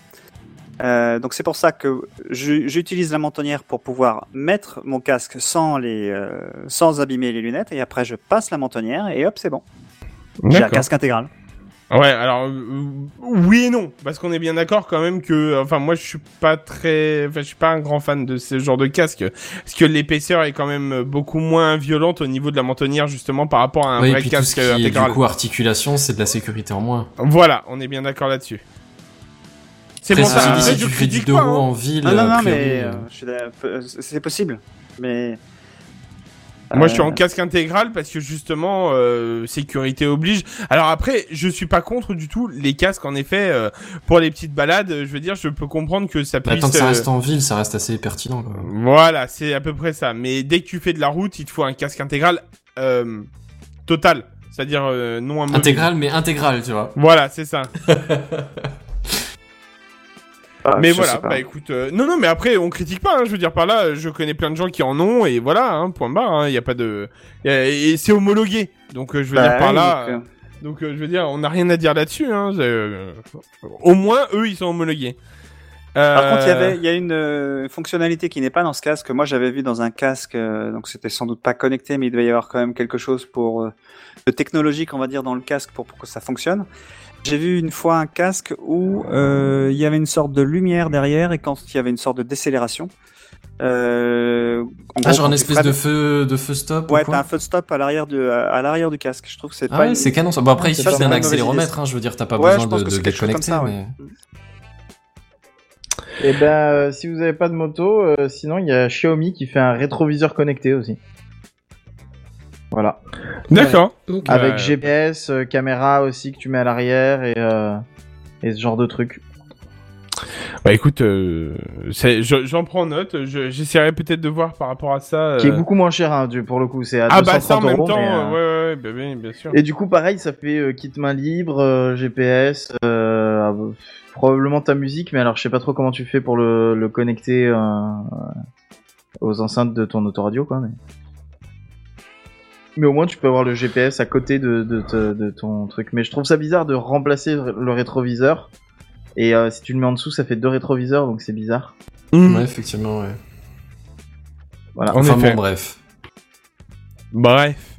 Euh, donc c'est pour ça que j'utilise la mentonnière pour pouvoir mettre mon casque sans les euh, sans abîmer les lunettes et après je passe la mentonnière et hop c'est bon. J'ai un D'accord. casque intégral. Ouais, alors euh, oui et non, parce qu'on est bien d'accord quand même que, enfin moi je suis pas très, enfin je suis pas un grand fan de ce genre de casque, parce que l'épaisseur est quand même beaucoup moins violente au niveau de la mentonnière justement par rapport à un et vrai puis tout casque ce qui est intégral. du coup articulation, c'est de la sécurité en moins. Voilà, on est bien d'accord là-dessus. C'est pour ça. dit, après, si je tu fais du roues hein. en ville, Non non a non priori, mais euh, euh, c'est possible. Mais Moi, je suis en casque intégral parce que justement, euh, sécurité oblige. Alors après, je suis pas contre du tout les casques. En effet, euh, pour les petites balades, je veux dire, je peux comprendre que ça puisse. tant que ça euh, reste en ville, ça reste assez pertinent. Quoi. Voilà, c'est à peu près ça. Mais dès que tu fais de la route, il te faut un casque intégral euh, total, c'est-à-dire euh, non amovible. Intégral, mais intégral, tu vois. Voilà, c'est ça. <laughs> ah, mais voilà, bah écoute, euh, non non, mais après on critique pas. Hein, je veux dire par là, je connais plein de gens qui en ont et voilà, hein, point barre. Il y a pas de a- et c'est homologué. Donc euh, je veux Bah dire par oui, là. donc, euh, Donc je veux dire, on n'a rien à dire là-dessus. Hein. au moins, eux, ils sont homologués. Par contre, il y avait, il y a une fonctionnalité qui n'est pas dans ce casque. Moi, j'avais vu dans un casque, donc c'était sans doute pas connecté, mais il devait y avoir quand même quelque chose pour de technologique, on va dire, dans le casque pour, pour que ça fonctionne. J'ai vu une fois un casque où euh, il y avait une sorte de lumière derrière et quand il y avait une sorte de décélération. Euh, en Ah, gros, genre une espèce de feu, de feu stop ou Ouais, t'as un feu stop à l'arrière du, à, à l'arrière du casque. Je trouve que c'est Ah pas. ouais, une- c'est canon ça. Bon après, il suffit d'un accéléromètre, hein, je veux dire, t'as pas Ouais, besoin de, de déconnecter. ça, ouais. Et ben, euh, si vous avez pas de moto, sinon il y a Xiaomi qui fait un rétroviseur connecté aussi. Voilà. D'accord. Avec GPS, euh, caméra aussi que tu mets à l'arrière et, euh, et ce genre de trucs. Bah écoute, euh, j'en prends note. Je- J'essaierai peut-être de voir par rapport à ça. Qui est beaucoup moins cher hein, du- pour le coup, c'est à Ah 230 bah ça en même euros, temps, mais, euh, ouais, ouais, ouais, bah oui, bien sûr. Et du coup, pareil, ça fait euh, kit main libre, euh, GPS, euh, euh, probablement ta musique, mais alors je sais pas trop comment tu fais pour le, le connecter euh, aux enceintes de ton autoradio, quoi. Mais... mais au moins, tu peux avoir le GPS à côté de, de, ton truc. Mais je trouve ça bizarre de remplacer le rétroviseur. Et euh, si tu le mets en dessous, ça fait deux rétroviseurs, donc c'est bizarre. Mmh. Ouais, effectivement, ouais. Voilà. En Enfin effet. bon, bref. Bref.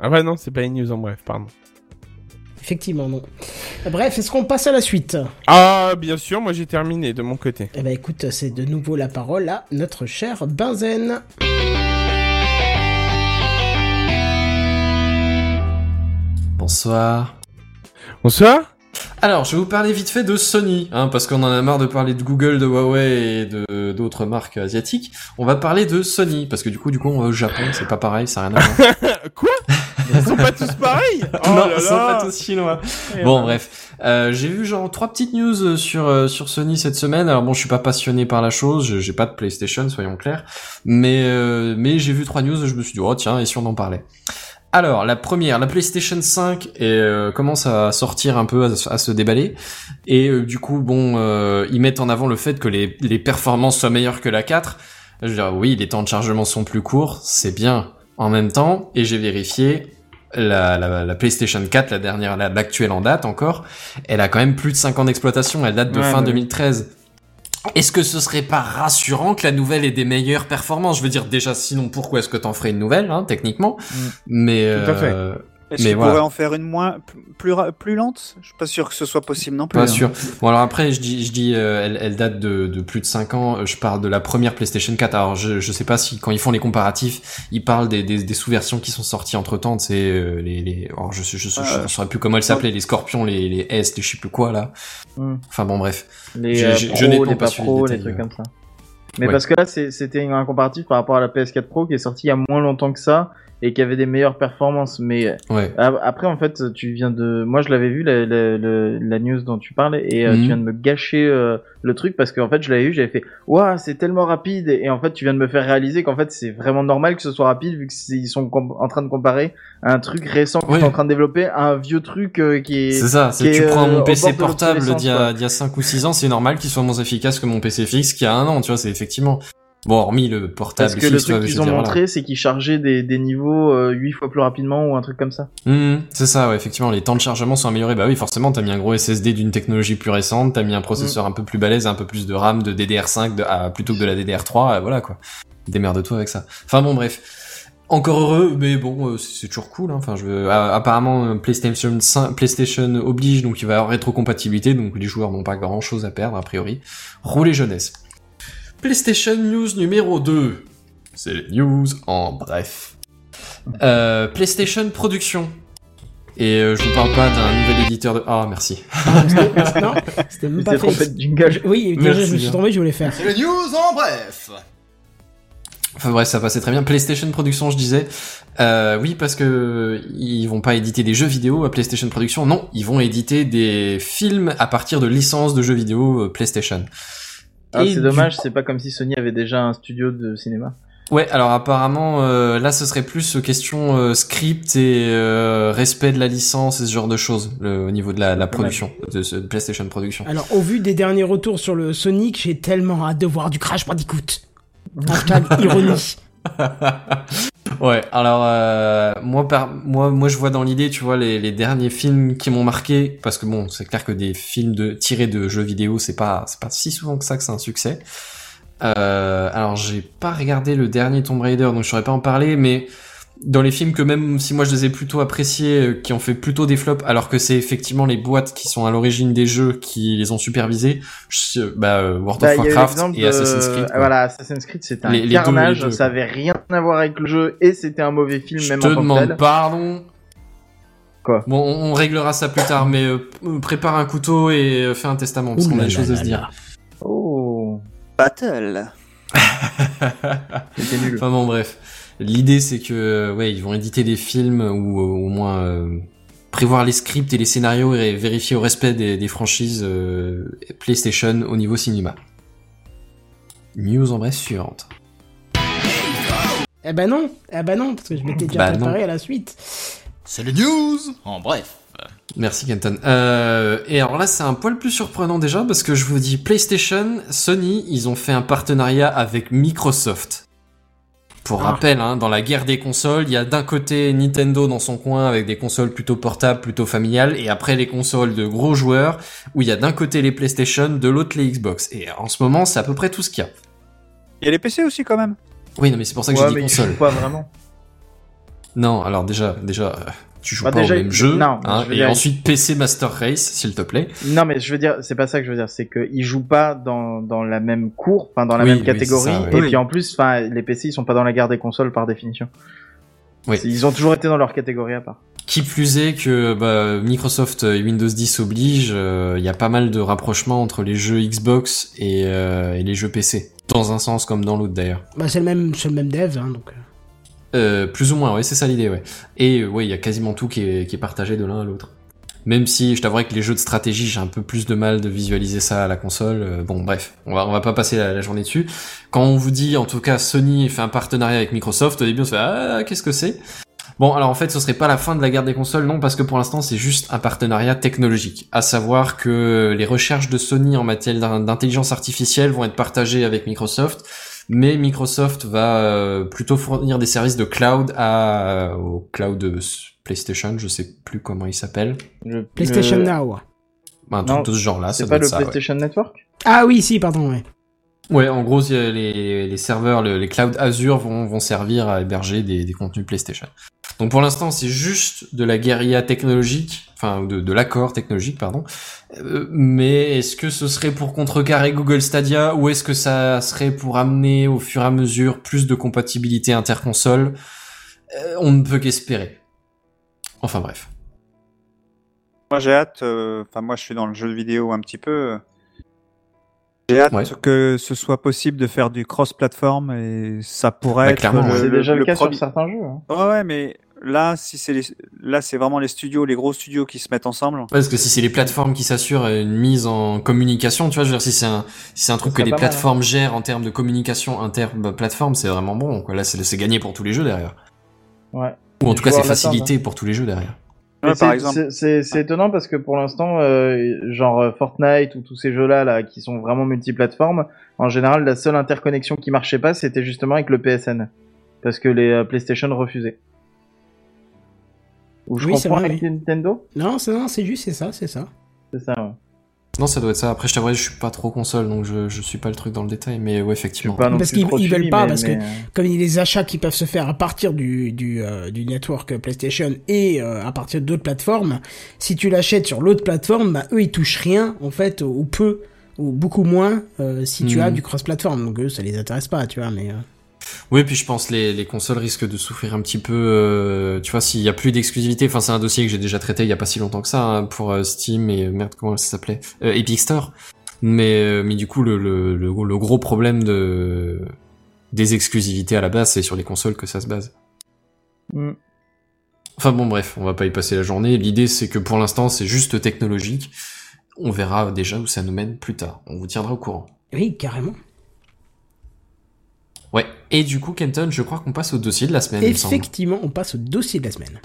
Ah bah non, c'est pas une news en bref, pardon. Effectivement, non. Bref, est-ce qu'on passe à la suite? Ah bien sûr, moi j'ai terminé de mon côté. Eh ben écoute, c'est de nouveau la parole à notre cher Benzen. Bonsoir. Bonsoir. Alors, je vais vous parler vite fait de Sony, hein, parce qu'on en a marre de parler de Google, de Huawei et de d'autres marques asiatiques. On va parler de Sony, parce que du coup, du coup, on va au Japon, c'est pas pareil, ça n'a rien à voir. <laughs> Quoi? Ils sont pas tous pareils? <laughs> Oh non, là ils sont là pas tous chinois. Eh Bon, ben. bref, euh, j'ai vu genre trois petites news euh, sur euh, sur Sony cette semaine. Alors bon, je suis pas passionné par la chose, j'ai pas de PlayStation, soyons clairs, mais euh, mais j'ai vu trois news, et je me suis dit oh tiens, et si on en parlait? Alors, la première, la PlayStation 5 est, euh, commence à sortir un peu, à, se- à se déballer. Et euh, du coup, bon, euh, ils mettent en avant le fait que les, les performances soient meilleures que la 4. Je veux dire, oui, les temps de chargement sont plus courts, c'est bien. En même temps, et j'ai vérifié, la, la, la PlayStation 4, la dernière, la- l'actuelle en date encore, elle a quand même plus de 5 ans d'exploitation, elle date de Ouais, fin bah oui. 2013. Est-ce que ce serait pas rassurant que la nouvelle ait des meilleures performances? Je veux dire, déjà, sinon, pourquoi est-ce que t'en ferais une nouvelle, hein, techniquement? Mais, Tout à fait. Euh, Est-ce Mais qu'ils voilà. pourraient en faire une moins plus plus lente? Je suis pas sûr que ce soit possible non plus. Pas hein. sûr. Bon alors après je dis je dis euh, elle, elle date de, de plus de 5 ans. Euh, Je parle de la première PlayStation 4. Alors je je sais pas si quand ils font les comparatifs, ils parlent des des, des sous-versions qui sont sorties entre temps. C'est euh, les les alors je sais je, sais- je, Euh, saurais plus comment elles s'appelaient les Scorpions, les les S, les je sais plus quoi là. Hmm. Enfin bon bref. Les euh, je n'ai pas les pas pros, le les détail, trucs ouais. comme ça. Mais Ouais. parce que là, c'est- c'était un comparatif par rapport à la PS4 Pro qui est sortie il y a moins longtemps que ça et qui avait des meilleures performances. Mais Ouais. a- après, en fait, tu viens de. Moi, je l'avais vu la, la, la- la news dont tu parles et euh, Mhm. tu viens de me gâcher euh, le truc parce qu'en fait, je l'avais vu, j'avais fait Waouh, c'est tellement rapide et en fait, tu viens de me faire réaliser qu'en fait, c'est vraiment normal que ce soit rapide vu qu'ils sont en train de comparer un truc récent que Ouais. tu es en train de développer à un vieux truc euh, qui est. C'est ça, c'est tu est, prends euh, mon PC portable l'obsolescence, d'il y, quoi. a, d'il y a 5 ou 6 ans, c'est normal qu'il soit moins efficace que mon PC fixe qui a un an, tu vois, c'est effectivement. Bon, hormis le portable Parce que le truc qu'ils ont montré, c'est qu'ils chargeaient des, des niveaux euh, 8 fois plus rapidement ou un truc comme ça. Mhm, c'est ça, ouais, effectivement, les temps de chargement sont améliorés. Bah oui, forcément, t'as mis un gros SSD d'une technologie plus récente, t'as mis un processeur Mm. un peu plus balèze, un peu plus de RAM, de DDR5 de, ah, plutôt que de la DDR3, euh, voilà quoi. Démerde-toi avec ça. Enfin bon, bref. Encore heureux, mais bon, euh, c'est toujours cool. Hein. Enfin, je veux. apparemment, euh, PlayStation 5, PlayStation oblige, donc il va y avoir rétrocompatibilité, donc les joueurs n'ont pas grand-chose à perdre a priori. Roulez jeunesse. PlayStation News numéro 2. C'est les news en bref. Euh, PlayStation Production. Et euh, je vous parle pas d'un nouvel éditeur de... Ah, merci. Ah, c'était- non, c'était même pas C'était fait. trompé de jingle. Oui, déjà, Merci je me suis tombé, je voulais faire. C'est les news en bref. Enfin bref, ça passait très bien. PlayStation Production, je disais. Euh, oui, parce que ils vont pas éditer des jeux vidéo à PlayStation Production. Non, ils vont éditer des films à partir de licences de jeux vidéo euh, PlayStation. Ah, Et c'est du- dommage, c'est pas comme si Sony avait déjà un studio de cinéma. Ouais, alors apparemment, euh, là, ce serait plus question euh, script et euh, respect de la licence et ce genre de choses le, au niveau de la, la production, de, ce- de PlayStation Production. Alors, au vu des derniers retours sur le Sonic, j'ai tellement hâte de voir du Crash Bandicoot. Hashtag <laughs> ironie. <laughs> Ouais, alors euh, moi, moi, moi, je vois dans l'idée, tu vois, les, les derniers films qui m'ont marqué, parce que bon, c'est clair que des films de tirés de jeux vidéo, c'est pas, c'est pas si souvent que ça que c'est un succès. Euh, alors, j'ai pas regardé le dernier Tomb Raider, donc je saurais pas en parler, mais dans les films que même si moi je les ai plutôt appréciés, euh, qui ont fait plutôt des flops, alors que c'est effectivement les boîtes qui sont à l'origine des jeux qui les ont supervisés, je- bah, euh, World Bah, of Warcraft et Assassin's Creed. Voilà, Assassin's Creed, c'était un Les- les deux, carnage, les deux, ça avait rien à voir avec le jeu et c'était un mauvais film Je même te en tant que demande tel. pardon. Quoi Bon, on, on réglera ça plus tard, mais euh, prépare un couteau et euh, fais un testament, parce qu'on a des choses à se dire. Oh, Battle. <laughs> c'était nul. Enfin bon, bref. L'idée, c'est que, euh, ouais, ils vont éditer des films ou euh, au moins euh, prévoir les scripts et les scénarios et vérifier au respect des, des franchises euh, PlayStation au niveau cinéma. News en bref suivante. Eh ben non, eh ben non, parce que je m'étais déjà Bah non. préparé à la suite. C'est les news en bref. Merci Kenton. Euh, et alors là, c'est un poil plus surprenant déjà parce que je vous dis PlayStation, Sony, ils ont fait un partenariat avec Microsoft. Pour Ah. rappel, hein, dans la guerre des consoles, il y a d'un côté Nintendo dans son coin avec des consoles plutôt portables, plutôt familiales, et après les consoles de gros joueurs, où il y a d'un côté les PlayStation, de l'autre les Xbox. Et en ce moment, c'est à peu près tout ce qu'il y a. Il y a les PC aussi quand même. Oui, non, mais c'est pour ça que Ouais, j'ai dit console. pas vraiment. Non, alors déjà, déjà, euh, tu joues Bah, pas déjà, au même jeu, non, hein, je et dire- ensuite PC Master Race, s'il te plaît. Non, mais je veux dire, c'est pas ça que je veux dire, c'est qu'ils jouent pas dans, dans la même cour, enfin dans la Oui, même catégorie, c'est ça, ouais. et Oui. puis en plus, enfin les PC ils sont pas dans la guerre des consoles par définition. Oui. Ils ont toujours été dans leur catégorie à part. Qui plus est que bah, Microsoft et Windows 10 oblige, euh, il y a pas mal de rapprochements entre les jeux Xbox et, euh, et les jeux PC. Dans un sens comme dans l'autre d'ailleurs. Bah, c'est le même, c'est le même dev, hein, donc. Euh. Plus ou moins, ouais, c'est ça l'idée, ouais. Et euh, ouais, il y a quasiment tout qui est, partagé de l'un à l'autre. Même si je t'avouerais que les jeux de stratégie, j'ai un peu plus de mal de visualiser ça à la console. Euh, bon, bref, on va, on va pas passer la, la journée dessus. Quand on vous dit, en tout cas, Sony fait un partenariat avec Microsoft, au début on se fait ah qu'est-ce que c'est? Bon, alors en fait, ce serait pas la fin de la guerre des consoles, non, parce que pour l'instant, c'est juste un partenariat technologique. À savoir que les recherches de Sony en matière d'in- d'intelligence artificielle vont être partagées avec Microsoft, mais Microsoft va euh, plutôt fournir des services de cloud à, au cloud s- PlayStation, je sais plus comment il s'appelle. Le- PlayStation le- Now. Un Non, truc de ce genre-là, ça C'est pas le ça, ouais. PlayStation Network? Ah oui, si, pardon, ouais. Ouais, en gros, les, les serveurs, le- les cloud Azure vont, vont servir à héberger des, des contenus PlayStation. Donc pour l'instant, c'est juste de la guérilla technologique, enfin de, de l'accord technologique, pardon. Euh, mais est-ce que ce serait pour contrecarrer Google Stadia ou est-ce que ça serait pour amener au fur et à mesure plus de compatibilité interconsole? Euh, On ne peut qu'espérer. Enfin bref. Moi, j'ai hâte. euh, Enfin, moi, je suis dans le jeu vidéo un petit peu. J'ai hâte Ouais. que ce soit possible de faire du cross-platform et ça pourrait Bah, être clairement, le, ouais. C'est déjà le, cas premier- sur certains jeux. hein. Ouais, ouais, mais là, si c'est les... là, c'est vraiment les studios, les gros studios qui se mettent ensemble. Ouais, parce que si c'est les plateformes qui s'assurent une mise en communication, tu vois, je veux dire, si c'est un, si c'est un truc que les mal, hein. plateformes gèrent en termes de communication inter-plateforme, c'est vraiment bon, quoi. Là, c'est c'est gagné pour tous les jeux derrière. Ouais. Ou en tout cas, c'est facilité pour tous les jeux derrière. Ouais, par c'est- exemple. c'est- C'est c'est étonnant parce que pour l'instant, euh, genre euh, Fortnite ou tous ces jeux-là là, qui sont vraiment multiplateformes, en général, la seule interconnexion qui marchait pas, c'était justement avec le PSN. Parce que les euh, PlayStation refusaient. Ou je Oui, c'est comprends vrai, avec oui. Nintendo Non, c'est non, c'est juste, c'est ça, c'est ça. C'est ça, ouais. Non, ça doit être ça. Après, je t'avoue, je suis pas trop console, donc je, je suis pas le truc dans le détail, mais ouais, effectivement. suis pas non Parce qu'ils- veulent pas, mais- parce que- mais, euh, Comme il y a des achats qui peuvent se faire à partir du, du, euh, du network PlayStation et euh, à partir d'autres plateformes, si tu l'achètes sur l'autre plateforme, bah, eux ils touchent rien en fait, ou peu, ou beaucoup moins euh, si tu as du cross-platform. Donc eux ça les intéresse pas, tu vois, mais... Oui, puis je pense les les consoles risquent de souffrir un petit peu. euh, tu vois, s'il y a plus d'exclusivité. Enfin, c'est un dossier que j'ai déjà traité il y a pas si longtemps que ça hein, pour euh, Steam et merde comment ça s'appelait Euh, Epic Store. Mais euh, mais du coup, le, le le le gros problème de des exclusivités à la base, c'est sur les consoles que ça se base. hmm. Enfin bon, bref, on va pas y passer la journée. L'idée, c'est que pour l'instant, c'est juste technologique. On verra déjà où ça nous mène plus tard. On vous tiendra au courant. Oui, carrément. Ouais. Et du coup, Kenton, je crois qu'on passe au dossier de la semaine. Effectivement, on passe au dossier de la semaine.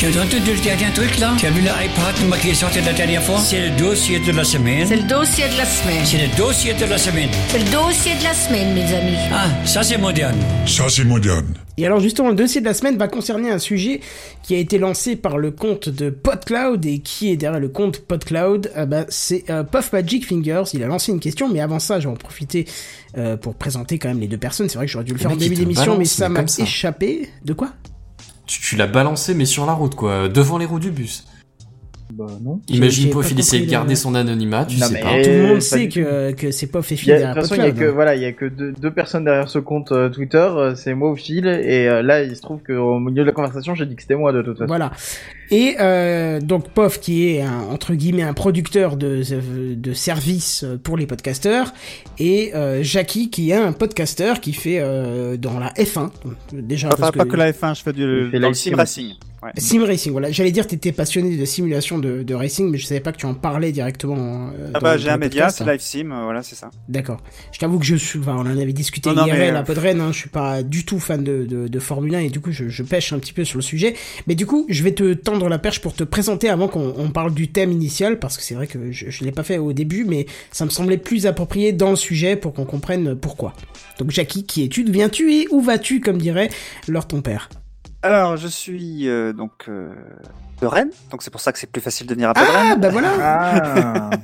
Tu as entendu le dernier truc là? Tu as vu l'iPad qui est sorti la dernière fois? C'est le dossier de la semaine. C'est le dossier de la semaine. C'est le dossier de la semaine. C'est le dossier de la semaine, mes amis. Ah, ça c'est moderne. Ça, c'est moderne. Et alors justement, le dossier de la semaine va concerner un sujet qui a été lancé par le compte de PodCloud et qui est derrière le compte PodCloud. Euh, bah, c'est euh, Puff Magic Fingers. Il a lancé une question, mais avant ça, je vais en profiter euh, pour présenter quand même les deux personnes. C'est vrai que j'aurais dû le faire Le en début d'émission, mais ça mais m'a échappé. De quoi? Tu, l'as balancé, mais sur la route, quoi, devant les roues du bus. Bah non. Imagine j'ai Pof, pas il essayait de garder son anonymat, tu Non, sais mais- pas. Tout le monde sait du que, que c'est Puff et Il Phil y a- de toute façon, il y a que hein. voilà, il y a que deux, deux personnes derrière ce compte euh, Twitter, euh, c'est moi ou Phil, et euh, là il se trouve qu'au milieu de la conversation, j'ai dit que c'était moi de toute façon. Voilà. Et euh, donc Pof qui est un, entre guillemets un producteur de, de services pour les podcasteurs et euh, Jackie qui est un podcasteur qui fait euh, dans la F1 déjà Enfin, parce pas que, que la F1, je fais du sim. racing. Ouais. sim racing voilà j'allais dire que t'étais passionné de simulation de, de racing mais je savais pas que tu en parlais directement euh, Ah bah j'ai un média, c'est. Live Sim, euh, voilà, c'est ça. D'accord. Je t'avoue que je suis, enfin, on en avait discuté Non, non, IRL mais, euh, à Podren, hein, je suis pas du tout fan de, de, de Formule 1 et du coup je, je pêche un petit peu sur le sujet. Mais du coup, je vais te tendre la perche pour te présenter avant qu'on on parle du thème initial parce que c'est vrai que je, je l'ai pas fait au début, mais ça me semblait plus approprié dans le sujet pour qu'on comprenne pourquoi. Donc Jackie, qui es-tu, viens-tu et où vas-tu, comme dirait leur ton père? Alors, je suis euh, donc euh, de Rennes, donc c'est pour ça que c'est plus facile de venir à de Ah Rennes. bah voilà. Ah, <laughs>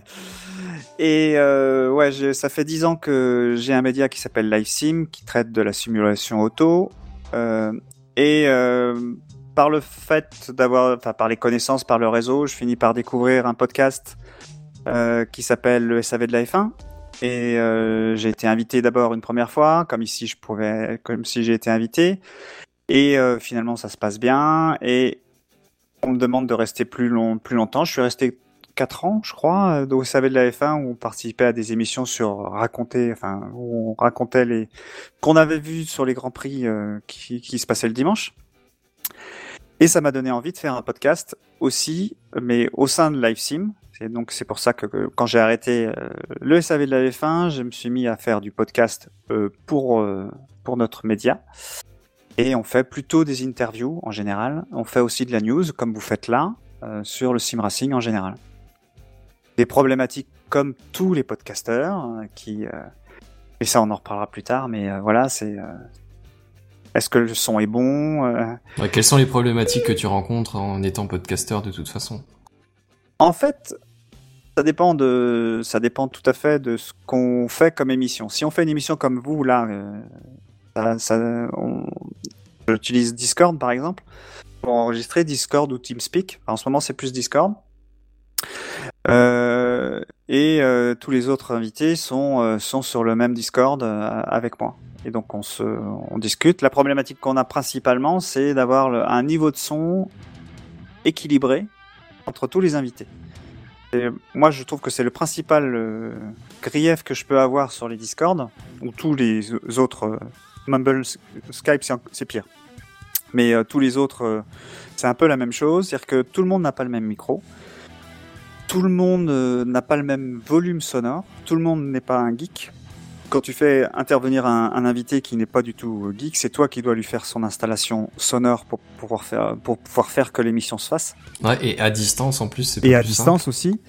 Et euh, ouais, j'ai- ça fait dix ans que j'ai un média qui s'appelle LiveSim, qui traite de la simulation auto. Euh, et euh, par le fait d'avoir, enfin par les connaissances, par le réseau, je finis par découvrir un podcast euh, qui s'appelle le SAV de la F1. Et euh, j'ai été invité d'abord une première fois, comme ici je pouvais, comme si j'ai été invité. Et euh, finalement ça se passe bien. Et on me demande de rester plus long, plus longtemps. Je suis resté 4 ans, je crois, euh, au SAV de la F1 où on participait à des émissions sur raconter, enfin, où on racontait les qu'on avait vu sur les grands prix euh, qui, qui se passaient le dimanche. Et ça m'a donné envie de faire un podcast aussi, mais au sein de LiveSim. Et donc c'est pour ça que, quand j'ai arrêté euh, le SAV de la F1, je me suis mis à faire du podcast euh, pour euh, pour notre média. Et on fait plutôt des interviews en général. On fait aussi de la news, comme vous faites là, euh, sur le sim racing en général des problématiques comme tous les podcasteurs euh, qui euh, et ça on en reparlera plus tard mais euh, voilà c'est euh, est-ce que le son est bon Ouais, quelles sont les problématiques que tu rencontres en étant podcasteur de toute façon? En fait Ça dépend de, ça dépend tout à fait de ce qu'on fait comme émission. Si on fait une émission comme vous là, euh, ça, ça- on- j'utilise Discord par exemple pour enregistrer Discord ou TeamSpeak. En ce moment, c'est plus Discord. Euh, et euh, tous les autres invités sont euh, sont sur le même Discord euh, avec moi. Et donc on se on discute. La problématique qu'on a principalement, c'est d'avoir un niveau de son équilibré entre tous les invités. Et moi, je trouve que c'est le principal euh, grief que je peux avoir sur les Discord, ou tous les autres. Mumble, Skype, c'est pire. Mais euh, tous les autres, euh, c'est un peu la même chose. C'est-à-dire que tout le monde n'a pas le même micro. Tout le monde euh, n'a pas le même volume sonore. Tout le monde n'est pas un geek. Quand tu fais intervenir un, un invité qui n'est pas du tout geek, c'est toi qui dois lui faire son installation sonore pour pouvoir faire, pour pouvoir faire que l'émission se fasse Ouais, et à distance en plus, c'est et à distance aussi.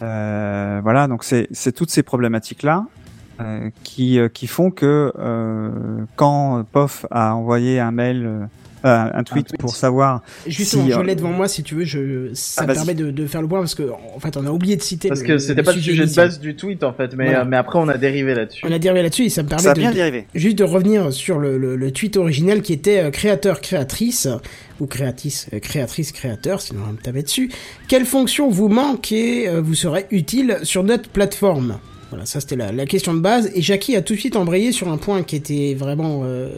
Voilà, donc c'est toutes ces problématiques là euh, qui euh, qui font que euh, quand POF a envoyé un mail, euh, euh, un, tweet tweet. pour savoir Justement, si, je l'ai devant moi si tu veux, je... ça Ah, me vas-y. permet de, de faire le point parce que en fait on a oublié de citer. Parce le- que c'était pas le sujet de base du tweet en fait, mais, Voilà. euh, mais après on a dérivé là-dessus. On a dérivé là-dessus et ça me permet ça a de, bien de- dérivé. juste de revenir sur le, le, le tweet original qui était euh, créateur créatrice ou créatrice euh, créatrice créateur sinon on va me taper dessus. Quelle fonction vous manque et euh, vous serait utile sur notre plateforme? Voilà, ça c'était la, question de base et Jackie a tout de suite embrayé sur un point qui était vraiment euh,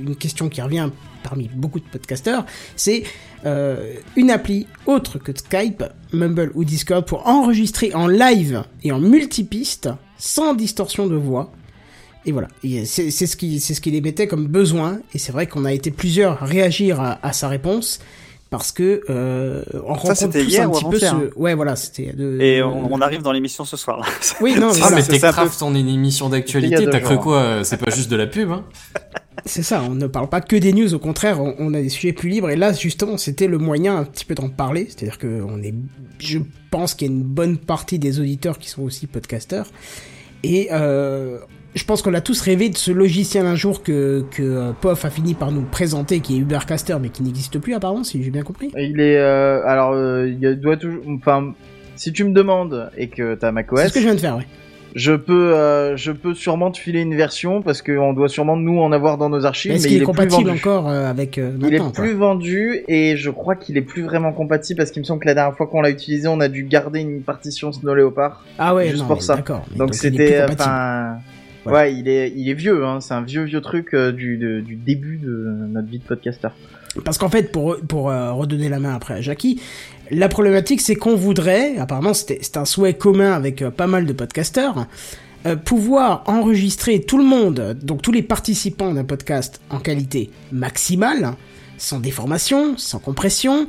une question qui revient parmi beaucoup de podcasteurs, c'est euh, une appli autre que Skype, Mumble ou Discord pour enregistrer en live et en multipiste sans distorsion de voix. Et voilà, c'est ce qui c'est ce qu'il émettait comme besoin. Et c'est vrai qu'on a été plusieurs à réagir à sa réponse parce que euh, on rencontre c'était tous hier un ou petit peu. Ouais, voilà, c'était. de- Et on, on arrive dans l'émission ce soir là. <laughs> Oui, non, mais Ah, voilà, mais c'est Techcraft, on est une émission d'actualité, t'as cru quoi euh, C'est pas juste de la pub, hein <laughs> c'est ça. On ne parle pas que des news. Au contraire, on, on a des sujets plus libres. Et là, justement, c'était le moyen un petit peu d'en parler. C'est-à-dire que on est, je pense qu'il y a une bonne partie des auditeurs qui sont aussi podcasteurs. Et euh, je pense qu'on a tous rêvé de ce logiciel un jour que, que euh, POF a fini par nous présenter, qui est Ubercaster, mais qui n'existe plus apparemment, si j'ai bien compris. Il est euh, alors euh, il doit toujours enfin si tu me demandes et que t'as C'est macOS, ce que je viens de faire, ouais. je peux euh, je peux sûrement te filer une version parce qu'on doit sûrement nous en avoir dans nos archives, mais il est compatible encore avec Il est plus vendu et je crois qu'il est plus vraiment compatible parce qu'il me semble que la dernière fois qu'on l'a utilisé, on a dû garder une partition Snow Leopard. Ah ouais, juste non, pour ça. Donc c'était Ouais. ouais. il est il est vieux hein, c'est un vieux vieux truc euh, du de- du début de notre vie de podcaster. Parce qu'en fait, pour, pour euh, redonner la main après à Jackie, la problématique c'est qu'on voudrait, apparemment c'est un souhait commun avec euh, pas mal de podcasteurs, pouvoir enregistrer tout le monde, donc tous les participants d'un podcast en qualité maximale, sans déformation, sans compression,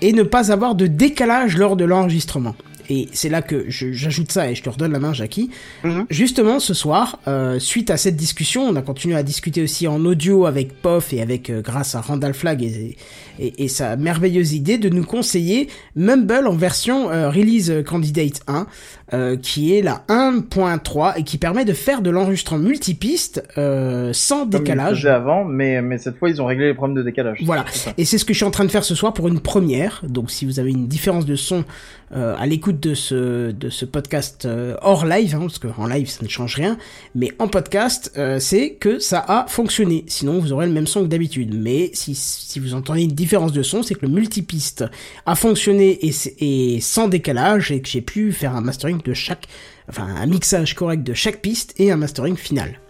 et ne pas avoir de décalage lors de l'enregistrement. Et c'est là que j'ajoute ça et je te redonne la main, Jackie. Mhm. Justement, ce soir, euh, suite à cette discussion, on a continué à discuter aussi en audio avec POF et avec euh, grâce à Randall Flagg et, et, et sa merveilleuse idée de nous conseiller Mumble en version euh, Release Candidate 1, euh, qui est la 1.3 et qui permet de faire de l'enregistrement multipiste euh, sans Comme décalage. faisaient avant, mais mais cette fois ils ont réglé les problèmes de décalage. Voilà. Et c'est ce que je suis en train de faire ce soir pour une première. Donc si vous avez une différence de son euh, à l'écoute de ce de ce podcast euh, hors live, hein, parce que en live ça ne change rien, mais en podcast euh, c'est que ça a fonctionné. Sinon vous aurez le même son que d'habitude. Mais si si vous entendez une différence de son, c'est que le multipiste a fonctionné et, et sans décalage et que j'ai pu faire un mastering de chaque, enfin un mixage correct de chaque piste et un mastering final.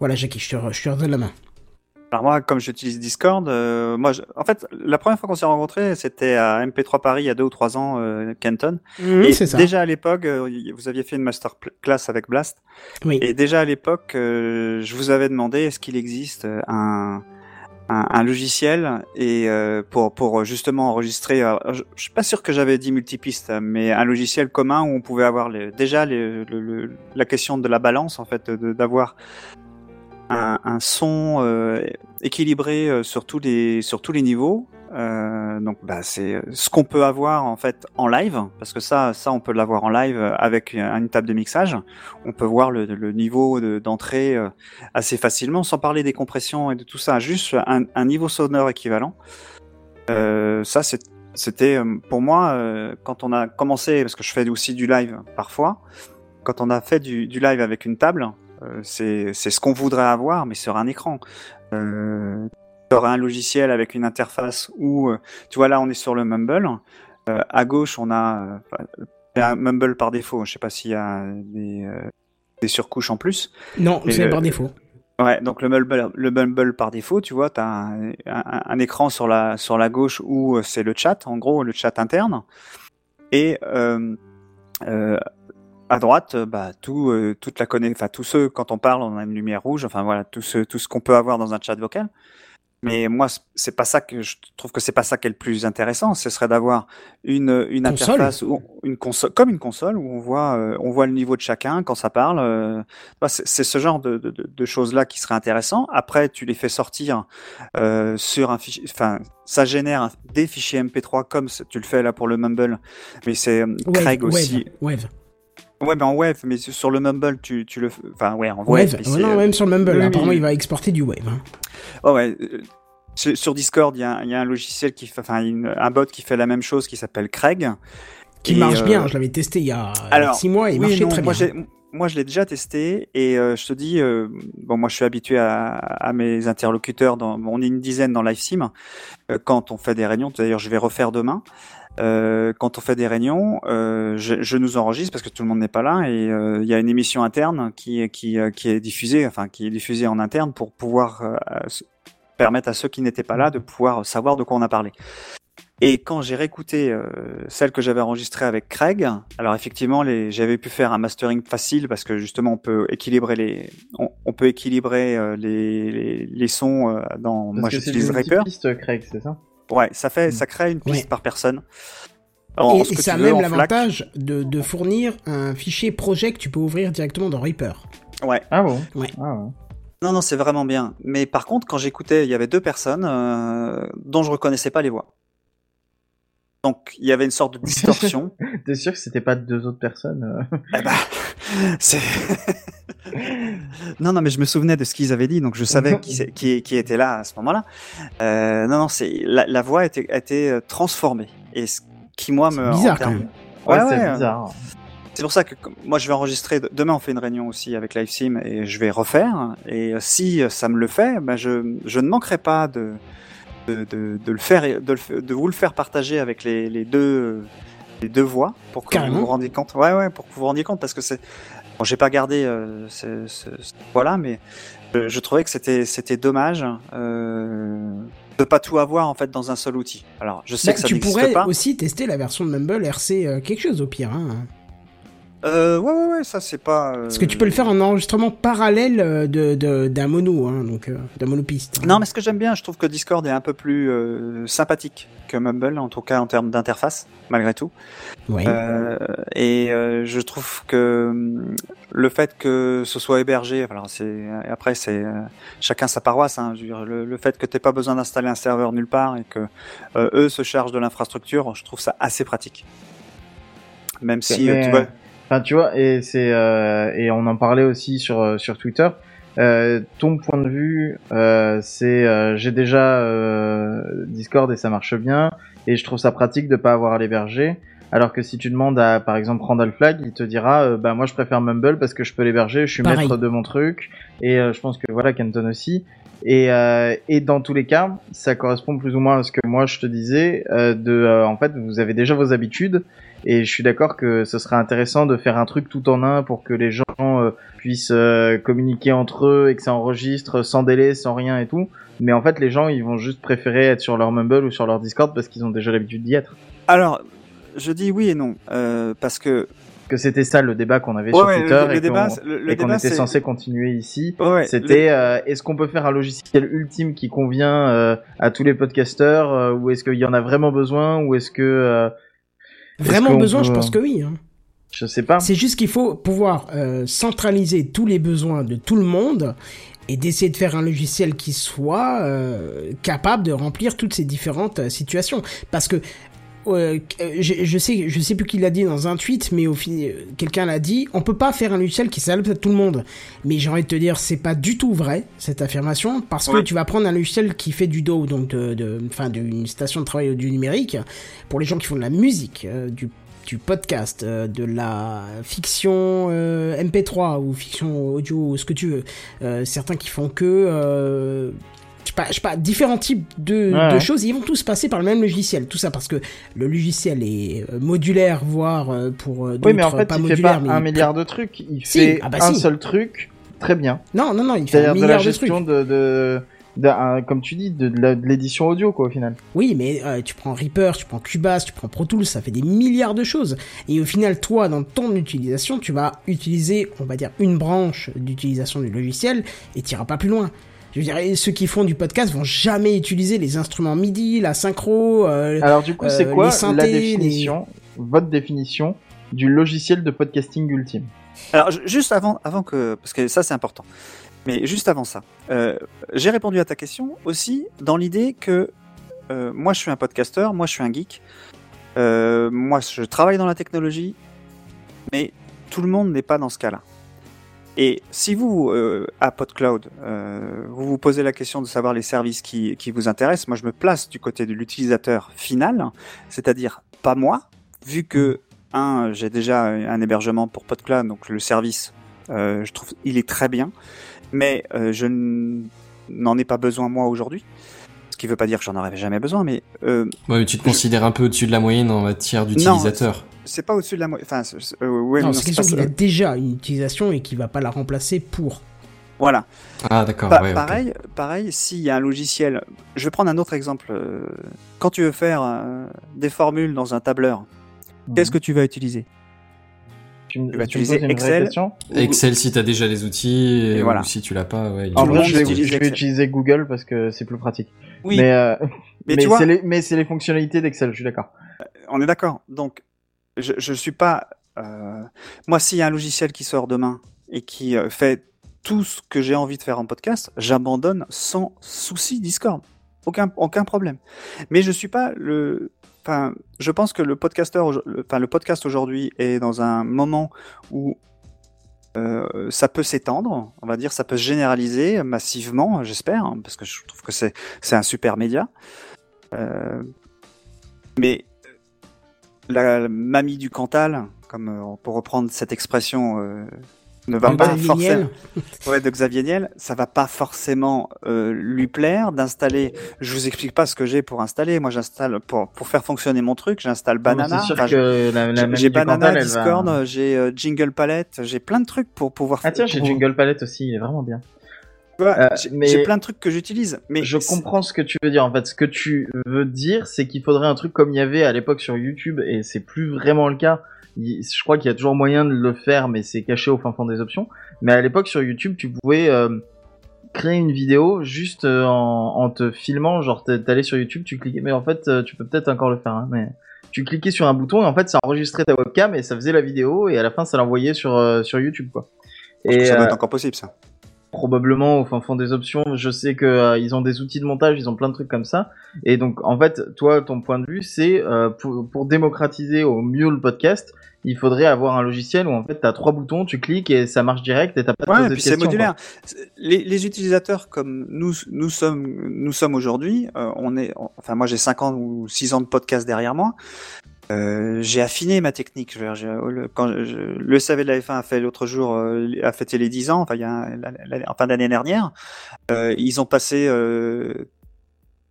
Voilà Jackie, je te, je te redonne la main. Alors moi, comme j'utilise Discord, euh, moi, je- en fait, la première fois qu'on s'est rencontrés, c'était à MP3 Paris il y a deux ou trois ans, euh, Kenton. Mmh, et ça. déjà à l'époque, euh, vous aviez fait une master class avec Blast. Oui. Et déjà à l'époque, euh, je vous avais demandé est-ce qu'il existe un, un, logiciel et euh, pour pour justement enregistrer. euh, je, je suis pas sûr que j'avais dit multipiste, mais un logiciel commun où on pouvait avoir déjà la question de la balance en fait, d'avoir un, son euh, équilibré sur tous les sur tous les niveaux. Donc bah, c'est ce qu'on peut avoir en fait en live parce que ça ça on peut l'avoir en live avec une table de mixage. On peut voir le, niveau de- d'entrée euh, assez facilement sans parler des compressions et de tout ça, juste un, niveau sonore équivalent. Euh, ça c'était euh, pour moi euh, quand on a commencé, parce que je fais aussi du live parfois, quand on a fait du, live avec une table, euh, c'est ce qu'on voudrait avoir, mais sur un écran. Euh, tu aurais un logiciel avec une interface où, euh, tu vois là, on est sur le Mumble. Euh, à gauche, on a euh, un Mumble par défaut. Je sais pas s'il y a des, des surcouches en plus. Non, c'est par défaut. Ouais, donc le Mumble, le Mumble par défaut, tu vois, tu as un, un- un écran sur la, sur la gauche où c'est le chat, en gros, le chat interne. Et euh, euh, à droite, bah, tout, euh, toute la enfin, tous ceux, quand on parle, on a une lumière rouge, enfin voilà, tout ce, tout ce qu'on peut avoir dans un chat vocal. Mais moi, c'est pas ça que je trouve que c'est pas ça qui est le plus intéressant. Ce serait d'avoir une, une Console. interface, ou une console, comme une console où on voit, euh, on voit le niveau de chacun quand ça parle. euh, c'est ce genre de, de, de- de choses-là qui serait intéressant. Après, tu les fais sortir euh, sur un fichier. Enfin, ça génère des fichiers MP3 comme tu le fais là pour le Mumble. Mais c'est euh, Wave, Craig aussi. Wave, Wave. Ouais, mais en Wave, mais sur le Mumble, tu, tu le. Enfin, ouais, en Oh c'est, non, euh, même sur le Mumble. oui, apparemment, oui. il va exporter du Wave. hein. Oh ouais. euh, Sur, Discord, il y, a, il y a un logiciel qui fait, enfin, un bot qui fait la même chose qui s'appelle Craig. Qui Et, marche euh, bien. Je l'avais testé il y a alors, 6 mois et il oui, marchait non, très moi, bien. Moi, je l'ai déjà testé et euh, je te dis, euh, bon, moi, je suis habitué à, à mes interlocuteurs. Dans, on est une dizaine dans LiveSim. Euh, quand on fait des réunions, d'ailleurs, je vais refaire demain. Euh, quand on fait des réunions, euh, je, je nous enregistre parce que tout le monde n'est pas là et euh, il y a une émission interne qui, qui, euh, qui est diffusée, enfin qui est diffusée en interne pour pouvoir euh, permettre à ceux qui n'étaient pas là de pouvoir savoir de quoi on a parlé. Et quand j'ai réécouté euh, celle que j'avais enregistrée avec Craig, alors effectivement, les, j'avais pu faire un mastering facile parce que justement on peut équilibrer les, on, on peut équilibrer euh, les, les, les sons euh, dans. Parce moi, j'utilise Reaper. Craig, c'est ça? Ouais, ça fait, Mm. ça crée une piste Ouais. par personne. Et, et que ça a même l'avantage de, de fournir un fichier projet que tu peux ouvrir directement dans Reaper. Ouais. Ah bon? Ouais. Ah ouais. Non, non, c'est vraiment bien. Mais par contre, quand j'écoutais, il y avait deux personnes euh, dont je reconnaissais pas les voix. Donc, il y avait une sorte de distorsion. <laughs> T'es sûr que c'était pas deux autres personnes euh <laughs> Eh ben, c'est. <laughs> non, non, mais je me souvenais de ce qu'ils avaient dit, donc je savais qui, qui, qui était là à ce moment-là. Euh, non, non, c'est la, la voix a été, a été euh, transformée et ce qui moi me. Bizarre, quand même. Ouais, Ouais, c'est ouais, bizarre. C'est pour ça que moi je vais enregistrer. Demain on fait une réunion aussi avec LiveSim et je vais refaire. Et si ça me le fait, ben je, je ne manquerai pas de, de, de, de le faire, de, de vous le faire partager avec les, les deux les deux voix pour que Carrément. vous vous rendiez compte. Ouais ouais, pour que vous vous rendiez compte parce que c'est bon, j'ai pas gardé euh, ce, ce, ce- voilà, mais je, je trouvais que c'était c'était dommage. Euh, de pas tout avoir en fait dans un seul outil. Alors je sais Bah, que ça tu n'existe pourrais pas. aussi tester la version de Mumble RC euh, quelque chose au pire. Hein. Euh, ouais ouais ouais, ça c'est pas. Parce que tu peux le faire en enregistrement parallèle euh, de de- d'un mono, hein, donc euh, d'un monopiste. hein. Non, mais ce que j'aime bien, je trouve que Discord est un peu plus euh, sympathique que Mumble, en tout cas en termes d'interface, malgré tout. Ouais. Euh, et euh, je trouve que hum, le fait que ce soit hébergé, alors c'est après c'est euh, chacun sa paroisse. Hein, je veux dire, le, le fait que t'aies pas besoin d'installer un serveur nulle part et que euh, eux se chargent de l'infrastructure, je trouve ça assez pratique. Même si euh, Mais, tu vois, Enfin, tu vois, et c'est euh, et on en parlait aussi sur euh, sur Twitter. Euh, ton point de vue, euh, c'est euh, j'ai déjà euh, Discord et ça marche bien, et je trouve ça pratique de pas avoir à l'héberger. Alors que si tu demandes à par exemple Randall Flag, il te dira euh, bah moi je préfère Mumble parce que je peux l'héberger, je suis Pareil. maître de mon truc, et euh, je pense que voilà Kenton aussi. Et, euh, et dans tous les cas, ça correspond plus ou moins à ce que moi je te disais. Euh, de, euh, en fait, vous avez déjà vos habitudes, et je suis d'accord que ce serait intéressant de faire un truc tout en un pour que les gens euh, puissent euh, communiquer entre eux et que ça enregistre sans délai, sans rien et tout. Mais en fait, les gens, ils vont juste préférer être sur leur Mumble ou sur leur Discord parce qu'ils ont déjà l'habitude d'y être. alors je dis oui et non euh, parce que Que c'était ça le débat qu'on avait Ouais, sur ouais, Twitter le, le et qu'on était c'est- censé continuer ici. Ouais, C'était euh, est-ce qu'on peut faire un logiciel ultime qui convient euh, à tous les podcasteurs euh, ou est-ce qu'il y en a vraiment besoin ou est-ce que euh, Vraiment besoin, peut- je pense que oui. Hein. je sais pas. C'est juste qu'il faut pouvoir euh, centraliser tous les besoins de tout le monde et d'essayer de faire un logiciel qui soit euh, capable de remplir toutes ces différentes euh, situations. Parce que euh, je, je sais, je sais plus qui l'a dit dans un tweet, mais au final, quelqu'un l'a dit. On peut pas faire un logiciel qui s'adapte à tout le monde. Mais j'ai envie de te dire, c'est pas du tout vrai cette affirmation, parce que tu vas prendre un logiciel qui fait du DAW, donc de, de, enfin, d'une station de travail du numérique, pour les gens qui font de la musique, euh, du du podcast, euh, de la fiction euh, MP3 ou fiction audio, ou ce que tu veux. Euh, certains qui font que euh, je sais pas, je sais pas, différents types de, Ouais, de ouais. choses, ils vont tous passer par le même logiciel. Tout ça parce que le logiciel est euh, modulaire, voire euh, pour euh, d'autres Oui, mais en fait, pas il fait modulaire. pas mais un il- milliard de trucs. Il Si, fait ah bah un si. seul truc très bien. Non, non, non, il fait un C'est-à-dire de la milliard de trucs. gestion de, comme tu dis, de, l'édition audio, quoi, au final. Oui, mais euh, tu prends Reaper, tu prends Cubase, tu prends Pro Tools, ça fait des milliards de choses. Et au final, toi, dans ton utilisation, tu vas utiliser, on va dire, une branche d'utilisation du logiciel et tu pas plus loin. Je veux dire, et ceux qui font du podcast vont jamais utiliser les instruments MIDI, la synchro. euh, Alors, du coup, c'est euh, quoi les la synthés, définition, votre définition du logiciel de podcasting ultime Alors, ju- juste avant, avant que, parce que ça c'est important, mais juste avant ça, euh, j'ai répondu à ta question aussi dans l'idée que euh, moi je suis un podcasteur, moi je suis un geek, euh, moi je travaille dans la technologie, mais tout le monde n'est pas dans ce cas-là. Et si vous, euh, à PodCloud, euh, vous vous posez la question de savoir les services qui, qui vous intéressent, moi je me place du côté de l'utilisateur final, c'est-à-dire pas moi, vu que un, j'ai déjà un hébergement pour PodCloud, donc le service, euh, je trouve, il est très bien, mais euh, je n'en ai pas besoin moi aujourd'hui. Ce qui veut pas dire que j'en aurais jamais besoin, mais euh, Ouais, mais tu te considères un peu au-dessus de la moyenne en matière d'utilisateurs. c'est pas au-dessus de la moyenne. Enfin, euh, ouais, non, mais c'est a déjà une utilisation et qu'il va pas la remplacer pour. Voilà. Ah, d'accord, Pa- ouais, pareil, pareil, s'il y a un logiciel, je vais prendre un autre exemple. euh, Quand tu veux faire euh, des formules dans un tableur, qu'est-ce que tu vas utiliser? Tu me, Tu vas tu utiliser Excel. Excel si t'as déjà les outils, et, Et voilà. ou si tu l'as pas, ouais. je vais, je utiliser Google parce que c'est plus pratique. Oui, Mais, euh, <laughs> mais, mais, tu vois, c'est les, mais c'est les fonctionnalités d'Excel, je suis d'accord. on est d'accord. Donc, je, je suis pas. euh, Moi, s'il y a un logiciel qui sort demain et qui euh, fait tout ce que j'ai envie de faire en podcast, j'abandonne sans souci Discord. Aucun, aucun problème. Mais je suis pas le. Enfin, je pense que le podcasteur, le- enfin, le podcast aujourd'hui est dans un moment où euh, ça peut s'étendre, on va dire, ça peut se généraliser massivement, j'espère, hein, parce que je trouve que c'est un super média. Euh, mais la, la mamie du Cantal, comme euh, peut reprendre cette expression, ne va De pas Xavier forcément Niel. ouais, de Xavier Niel, ça va pas forcément euh, lui plaire d'installer. Je vous explique pas ce que j'ai pour installer. Moi, j'installe pour pour faire fonctionner mon truc, j'installe Banana. Enfin, que la, la j'ai- Banana, Cantal, elle va- Discord, j'ai euh, Jingle Palette, j'ai plein de trucs pour pouvoir. Ah tiens, j'ai pour- Jingle Palette aussi, il est vraiment bien. Euh, j'ai mais- j'ai plein de trucs que j'utilise. Mais je comprends ce que tu veux dire. En fait, ce que tu veux dire, c'est qu'il faudrait un truc comme il y avait à l'époque sur YouTube, et c'est plus vraiment le cas. Il- Je crois qu'il y a toujours moyen de le faire, mais c'est caché au fin fond des options. Mais à l'époque sur YouTube, tu pouvais euh, créer une vidéo juste euh, en, en te filmant, genre t'allais sur YouTube, tu cliquais, mais en fait, euh, tu peux peut-être encore le faire, hein, mais tu cliquais sur un bouton et en fait, ça enregistrait ta webcam et ça faisait la vidéo et à la fin, ça l'envoyait sur euh, sur YouTube, quoi. Et ça doit euh, être encore possible ça. Probablement au fin fond des options. Je sais que euh, ils ont des outils de montage, ils ont plein de trucs comme ça. Et donc en fait, toi, ton point de vue, c'est euh, pour, pour démocratiser au mieux le podcast, il faudrait avoir un logiciel où en fait t'as trois boutons, tu cliques et ça marche direct et t'as pas de Ouais, et puis c'est modulaire. Les, les utilisateurs comme nous, nous sommes, nous sommes aujourd'hui, euh, on est, enfin moi j'ai 5 ans ou 6 ans de podcast derrière moi. Euh, j'ai affiné ma technique. Je j'ai- le, quand de la F1 a fait l'autre jour, euh, a fêté les 10 ans, enfin il y a un- en fin d'année dernière. Euh, ils ont passé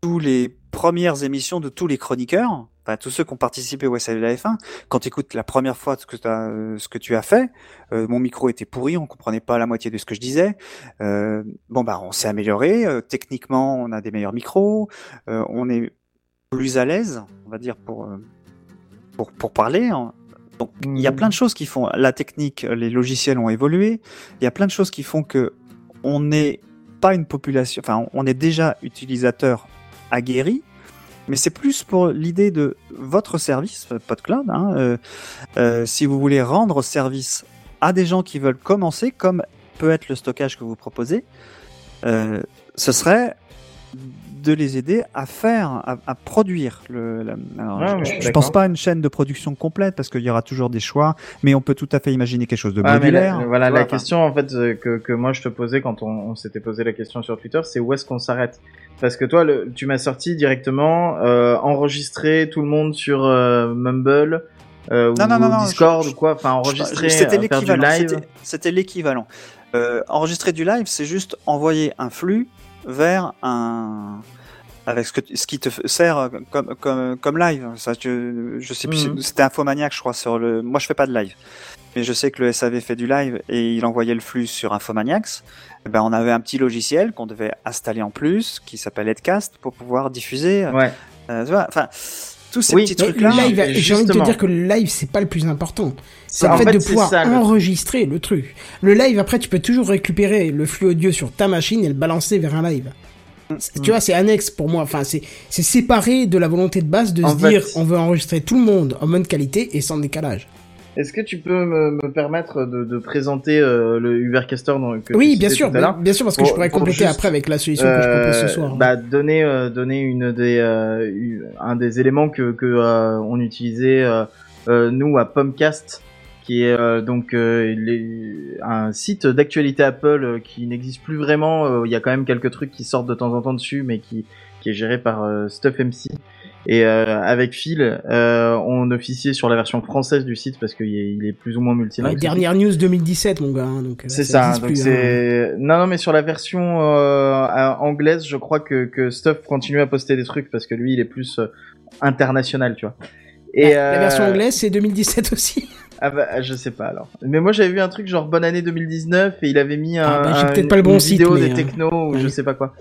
tous les premières émissions de tous les chroniqueurs, enfin tous ceux qui ont participé au SAV de la F1. Quand tu écoutes la première fois ce que, tu as fait, mon micro était pourri, on comprenait pas la moitié de ce que je disais. Bon bah on s'est amélioré. techniquement, on a des meilleurs micros, on est plus à l'aise, on va dire pour pour pour parler. hein. Donc il y a Mhm. plein de choses qui font la technique, les logiciels ont évolué. Il y a plein de choses qui font que on n'est pas une population, enfin on est déjà utilisateur aguerri. Mais c'est plus pour l'idée de votre service, PodCloud. Hein, euh, euh, si vous voulez rendre service à des gens qui veulent commencer, comme peut être le stockage que vous proposez, euh, ce serait de les aider à faire, à, à produire le. la- alors, Ouais, je- d'accord. pense pas à une chaîne de production complète parce qu'il y aura toujours des choix, mais on peut tout à fait imaginer quelque chose de Ah, modulaire. la- voilà, vois, la enfin, question en fait euh, que, que moi je te posais quand on, on s'était posé la question sur Twitter, c'est où est-ce qu'on s'arrête? Parce que toi, le, tu m'as sorti directement euh, enregistrer tout le monde sur euh, Mumble euh, Non, ou non, non, non, Discord je- ou quoi, enfin enregistrer, C'était faire du l'équivalent. live. c'était- C'était l'équivalent. Euh, enregistrer du live, c'est juste envoyer un flux vers un avec ce, que, ce qui te sert euh, comme, comme, comme live. Ça, je, je sais plus, Mhm. c'était Infomaniac, je crois, sur le. Moi, je fais pas de live, mais je sais que le SAV fait du live et il envoyait le flux sur Infomaniacs. Eh ben, on avait un petit logiciel qu'on devait installer en plus, qui s'appelle Edcast, pour pouvoir diffuser. Ouais. euh, tu vois, enfin, tous ces Oui, petits trucs-là. et j'ai envie de te dire que le live, c'est pas le plus important. C'est En le fait, fait, de pouvoir ça, enregistrer le truc. Le live, après, tu peux toujours récupérer le flux audio sur ta machine et le balancer vers un live. C'est- Tu vois, c'est annexe pour moi. Enfin, c'est c'est séparé de la volonté de base de En se fait- dire on veut enregistrer tout le monde en bonne qualité et sans décalage. Est-ce que tu peux me, me permettre de, de présenter euh, le Ubercaster dont, que Oui, bien sûr, bien sûr, parce que Pour- je pourrais pour compléter juste, après avec la solution que je propose ce Euh, soir. Bah, donner, euh, donner une des, euh, un des éléments que, que euh, on utilisait nous à Pomcast, qui est euh, donc euh, les- un site d'actualité Apple qui n'existe plus vraiment. Euh, Il y a quand même quelques trucs qui sortent de temps en temps dessus, mais qui, qui est géré par StuffMC. Et euh, avec Phil, euh, on officiait sur la version française du site parce qu'il est, il est plus ou moins multilingue. Ouais, dernière news 2017, mon gars. hein, donc, euh, C'est ça. existe Donc plus, hein. c'est non non mais sur la version euh, anglaise, je crois que que Stuff continue à poster des trucs parce que lui il est plus euh, international, tu vois. Et La version euh, anglaise, c'est 2017 <laughs> aussi. Ah bah je sais pas alors. Mais moi j'avais vu un truc genre bonne année 2019 et il avait mis un, Ah bah, j'ai un- peut-être pas le bon une site, vidéo mais, des euh, technos ou ouais. je sais pas quoi.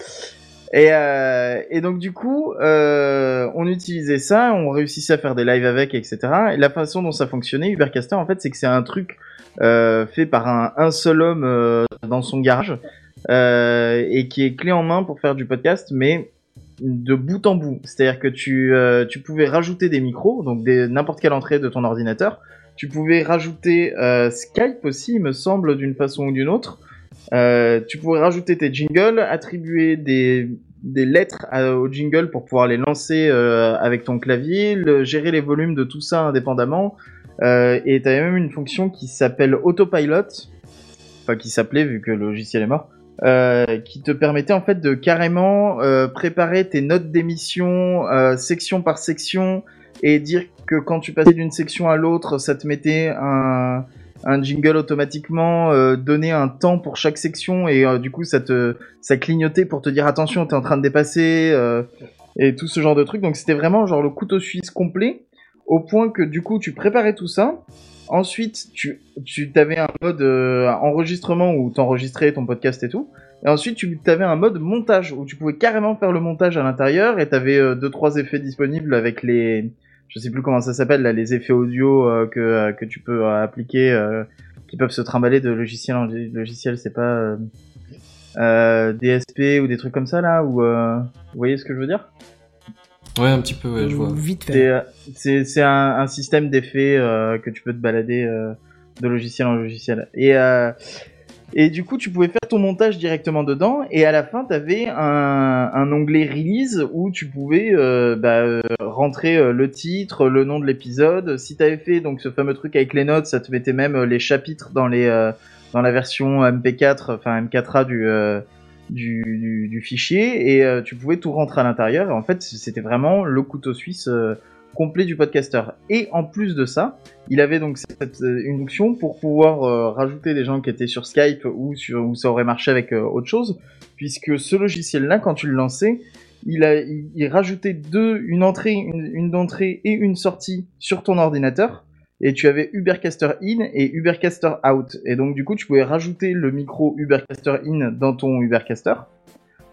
Et, euh, et donc du coup, euh, on utilisait ça, on réussissait à faire des lives avec, etc. Et la façon dont ça fonctionnait, Ubercaster, en fait, c'est que c'est un truc euh, fait par un, seul homme euh, dans son garage euh, et qui est clé en main pour faire du podcast, mais de bout en bout. C'est-à-dire que tu, euh, tu pouvais rajouter des micros, donc n'importe quelle entrée de ton ordinateur. Tu pouvais rajouter Skype aussi, il me semble, d'une façon ou d'une autre. Euh, tu pourrais rajouter tes jingles, attribuer des, des lettres à- au jingle pour pouvoir les lancer euh, avec ton clavier, gérer les volumes de tout ça indépendamment. Euh, et tu avais même une fonction qui s'appelle Autopilot, enfin qui s'appelait vu que le logiciel est mort, euh, qui te permettait en fait de carrément euh, préparer tes notes d'émission section par section et dire que quand tu passais d'une section à l'autre, ça te mettait un, un jingle automatiquement, euh, donner un temps pour chaque section et euh, du coup ça te ça clignotait pour te dire attention t'es en train de dépasser euh, et tout ce genre de trucs. Donc c'était vraiment genre le couteau suisse complet au point que du coup tu préparais tout ça. Ensuite tu tu t'avais un mode euh, enregistrement où t'enregistrais ton podcast et tout. Et ensuite, tu avais un mode montage où tu pouvais carrément faire le montage à l'intérieur et t'avais euh, deux trois effets disponibles avec les, je sais plus comment ça s'appelle là, les effets audio euh, que euh, que tu peux euh, appliquer, euh, qui peuvent se trimballer de logiciel en logiciel. C'est pas euh, euh, DSP ou des trucs comme ça là ou euh, vous voyez ce que je veux dire? Ouais, un petit peu, ouais, je vois. Vite fait. C'est euh, c'est c'est un, un système d'effets euh, que tu peux te balader euh, de logiciel en logiciel. Et euh, et du coup, tu pouvais faire ton montage directement dedans. Et à la fin, tu avais un, onglet release où tu pouvais euh, bah, euh, rentrer euh, le titre, le nom de l'épisode. Si tu avais fait donc ce fameux truc avec les notes, ça te mettait même les chapitres dans les dans la version MP4, enfin M4A du du, du, fichier et tu pouvais tout rentrer à l'intérieur en fait c'était vraiment le couteau suisse complet du podcaster et en plus de ça il avait donc euh, une option pour pouvoir euh, rajouter des gens qui étaient sur Skype ou sur où ça aurait marché avec euh, autre chose puisque ce logiciel là quand tu le lançais il a il rajoutait deux une entrée une, une entrée et une sortie sur ton ordinateur et tu avais Ubercaster in et Ubercaster out. Et donc du coup, tu pouvais rajouter le micro Ubercaster in dans ton Ubercaster,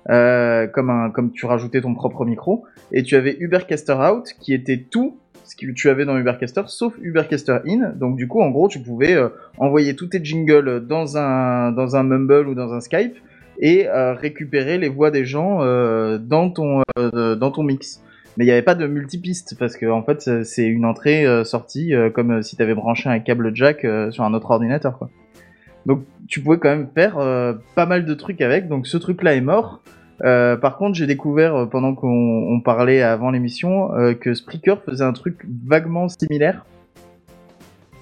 euh, comme un, comme tu rajoutais ton propre micro. Et tu avais Ubercaster out qui était tout ce que tu avais dans Ubercaster sauf Ubercaster in. Donc du coup, en gros, tu pouvais euh, envoyer tous tes jingles dans un dans un Mumble ou dans un Skype et euh, récupérer les voix des gens dans ton dans ton mix mais il n'y avait pas de multipiste parce que en fait c'est- une entrée sortie euh, comme si tu avais branché un câble jack sur un autre ordinateur quoi. Donc tu pouvais quand même faire pas mal de trucs avec. Donc ce truc là est mort. Euh, par contre, j'ai découvert euh, pendant qu'on on parlait avant l'émission euh, que Spreaker faisait un truc vaguement similaire,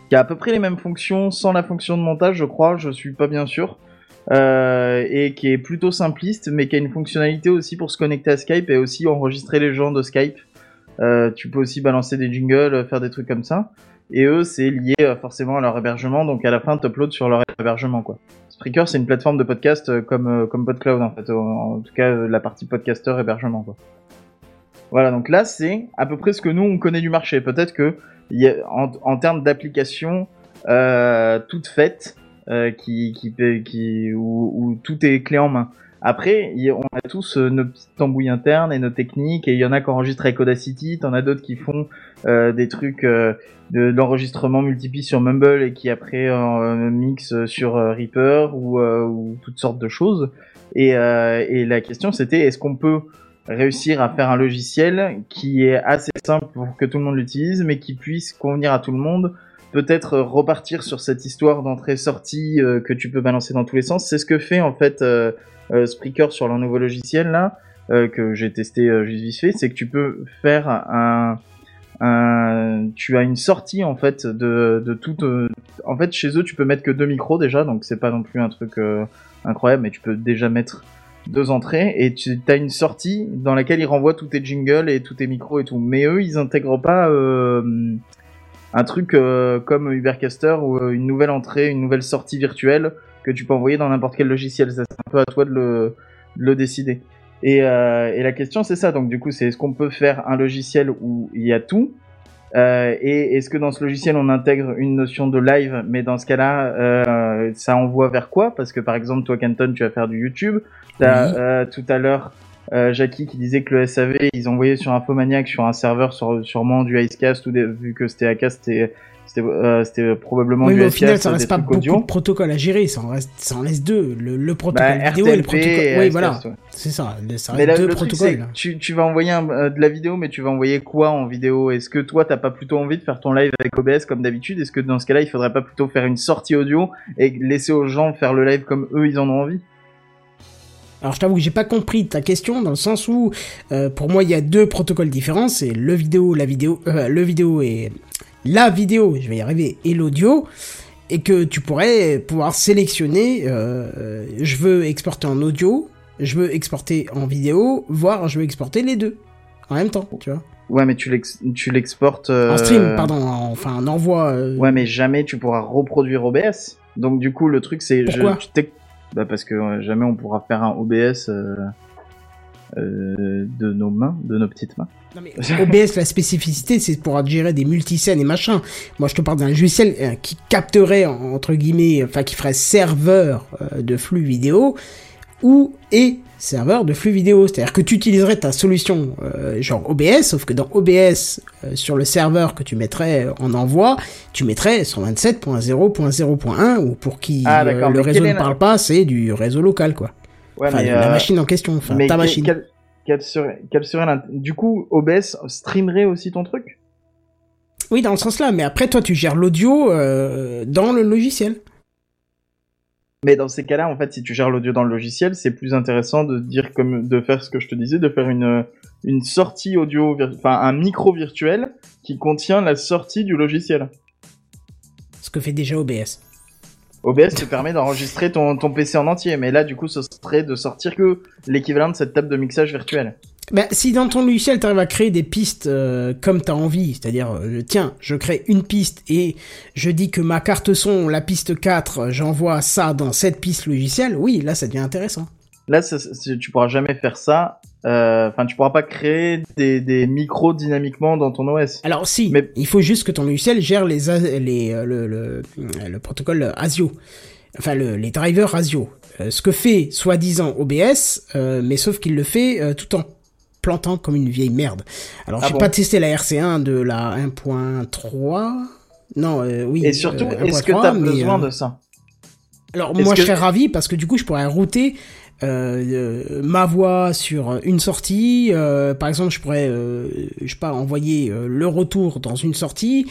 qui a à peu près les mêmes fonctions sans la fonction de montage, je crois. Je suis pas bien sûr. Et qui est plutôt simpliste, mais qui a une fonctionnalité aussi pour se connecter à Skype et aussi enregistrer les gens de Skype. Tu peux aussi balancer des jingles, faire des trucs comme ça. Et eux, c'est lié euh, forcément à leur hébergement, donc à la fin, t'uploads sur leur hébergement, quoi. Spreaker, c'est une plateforme de podcast euh, comme euh, comme PodCloud en fait, en, tout cas la partie podcaster hébergement, quoi. Voilà, donc là, c'est à peu près ce que nous on connaît du marché. Peut-être que y a, en, en termes d'applications euh, toutes faites, euh, qui qui qui où, où tout est clé en main. Après, on a tous euh, nos petites tambouilles internes et nos techniques, et il y en a qui enregistrent avec Audacity, t'en as d'autres qui font euh, des trucs euh, de, de l'enregistrement multipiste sur Mumble et qui après euh, mixent sur euh, Reaper ou, euh, ou toutes sortes de choses. Et, euh, et la question c'était est-ce qu'on peut réussir à faire un logiciel qui est assez simple pour que tout le monde l'utilise, mais qui puisse convenir à tout le monde peut-être euh, repartir sur cette histoire d'entrée-sortie euh, que tu peux balancer dans tous les sens? C'est ce que fait en fait euh, euh, Spreaker sur leur nouveau logiciel là, euh, que j'ai testé euh, juste vite fait, c'est que tu peux faire un, tu as une sortie en fait de, de toute. euh, en fait, chez eux, tu peux mettre que deux micros déjà, donc c'est pas non plus un truc euh, incroyable, mais tu peux déjà mettre deux entrées et tu as une sortie dans laquelle ils renvoient tous tes jingles et tous tes micros et tout. Mais eux, ils intègrent pas euh, un truc euh, comme Ubercaster ou euh, une nouvelle entrée, une nouvelle sortie virtuelle que tu peux envoyer dans n'importe quel logiciel. Ça, C'est un peu à toi de le, de le décider. Et, euh, et la question c'est ça. Donc du coup, c'est est-ce qu'on peut faire un logiciel où il y a tout euh, et est-ce que dans ce logiciel on intègre une notion de live? Mais dans ce cas-là, euh, ça envoie vers quoi? Parce que par exemple, toi, Canton, tu vas faire du YouTube. T'as Oui. tout à l'heure Jackie qui disait que le SAV, ils envoyaient sur Infomaniac sur un serveur sur, sûrement du Icecast ou des, vu que c'était Acast, c'était c'était euh, c'était probablement Oui, mais au final, ça reste pas beaucoup audio. de protocoles à gérer, ça en, reste, ça en laisse deux. Le, le protocole Bah, vidéo et le protocole. et Oui, voilà. ouais. C'est ça, ça Mais là, deux le truc, protocoles. tu, tu vas envoyer un- euh, de la vidéo, mais tu vas envoyer quoi en vidéo? Est-ce que toi, t'as pas plutôt envie de faire ton live avec OBS comme d'habitude? Est-ce que dans ce cas-là, il faudrait pas plutôt faire une sortie audio et laisser aux gens faire le live comme eux, ils en ont envie? Alors je t'avoue que j'ai pas compris ta question dans le sens où euh, pour moi il y a deux protocoles différents, c'est le vidéo, la vidéo, euh, le vidéo et la vidéo, je vais y arriver, et l'audio, et que tu pourrais pouvoir sélectionner, euh, euh, je veux exporter en audio, je veux exporter en vidéo, voire je veux exporter les deux en même temps, tu vois. Ouais, mais tu l'ex- tu l'exportes... euh, En stream, pardon, en- enfin en envoi. euh, Ouais, mais jamais tu pourras reproduire OBS. Donc du coup, le truc, c'est... je- Pourquoi? t'ex- bah, Parce que jamais on pourra faire un OBS euh, de nos mains, de nos petites mains. Non, mais <laughs> OBS, la spécificité, c'est pour gérer des multiscènes et machin. Moi, je te parle d'un logiciel euh, qui capterait, en- entre guillemets, enfin, qui ferait serveur euh, de flux vidéo ou et serveur de flux vidéo. C'est-à-dire que tu utiliserais ta solution euh, genre OBS, sauf que dans OBS, euh, sur le serveur que tu mettrais en envoi, tu mettrais 127.0.0.1 ou pour qui Ah, le réseau ne parle pas, c'est du réseau local, quoi. Ouais, mais, la euh, machine en question, enfin, mais ta machine. quel- quel serait, quel serait l'int- Du coup, OBS streamerait aussi ton truc? Oui, dans le sens là, mais après, toi, tu gères l'audio euh, dans le logiciel. Mais dans ces cas-là, en fait, si tu gères l'audio dans le logiciel, c'est plus intéressant de dire comme de faire ce que je te disais, de faire une une sortie audio, enfin un micro virtuel qui contient la sortie du logiciel. Ce que fait déjà OBS. OBS te permet d'enregistrer ton, ton PC en entier, mais là, du coup, ce serait de sortir que l'équivalent de cette table de mixage virtuelle. Bah, si dans ton logiciel, tu arrives à créer des pistes euh, comme tu as envie, c'est-à-dire, euh, tiens, je crée une piste et je dis que ma carte son, la piste 4, j'envoie ça dans cette piste logicielle, oui, là, ça devient intéressant. Là, ça- tu pourras jamais faire ça. Euh, Enfin, tu pourras pas créer des, des micros dynamiquement dans ton OS. Alors si, Mais- il faut juste que ton logiciel gère les, les euh, le, le, le protocole ASIO, enfin le, les drivers ASIO. Euh, ce que fait soi-disant OBS, euh, mais sauf qu'il le fait euh, tout en plantant comme une vieille merde. Alors Ah j'ai bon pas testé la RC1 de la 1.3. Non, euh, oui. Et surtout, euh, est-ce que 1.3, t'as besoin euh, de ça? Alors moi que- je serais ravi parce que du coup je pourrais router euh, euh, ma voix sur une sortie. euh, par exemple, je pourrais, euh, je sais pas, envoyer euh, le retour dans une sortie.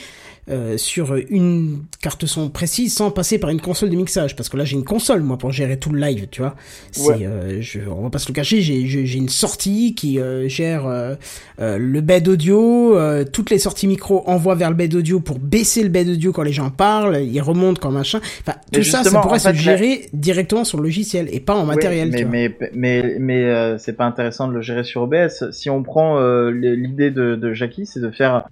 Euh, sur une carte son précise sans passer par une console de mixage parce que là j'ai une console moi pour gérer tout le live tu vois c'est Ouais. euh, je, on va pas se le cacher j'ai une sortie qui euh, gère euh, le bed audio toutes les sorties micro envoient vers le bed audio pour baisser le bed audio quand les gens parlent ils remontent quand machin enfin Mais tout ça ça pourrait en se gérer directement sur le logiciel et pas en matériel Ouais, tu vois. mais, mais mais mais c'est pas intéressant de le gérer sur OBS. Si on prend l'idée de, de Jackie, c'est de faire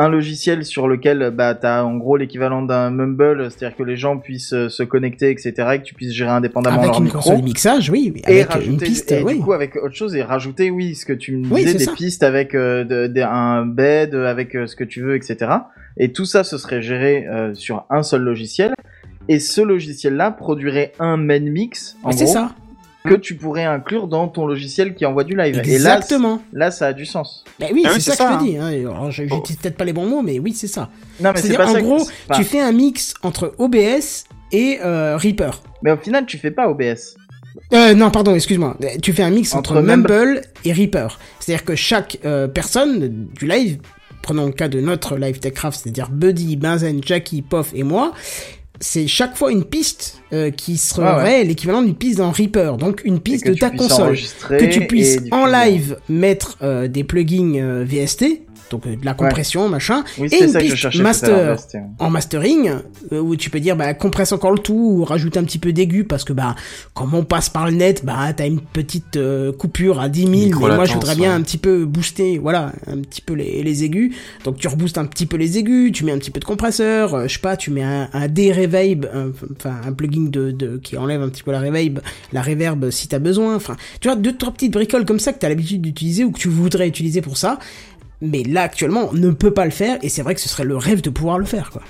un logiciel sur lequel bah t'as en gros l'équivalent d'un Mumble, c'est-à-dire que les gens puissent euh, se connecter, etc., et que tu puisses gérer indépendamment avec leur une micro. console mixage oui mais et avec rajouter une piste et oui du coup avec autre chose et rajouter oui ce que tu me Oui, disais des ça. pistes avec euh, de- de- un bed avec euh, ce que tu veux etc et tout ça ce serait géré euh, sur un seul logiciel et ce logiciel là produirait un main mix en Mais c'est ça que tu pourrais inclure dans ton logiciel qui envoie du live et là exactement c- là ça a du sens Ben oui, Ah c'est oui, ça, que ça, je te dis. Hein. Alors, je- j'utilise peut-être pas les bons mots, mais oui, c'est ça. non mais c'est en ça gros, tu fais un mix entre OBS et euh, Reaper. mais au final tu fais pas OBS Euh, non, pardon, excuse-moi. Euh, Tu fais un mix entre, Entre Mumble et Reaper. C'est-à-dire que chaque euh, personne du live, prenons le cas de notre live Techcraft, c'est-à-dire Buddy, Benzen, Jackie, Poff et moi, c'est chaque fois une piste euh, qui serait Ah ouais. l'équivalent d'une piste dans Reaper. Donc une piste de ta console. que tu puisses en live mettre euh, des plugins euh, VST, donc euh, de la compression, machin, oui et c'est une ça que je piste cherchais tout à l'heure, master en mastering euh, où tu peux dire bah compresse encore le tout ou rajoute un petit peu d'aigu parce que bah comme on passe par le net bah t'as une petite euh, coupure à 10 000 mais moi je voudrais bien ouais. un petit peu booster voilà un petit peu les, les aigus. Donc tu reboostes un petit peu les aigus tu mets un petit peu de compresseur euh, je sais pas tu mets un, un D-reverb un- enfin un plugin de, de qui enlève un petit peu la reverb la reverb si t'as besoin. Enfin tu vois deux trois petites bricoles comme ça que t'as l'habitude d'utiliser ou que tu voudrais utiliser pour ça mais là actuellement on ne peut pas le faire et c'est vrai que ce serait le rêve de pouvoir le faire quoi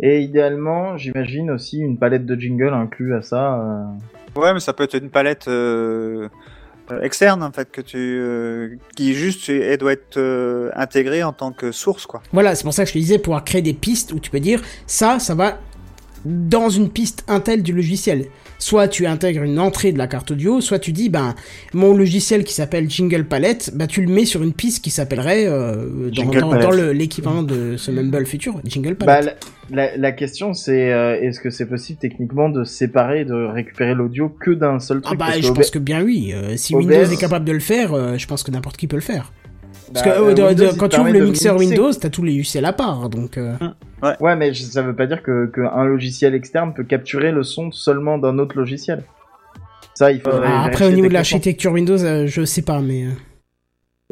et idéalement j'imagine aussi une palette de jingle inclus à ça euh, Ouais, mais ça peut être une palette euh, euh, externe en fait que tu euh, qui juste elle doit être euh, intégrée en tant que source quoi. Voilà, c'est pour ça que je te disais pouvoir créer des pistes où tu peux dire ça, ça va dans une piste Intel du logiciel. Soit tu intègres une entrée de la carte audio, soit tu dis ben mon logiciel qui s'appelle Jingle Palette, bah tu le mets sur une piste qui s'appellerait euh, dans, dans- l'équivalent de ce Mumble futur, Jingle Bah, Palette. la, la- la question c'est euh, est-ce que c'est possible techniquement de séparer et de récupérer l'audio que d'un seul ah truc? bah parce je que pense que bien oui. Euh, si OBS, Windows est capable de le faire, euh, je pense que n'importe qui peut le faire. Parce Bah, que euh, euh, de- quand tu ouvres le mixeur mixer. Windows, t'as tous les UCL à part, donc. euh, Ouais, mais ça veut pas dire que qu'un logiciel externe peut capturer le son seulement d'un autre logiciel. Ça, il faudrait. ah, après au niveau de l'architecture Windows, euh, je sais pas, mais. euh,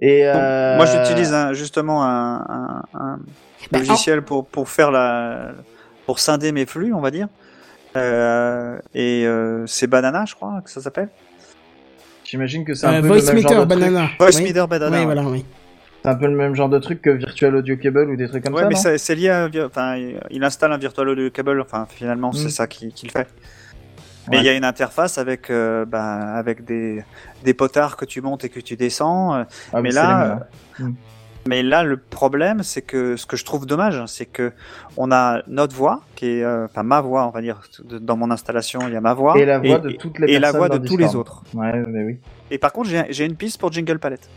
Et Donc. Moi j'utilise justement un, un- un Bah, logiciel pour pour faire la pour scinder mes flux on va dire. Euh, et euh, c'est Banana je crois que ça s'appelle. J'imagine que c'est un Euh, peu Voice le même Meter genre de truc. Banana. Voice oui. Meter Banana. Oui, voilà, oui. C'est un peu le même genre de truc que Virtual Audio Cable ou des trucs comme Ouais, ça. mais non c'est lié à, enfin, il- installe un virtual audio cable, enfin, finalement, Mm. c'est ça qui, qui fait. Mais Ouais. il y a une interface avec, euh, ben, avec des, des potards que tu montes et que tu descends. euh, Ah, mais là, mêmes, hein. Mais là, le problème, c'est que ce que je trouve dommage, c'est que on a notre voix, qui est, euh, enfin, ma voix, on va dire, dans mon installation, il y a ma voix. Et la voix de toutes les et la personnes voix de tous les autres. Ouais, mais oui. Et par contre, j'ai une piste pour Jingle Palette.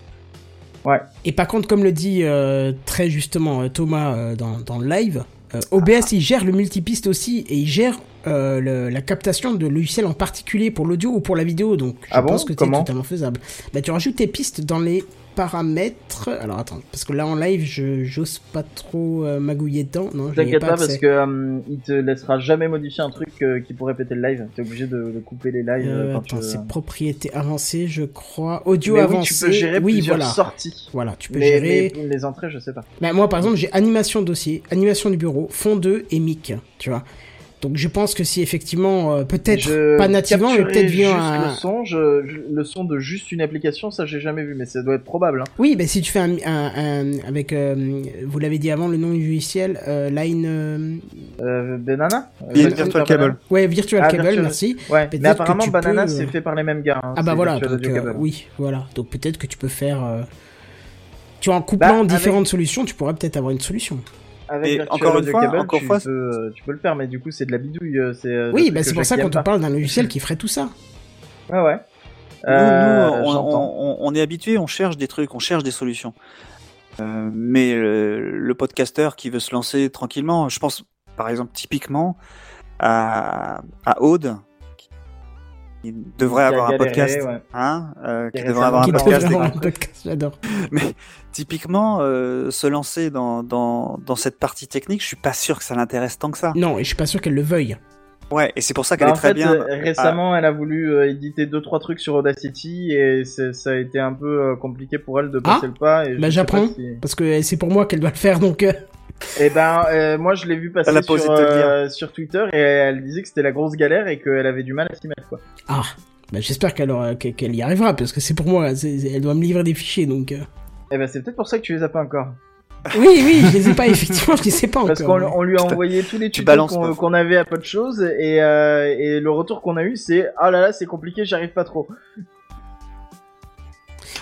Et par contre, comme le dit euh, très justement euh, Thomas euh, dans, le live, OBS il gère le multipiste aussi et il gère euh, le- la captation de logiciels en particulier pour l'audio ou pour la vidéo. Donc je Ah bon pense que c'est totalement faisable. Bah, tu rajoutes tes pistes dans les paramètres. Alors attends, parce que là en live, je j'ose pas trop euh, magouiller dedans. Non, T'inquiète pas parce que euh, il te laissera jamais modifier un truc euh, qui pourrait péter le live. T'es obligé de, de couper les lives attends, c'est veux. propriétés avancées, je crois. Audio Mais oui, avancé. tu peux gérer oui, plusieurs voilà. sorties. Voilà, tu peux Mais, gérer. mais les entrées, je sais pas. Bah, moi, par exemple, j'ai animation dossier, animation du bureau, fond 2 et mic, tu vois. Donc, je pense que si effectivement, euh, peut-être pas nativement, mais peut-être via juste un. le son, je, je- le son de juste une application, ça j'ai jamais vu, mais ça doit être probable. Hein. Oui, bah, si tu fais un. un- un- avec. euh, vous l'avez dit avant, le nom du logiciel, euh, Line. euh, Euh, Banana? Euh, Virtual Cable. Ouais, Virtual Ah, Cable, Virtual- merci. Ouais, mais que apparemment tu Banana peux, c'est fait par les mêmes gars. hein, Ah bah voilà, donc euh, oui, voilà. Donc peut-être que tu peux faire. euh, Tu vois, en couplant Bah, avec- différentes solutions, tu pourrais peut-être avoir une solution. Avec Et encore une fois- Cable, encore tu, fois- peux, tu peux le faire, mais du coup c'est de la bidouille. euh, C'est, euh, le Oui, bah c'est pour ça Jackie quand aime on pas. parle d'un logiciel qui ferait tout ça. <laughs> Ouais, ouais. Nous, Euh, nous, on, j'entends. on- on est habitué, on cherche des trucs, on cherche des solutions. Euh, mais euh, le podcasteur qui veut se lancer tranquillement, je pense par exemple typiquement à, à Aude, qui devrait avoir un podcast, ouais. hein, euh, Qui devrait avoir un podcast. j'adore. <laughs> Mais typiquement, euh, se lancer dans, dans, dans cette partie technique, je suis pas sûr que ça l'intéresse tant que ça. Non, et je suis pas sûr qu'elle le veuille. Ouais, et c'est pour ça qu'elle Bah, est très fait, bien. euh, récemment, elle a voulu euh, éditer deux trois trucs sur Audacity et ça a été un peu euh, compliqué pour elle de passer Ah, le pas. Et Bah j'apprends, pas si- parce que c'est pour moi qu'elle doit le faire, donc... Eh ben, euh, moi, je l'ai vu passer sur, euh, sur Twitter et elle disait que c'était la grosse galère et qu'elle avait du mal à s'y mettre, quoi. Ah, bah j'espère qu'elle aura- qu'elle qu'elle y arrivera, parce que c'est pour moi, elle doit me livrer des fichiers, donc... euh. Eh ben, c'est peut-être pour ça que tu les as pas encore. Oui, oui, je les ai pas, <laughs> effectivement, je les ai pas Parce encore. qu'on on lui a envoyé tous les Tu tutos qu'on qu'on avait à peu de choses et, euh, et le retour qu'on a eu c'est ah là là c'est compliqué j'arrive pas trop.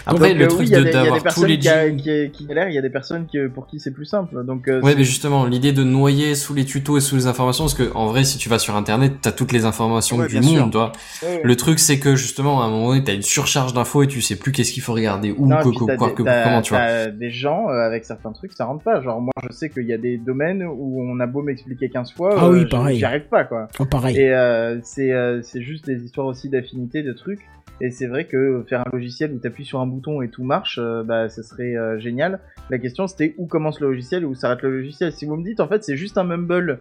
Après, Donc, le euh, truc oui, il y a de- des- il y a des d'avoir tous personnes les jingles- qui, qui galèrent, il y a des personnes qui, pour qui c'est plus simple. Donc euh, Ouais, mais justement, l'idée de noyer sous les tutos et sous les informations, parce que en vrai, si tu vas sur Internet, t'as toutes les informations Ouais, du monde, toi. Ouais, ouais. Le truc, c'est que justement, à un moment donné, t'as une surcharge d'infos et tu sais plus qu'est-ce qu'il faut regarder, où, Non, que, quoi, des- que- comment, tu vois. des gens euh, avec certains trucs, ça rentre pas. Genre moi, je sais qu'il y a des domaines où on a beau m'expliquer 15 fois, Ah euh, oui, j'y- pareil. j'y arrive pas quoi. Oh, pareil. Et euh, c'est euh, c'est juste des histoires aussi d'affinité de trucs. Et c'est vrai que faire un logiciel où t'appuies sur un bouton et tout marche, euh, bah ça serait euh, génial. La question c'était où commence le logiciel et où s'arrête le logiciel. Si vous me dites en fait c'est juste un mumble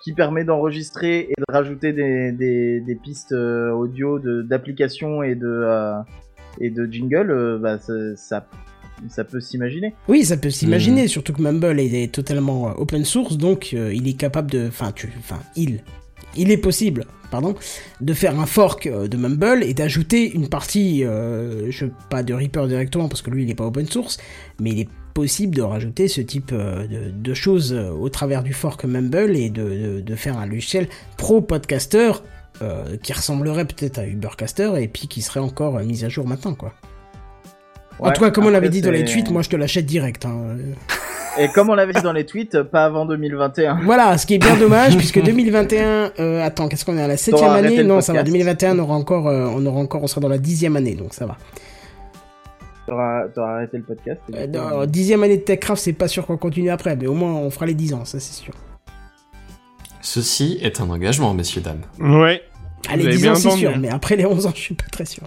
qui permet d'enregistrer et de rajouter des, des, des pistes euh, audio d'applications et de et de jingle, bah ça, ça peut s'imaginer. Oui, ça peut s'imaginer, Hmm. surtout que Mumble est, est totalement open source, donc il est capable de... Enfin, tu... Enfin, il... Il est possible, pardon, de faire un fork euh, de Mumble et d'ajouter une partie, euh, je pas de Reaper directement parce que lui il est pas open source, mais il est possible de rajouter ce type euh, de, choses au travers du fork Mumble et de, faire un logiciel pro podcaster euh, qui ressemblerait peut-être à Ubercaster et puis qui serait encore mis à jour maintenant quoi. En Ouais, tout cas, comme on l'avait dit dans les tweets, moi je te l'achète direct. Hein. Et comme on l'avait dit dans les tweets, pas avant 2021. Voilà, ce qui est bien dommage <laughs> puisque 2021, euh, attends, qu'est-ce qu'on est à la septième année Non, ça va. podcast. 2021, on aura encore, euh, on aura encore, on sera dans la dixième année, donc ça va. T'auras arrêté le podcast. Euh, dixième année de Techcraft, c'est pas sûr qu'on continue après, mais au moins on fera les 10 ans, ça c'est sûr. Ceci est un engagement, messieurs, dames. Ouais. Allez, Vous avez 10 bien ans c'est sûr, mais après les 11 ans, je suis pas très sûr.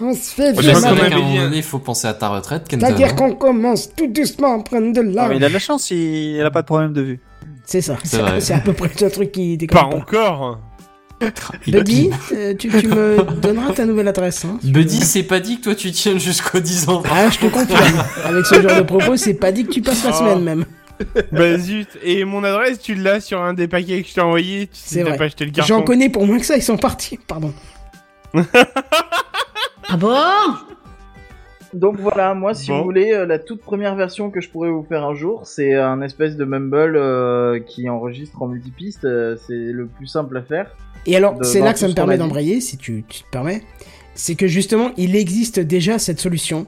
On se fait vieux, il faut penser à ta retraite, Kenton. C'est-à-dire qu'on commence tout doucement à prendre de Ah, l'âge. il a de la chance, il, il a pas de problème de vue. C'est ça, C'est à peu près le truc qui déconne pas. encore. Buddy, euh, tu, tu me donneras ta nouvelle adresse. Hein, Buddy, c'est pas dit que toi tu tiennes jusqu'aux 10 ans. Ah, je te confirme. Avec ce genre de propos, c'est pas dit que tu passes la Oh. semaine même. bah zut. Et mon adresse, tu l'as sur un des paquets que je t'ai envoyé. Tu C'est sais, t'as vrai. pas acheté le carton. J'en connais pour moins que ça, ils sont partis. Pardon. <laughs> Ah bon? Donc voilà, moi si Bon. vous voulez, euh, la toute première version que je pourrais vous faire un jour, c'est un espèce de mumble euh, qui enregistre en multipiste. euh, c'est le plus simple à faire. Et alors, c'est là que ça me permet d'embrayer, si tu, tu te permets. C'est que justement, il existe déjà cette solution.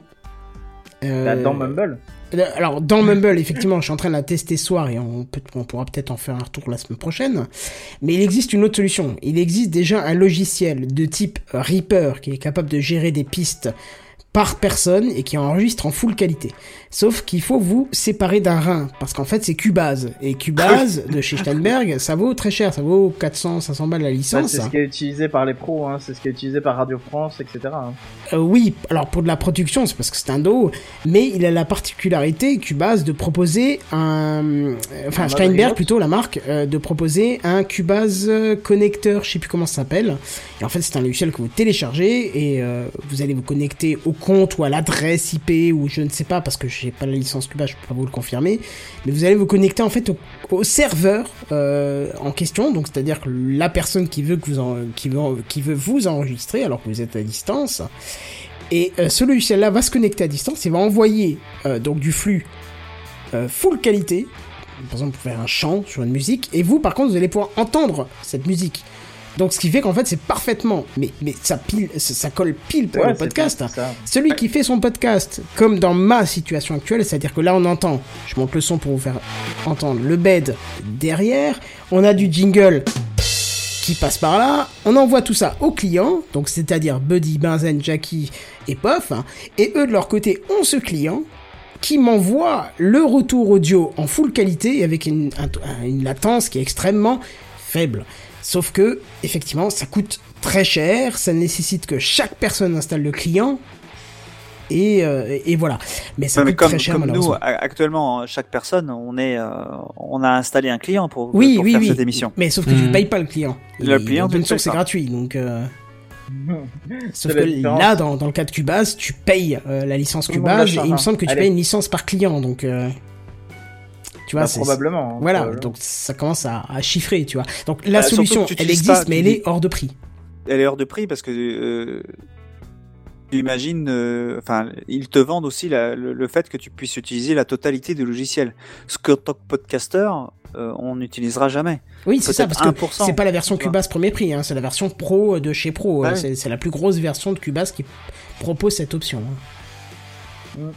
Euh, Bah, dans Mumble. Euh, Alors, dans Mumble, effectivement, je suis en train de la tester ce soir et on, peut, on pourra peut-être en faire un retour la semaine prochaine. Mais il existe une autre solution. Il existe déjà un logiciel de type Reaper qui est capable de gérer des pistes par personne et qui enregistre en full qualité. Sauf qu'il faut vous séparer d'un rein, parce qu'en fait c'est Cubase. Et Cubase <laughs> de chez Steinberg, ça vaut très cher, ça vaut 400, 500 balles la Bah, licence. c'est ce qui est utilisé par les pros, hein, c'est ce qui est utilisé par Radio France, etc. hein. Euh, oui, alors pour de la production, c'est parce que c'est un dos, mais il a la particularité, Cubase, de proposer un... euh, Enfin, Un Steinberg plutôt, la marque, euh, de proposer un Cubase connecteur, je sais plus comment ça s'appelle. Et en fait, c'est un logiciel que vous téléchargez et euh, vous allez vous connecter au ou à l'adresse IP ou je ne sais pas, parce que j'ai pas la licence Cubase, je peux pas vous le confirmer. Mais vous allez vous connecter en fait au, serveur euh, en question, donc c'est-à-dire la personne qui veut que vous qui veut, vous enregistrer alors que vous êtes à distance, et euh, ce logiciel-là va se connecter à distance et va envoyer euh, donc du flux full qualité, par exemple pour faire un chant sur une musique, et vous par contre vous allez pouvoir entendre cette musique. Donc ce qui fait qu'en fait c'est parfaitement, mais, mais ça, pile, ça, ça colle pile pour Ouais, le podcast. ça. Celui qui fait son podcast, comme dans ma situation actuelle, c'est-à-dire que là on entend, je monte le son pour vous faire entendre le bed derrière, on a du jingle qui passe par là. On envoie tout ça au client, donc c'est-à-dire Buddy, Benzen, Jackie et Puff. hein, et eux de leur côté ont ce client qui m'envoie le retour audio en full qualité avec une, un- une latence qui est extrêmement faible. Sauf que, effectivement, ça coûte très cher, ça nécessite que chaque personne installe le client. Et, euh, et voilà. Mais ça mais coûte comme, très cher comme nous, actuellement, chaque personne, on est, euh, on a installé un client pour, Oui, pour oui, faire oui. cette émission. Mais sauf que tu Mhm. ne payes pas le client. Le Et client, tu open ne source, c'est gratuit. Donc, euh, <laughs> sauf que là, dans, dans le cas de Cubase, tu payes euh, la licence Cubase et il me semble que tu Allez. payes une licence par client. Donc, euh, tu vois, Bah, probablement. hein, Voilà, probablement. donc ça commence à, à chiffrer, tu vois. Donc la Bah, solution, elle existe, pas, mais elle est hors de prix. Elle est hors de prix parce que euh, tu imagines, euh, enfin, ils te vendent aussi la- le, le fait que tu puisses utiliser la totalité du logiciel. Ce que que podcaster, euh, on n'utilisera jamais. Oui, c'est ça, parce que 1%, c'est pas la version. Cubase premier prix, hein, c'est la version pro de chez Pro. Ah euh, oui. c'est, la plus grosse version de Cubase qui propose cette option. hein.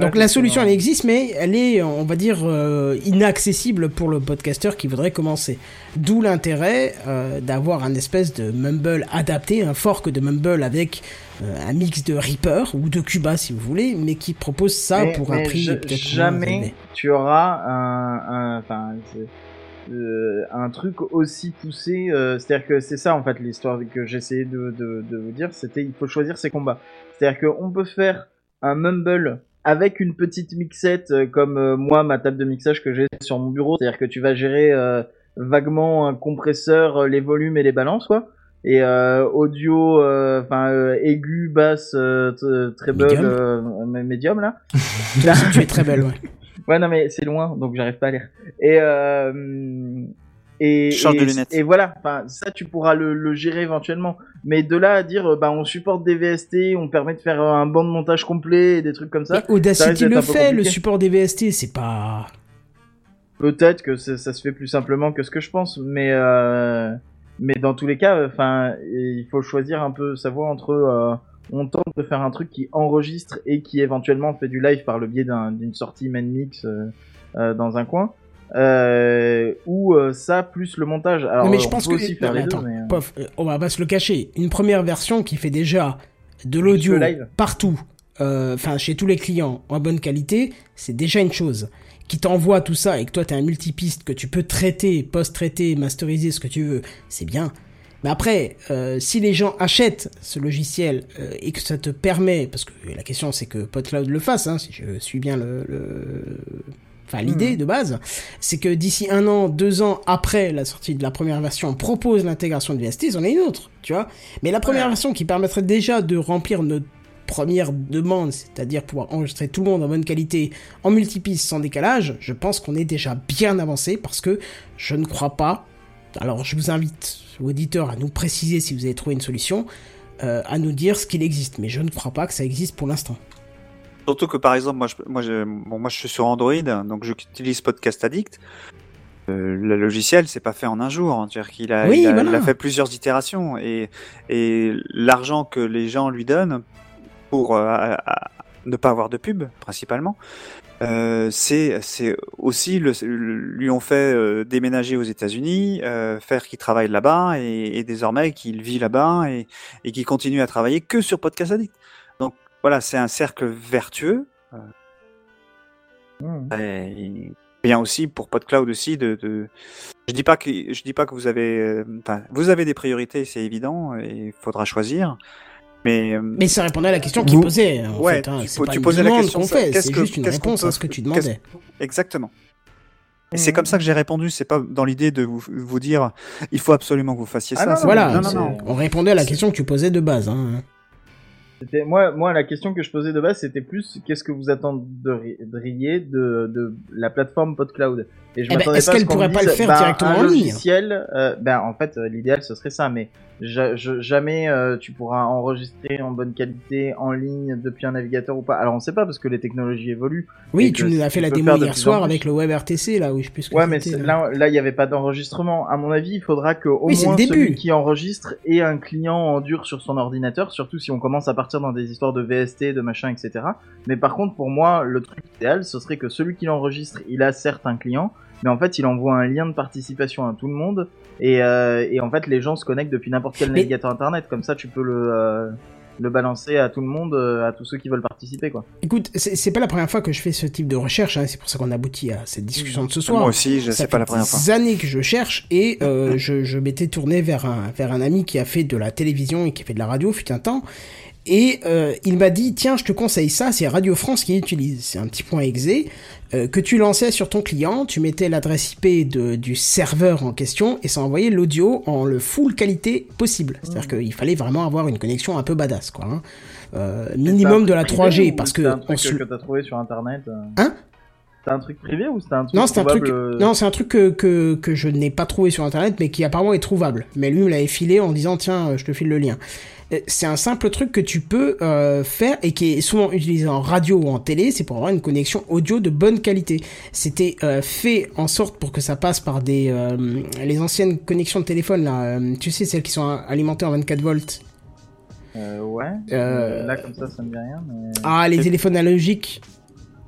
Donc Ouais, la solution, elle existe, mais elle est, on va dire, euh, inaccessible pour le podcaster qui voudrait commencer. D'où l'intérêt euh, d'avoir un espèce de Mumble adapté, un fork de Mumble avec euh, un mix de Reaper ou de Cubase si vous voulez, mais qui propose ça Mais- pour un prix jamais tu auras un, un, euh, un truc aussi poussé. euh, C'est-à-dire que c'est ça en fait l'histoire que j'essayais de, de, de vous dire. C'était il faut choisir ses combats. C'est-à-dire qu'on peut faire un mumble avec une petite mixette euh, comme euh, moi ma table de mixage que j'ai sur mon bureau. C'est-à-dire que tu vas gérer euh, vaguement un compresseur, les volumes et les balances quoi. Et euh, audio, enfin euh, aigu, basse, euh, t- treble, Medium. euh, médium là. <laughs> Tu es très belle, ouais. Ouais, non, mais c'est loin, donc j'arrive pas à lire. Et, euh, et, Change et, de lunettes. et voilà, enfin, ça, tu pourras le, le gérer éventuellement. Mais de là à dire, euh, bah, on supporte des VST, on permet de faire un banc de montage complet et des trucs comme ça. Mais Audacity d'être le fait, le support des VST, c'est pas. Peut-être que ça, ça se fait plus simplement que ce que je pense, mais, euh, mais dans tous les cas, enfin, il faut choisir un peu sa voie entre, euh, on tente de faire un truc qui enregistre et qui éventuellement fait du live par le biais d'un- d'une sortie main mix euh, euh, dans un coin, euh, ou euh, ça plus le montage. Alors, Non, mais je on pense peut que. aussi faire non, les mais deux, attends, mais, euh, pof, on va pas se le cacher. Une première version qui fait déjà de l'audio partout, euh, enfin chez tous les clients en bonne qualité, c'est déjà une chose. Qui t'envoie tout ça et que toi t'as un multipiste que tu peux traiter, post-traiter, masteriser ce que tu veux, c'est bien. Mais après, euh, si les gens achètent ce logiciel euh, et que ça te permet, parce que la question c'est que PodCloud le fasse, hein, si je suis bien le, le- enfin l'idée de base, c'est que d'ici un an, deux ans après la sortie de la première version, on propose l'intégration de VST, on a une autre, tu vois. Mais la première version qui permettrait déjà de remplir notre première demande, c'est-à-dire pouvoir enregistrer tout le monde en bonne qualité, en multipiste sans décalage, je pense qu'on est déjà bien avancé parce que je ne crois pas. Alors je vous invite, auditeurs, à nous préciser si vous avez trouvé une solution, euh, à nous dire ce qu'il existe, mais je ne crois pas que ça existe pour l'instant. Surtout que par exemple, moi, je, moi, je, bon, moi, je suis sur Android, donc j'utilise Podcast Addict. Euh, le logiciel, c'est pas fait en un jour. hein. C'est-à-dire qu'il a, Oui, il a, voilà. il a fait plusieurs itérations et, et l'argent que les gens lui donnent pour euh, à- à- ne pas avoir de pub, principalement, euh, c'est c'est aussi le, le- lui ont fait euh, déménager aux États-Unis, euh, faire qu'il travaille là-bas et, et désormais qu'il vit là-bas et, et qu'il continue à travailler que sur Podcast Addict. Donc voilà, c'est un cercle vertueux. hmm. Et bien aussi pour PodCloud aussi de, de... je dis pas que je dis pas que vous avez euh, enfin, vous avez des priorités c'est évident et il faudra choisir mais, euh, Mais ça répondait à la question qu'il posait, en Ouais, fait. Hein. tu posais la question, qu'on fait, c'est que- juste une qu'on réponse à ce que tu demandais. exactement et c'est comme ça que j'ai répondu c'est pas dans l'idée de vous, vous dire il faut absolument que vous fassiez Ah ça non, Voilà, non, non. on répondait à la question que tu posais de base. Hein. C'était moi, moi la question que je posais de base, c'était plus qu'est-ce que vous attendriez de, de la plateforme PodCloud? Et je Eh ben, m'attendais est-ce pas à ce qu'elle pourrait pas dise, le faire bah, directement un en ligne? logiciel, euh, ben en fait euh, l'idéal ce serait ça, mais ja- je- jamais euh, tu pourras enregistrer en bonne qualité en ligne depuis un navigateur ou pas. Alors on sait pas parce que les technologies évoluent. Oui, tu nous as fait la démo hier soir avec le WebRTC, là, oui, je plus que Ouais, mais là. là, il n'y avait pas d'enregistrement. À mon avis, il faudra que au Oui, moins celui qui enregistre ait un client en dur sur son ordinateur, surtout si on commence à partir partir dans des histoires de VST, de machin, etc. Mais par contre, pour moi, le truc idéal, ce serait que celui qui l'enregistre, il a certes un client, mais en fait, il envoie un lien de participation à tout le monde, et, euh, et en fait, les gens se connectent depuis n'importe quel Mais- navigateur internet. Comme ça, tu peux le euh, le balancer à tout le monde, euh, à tous ceux qui veulent participer, quoi. Écoute, c'est pas la première fois que je fais ce type de recherche, hein, c'est pour ça qu'on aboutit à cette discussion de ce soir. Moi aussi, je Ça sais pas fait la première fois. des années que je cherche et euh, <laughs> je, je m'étais tourné vers un, vers un ami qui a fait de la télévision et qui a fait de la radio, fut un temps. Et euh, il m'a dit, tiens, je te conseille ça, c'est Radio France qui utilise. C'est un petit point exe euh, que tu lançais sur ton client, tu mettais l'adresse IP de, du serveur en question et ça envoyait l'audio en le full qualité possible. C'est-à-dire qu'il fallait vraiment avoir une connexion un peu badass, quoi. hein. Euh, minimum de la C'est un truc privé 3G ou parce c'est que un on truc se- que t'as trouvé sur internet. euh Hein? C'était un truc privé ou c'était un truc non, c'est un truc. Non, c'est un truc que, que, que je n'ai pas trouvé sur internet, mais qui apparemment est trouvable. Mais lui me l'avait filé en disant tiens, je te file le lien. Euh, C'est un simple truc que tu peux euh, faire et qui est souvent utilisé en radio ou en télé. C'est pour avoir une connexion audio de bonne qualité. C'était euh, fait en sorte pour que ça passe par des euh, les anciennes connexions de téléphone là. tu sais celles qui sont alimentées en 24 volts. euh, ouais. Là, comme ça, ça me dit rien. Mais... Ah, les téléphones analogiques.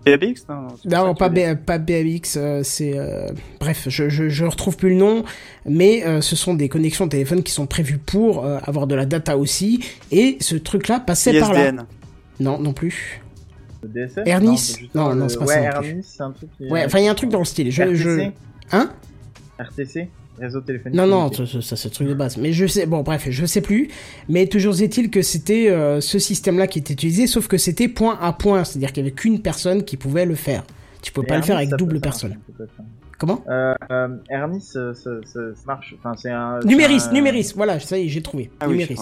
BABX Non, Non, pas, que tu veux B- pas BABX, euh, c'est... euh, Bref, je, je, je retrouve plus le nom, mais euh, ce sont des connexions de téléphone qui sont prévues pour euh, avoir de la data aussi, et ce truc-là passait par là. Non, non plus. Le DSS Ernis? Non, Non, non, c'est pas ouais, ça plus. Ernis, c'est un truc qui... Ouais, enfin, il y a un truc dans le style. Je, RTC je... Hein? RTC Réseau téléphonique. Non, non, ça, ça, c'est le truc de base. Mais je sais, bon, bref, je sais plus. Mais toujours est-il que c'était euh, ce système-là qui était utilisé, sauf que c'était point à point. C'est-à-dire qu'il y avait qu'une personne qui pouvait le faire. Tu peux Et pas le faire avec double faire, personne. Comment? Euh, euh, Ernis, ça, ça, ça marche. Enfin, c'est un. Numéris, un- Numéris, voilà, ça y est, j'ai trouvé. Ah Numéris.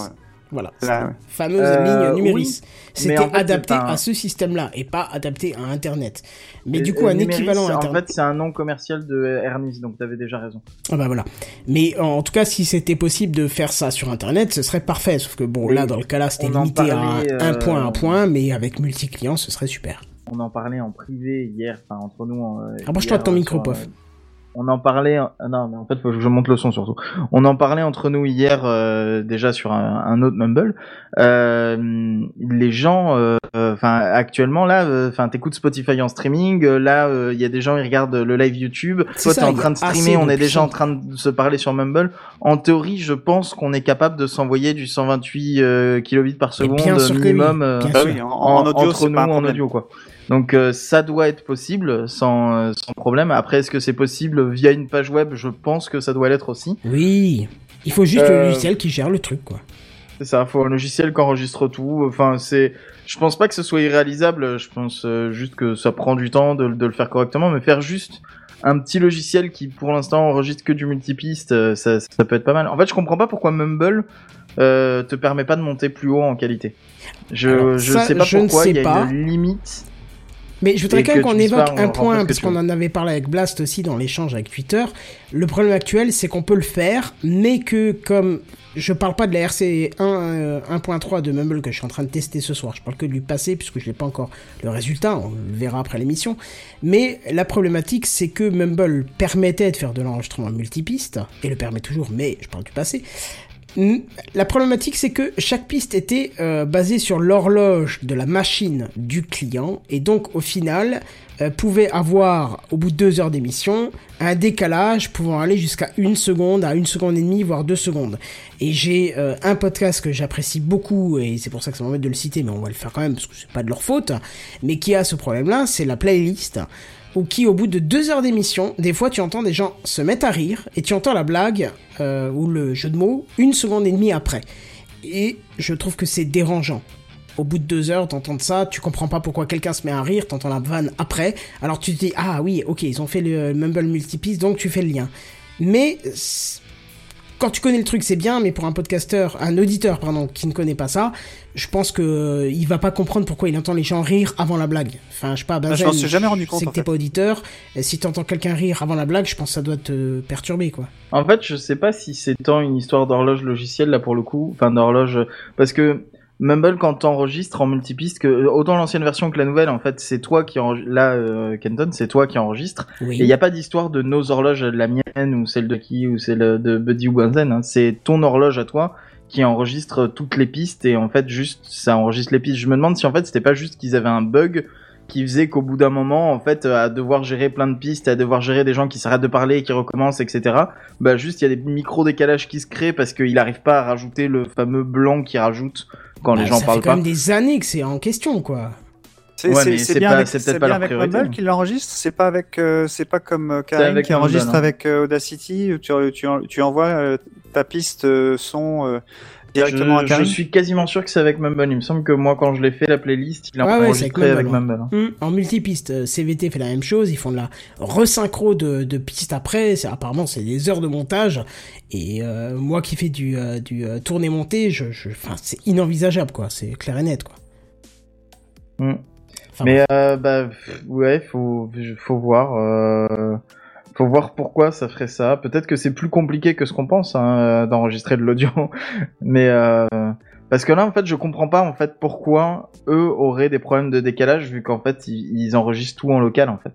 Voilà. Là, ouais. Fameuse Euh, ligne Numéris. oui, C'était en fait, adapté un- à ce système-là et pas adapté à Internet. Mais Et- du coup, un Numéris, équivalent à En Internet. fait, c'est un nom commercial de Ernis, donc t'avais déjà raison. Ah bah voilà. Mais en tout cas, si c'était possible de faire ça sur Internet, ce serait parfait. Sauf que bon, là, dans le cas-là, c'était on en limité parlait, à un euh, point à point, mais avec multi-clients, ce serait super. On en parlait en privé hier, enfin entre nous. euh, Rapproche-toi de ton micro, Pof. Euh, On en parlait. ah Non, mais en fait, faut que je monte le son surtout. On en parlait entre nous hier euh, déjà sur un, un autre Mumble. Euh, les gens, euh, euh, enfin actuellement là, euh, enfin t'écoutes Spotify en streaming. euh, là, il y a des gens ils regardent le live YouTube. C'est Toi t'es en train de streamer. On est déjà en train de se parler sur Mumble. En théorie, je pense qu'on est capable de s'envoyer du 128 euh, kilobits par seconde minimum. euh, bien sûr. oui, en, audio, entre nous pas un en audio quoi. Donc euh, ça doit être possible sans, euh, sans problème. Après est-ce que c'est possible via une page web? Je pense que ça doit l'être aussi. Oui. Il faut juste le Euh, logiciel qui gère le truc, quoi. C'est ça, faut un logiciel qui enregistre tout. Enfin c'est, je pense pas que ce soit irréalisable. Je pense juste que ça prend du temps de, de le faire correctement, mais faire juste un petit logiciel qui pour l'instant enregistre que du multipiste, ça, ça peut être pas mal. En fait, je comprends pas pourquoi Mumble euh, te permet pas de monter plus haut en qualité. Je, Alors, je ça, sais pas je pourquoi il y a pas. une limite. Mais je voudrais quand même qu'on évoque un point, parce qu'on en avait parlé avec Blast aussi dans l'échange avec Twitter. Le problème actuel, c'est qu'on peut le faire, mais que comme je parle pas de la RC 1, euh, 1.3 de Mumble que je suis en train de tester ce soir, je parle que du passé, puisque je n'ai pas encore le résultat, on le verra après l'émission. Mais la problématique, c'est que Mumble permettait de faire de l'enregistrement multipiste, et le permet toujours, mais je parle du passé. La problématique, c'est que chaque piste était euh, basée sur l'horloge de la machine du client, et donc au final, euh, pouvait avoir, au bout de deux heures d'émission, un décalage pouvant aller jusqu'à une seconde, à une seconde et demie, voire deux secondes. Et j'ai euh, un podcast que j'apprécie beaucoup, et c'est pour ça que ça m'embête de le citer, mais on va le faire quand même, parce que c'est pas de leur faute, mais qui a ce problème-là, c'est la playlist ou qui, au bout de deux heures d'émission, des fois tu entends des gens se mettre à rire et tu entends la blague euh, ou le jeu de mots une seconde et demie après. Et je trouve que c'est dérangeant. Au bout de deux heures d'entendre ça, tu comprends pas pourquoi quelqu'un se met à rire, t'entends la vanne après, alors tu te dis ah oui ok ils ont fait le Mumble multipiste donc tu fais le lien. Mais quand tu connais le truc c'est bien, mais pour un podcasteur, un auditeur pardon qui ne connaît pas ça, je pense que euh, il va pas comprendre pourquoi il entend les gens rire avant la blague. Enfin je sais pas, Ah, je Benzen, m'en suis jamais rendu je compte, sais que t'es pas auditeur, et si t'entends quelqu'un rire avant la blague, je pense que ça doit te perturber quoi. En fait, je sais pas si c'est tant une histoire d'horloge logicielle là pour le coup, enfin d'horloge, parce que Mumble quand t'enregistres en multipiste, que autant l'ancienne version que la nouvelle, en fait, c'est toi qui enregistre. Là, euh, Kenton, c'est toi qui enregistre. Oui. Et il n'y a pas d'histoire de nos horloges, la mienne ou celle de qui ou celle de Buddy ou Benzen. hein. C'est ton horloge à toi qui enregistre toutes les pistes et en fait juste ça enregistre les pistes. Je me demande si en fait c'était pas juste qu'ils avaient un bug qui faisait qu'au bout d'un moment, en fait, à devoir gérer plein de pistes, à devoir gérer des gens qui s'arrêtent de parler et qui recommencent, etc. Bah juste il y a des micro décalages qui se créent parce qu'il arrive pas à rajouter le fameux blanc qui rajoute quand les Bah, gens ça parlent fait quand pas. même des années que c'est en question, quoi. C'est Ouais, bien pas- avec, peut-être pas bien leur avec Mumble qui l'enregistre. C'est pas avec, euh, c'est pas comme euh, Karim qui enregistre hein. avec euh, Audacity. Où tu, tu, tu envoies euh, ta piste euh, son directement à je, Karim. je suis quasiment sûr que c'est avec Mumble. Il me semble que moi, quand je l'ai fait, la playlist, il a Ouais, ouais, enregistré avec avec Mumble, Mumble. Hum, En multipiste, euh, CVT fait la même chose, ils font de la resynchro de, de pistes après, apparemment c'est des heures de montage, et euh, moi qui fais du, euh, du euh, tourné-monté, je, je, enfin, c'est inenvisageable, quoi, c'est clair et net, quoi. Enfin, Mais euh, bah ouais, faut faut voir. Faut voir pourquoi ça ferait ça. Peut-être que c'est plus compliqué que ce qu'on pense hein, euh, d'enregistrer de l'audio, <laughs> mais euh... parce que là en fait je comprends pas en fait pourquoi eux auraient des problèmes de décalage vu qu'en fait ils, ils enregistrent tout en local en fait.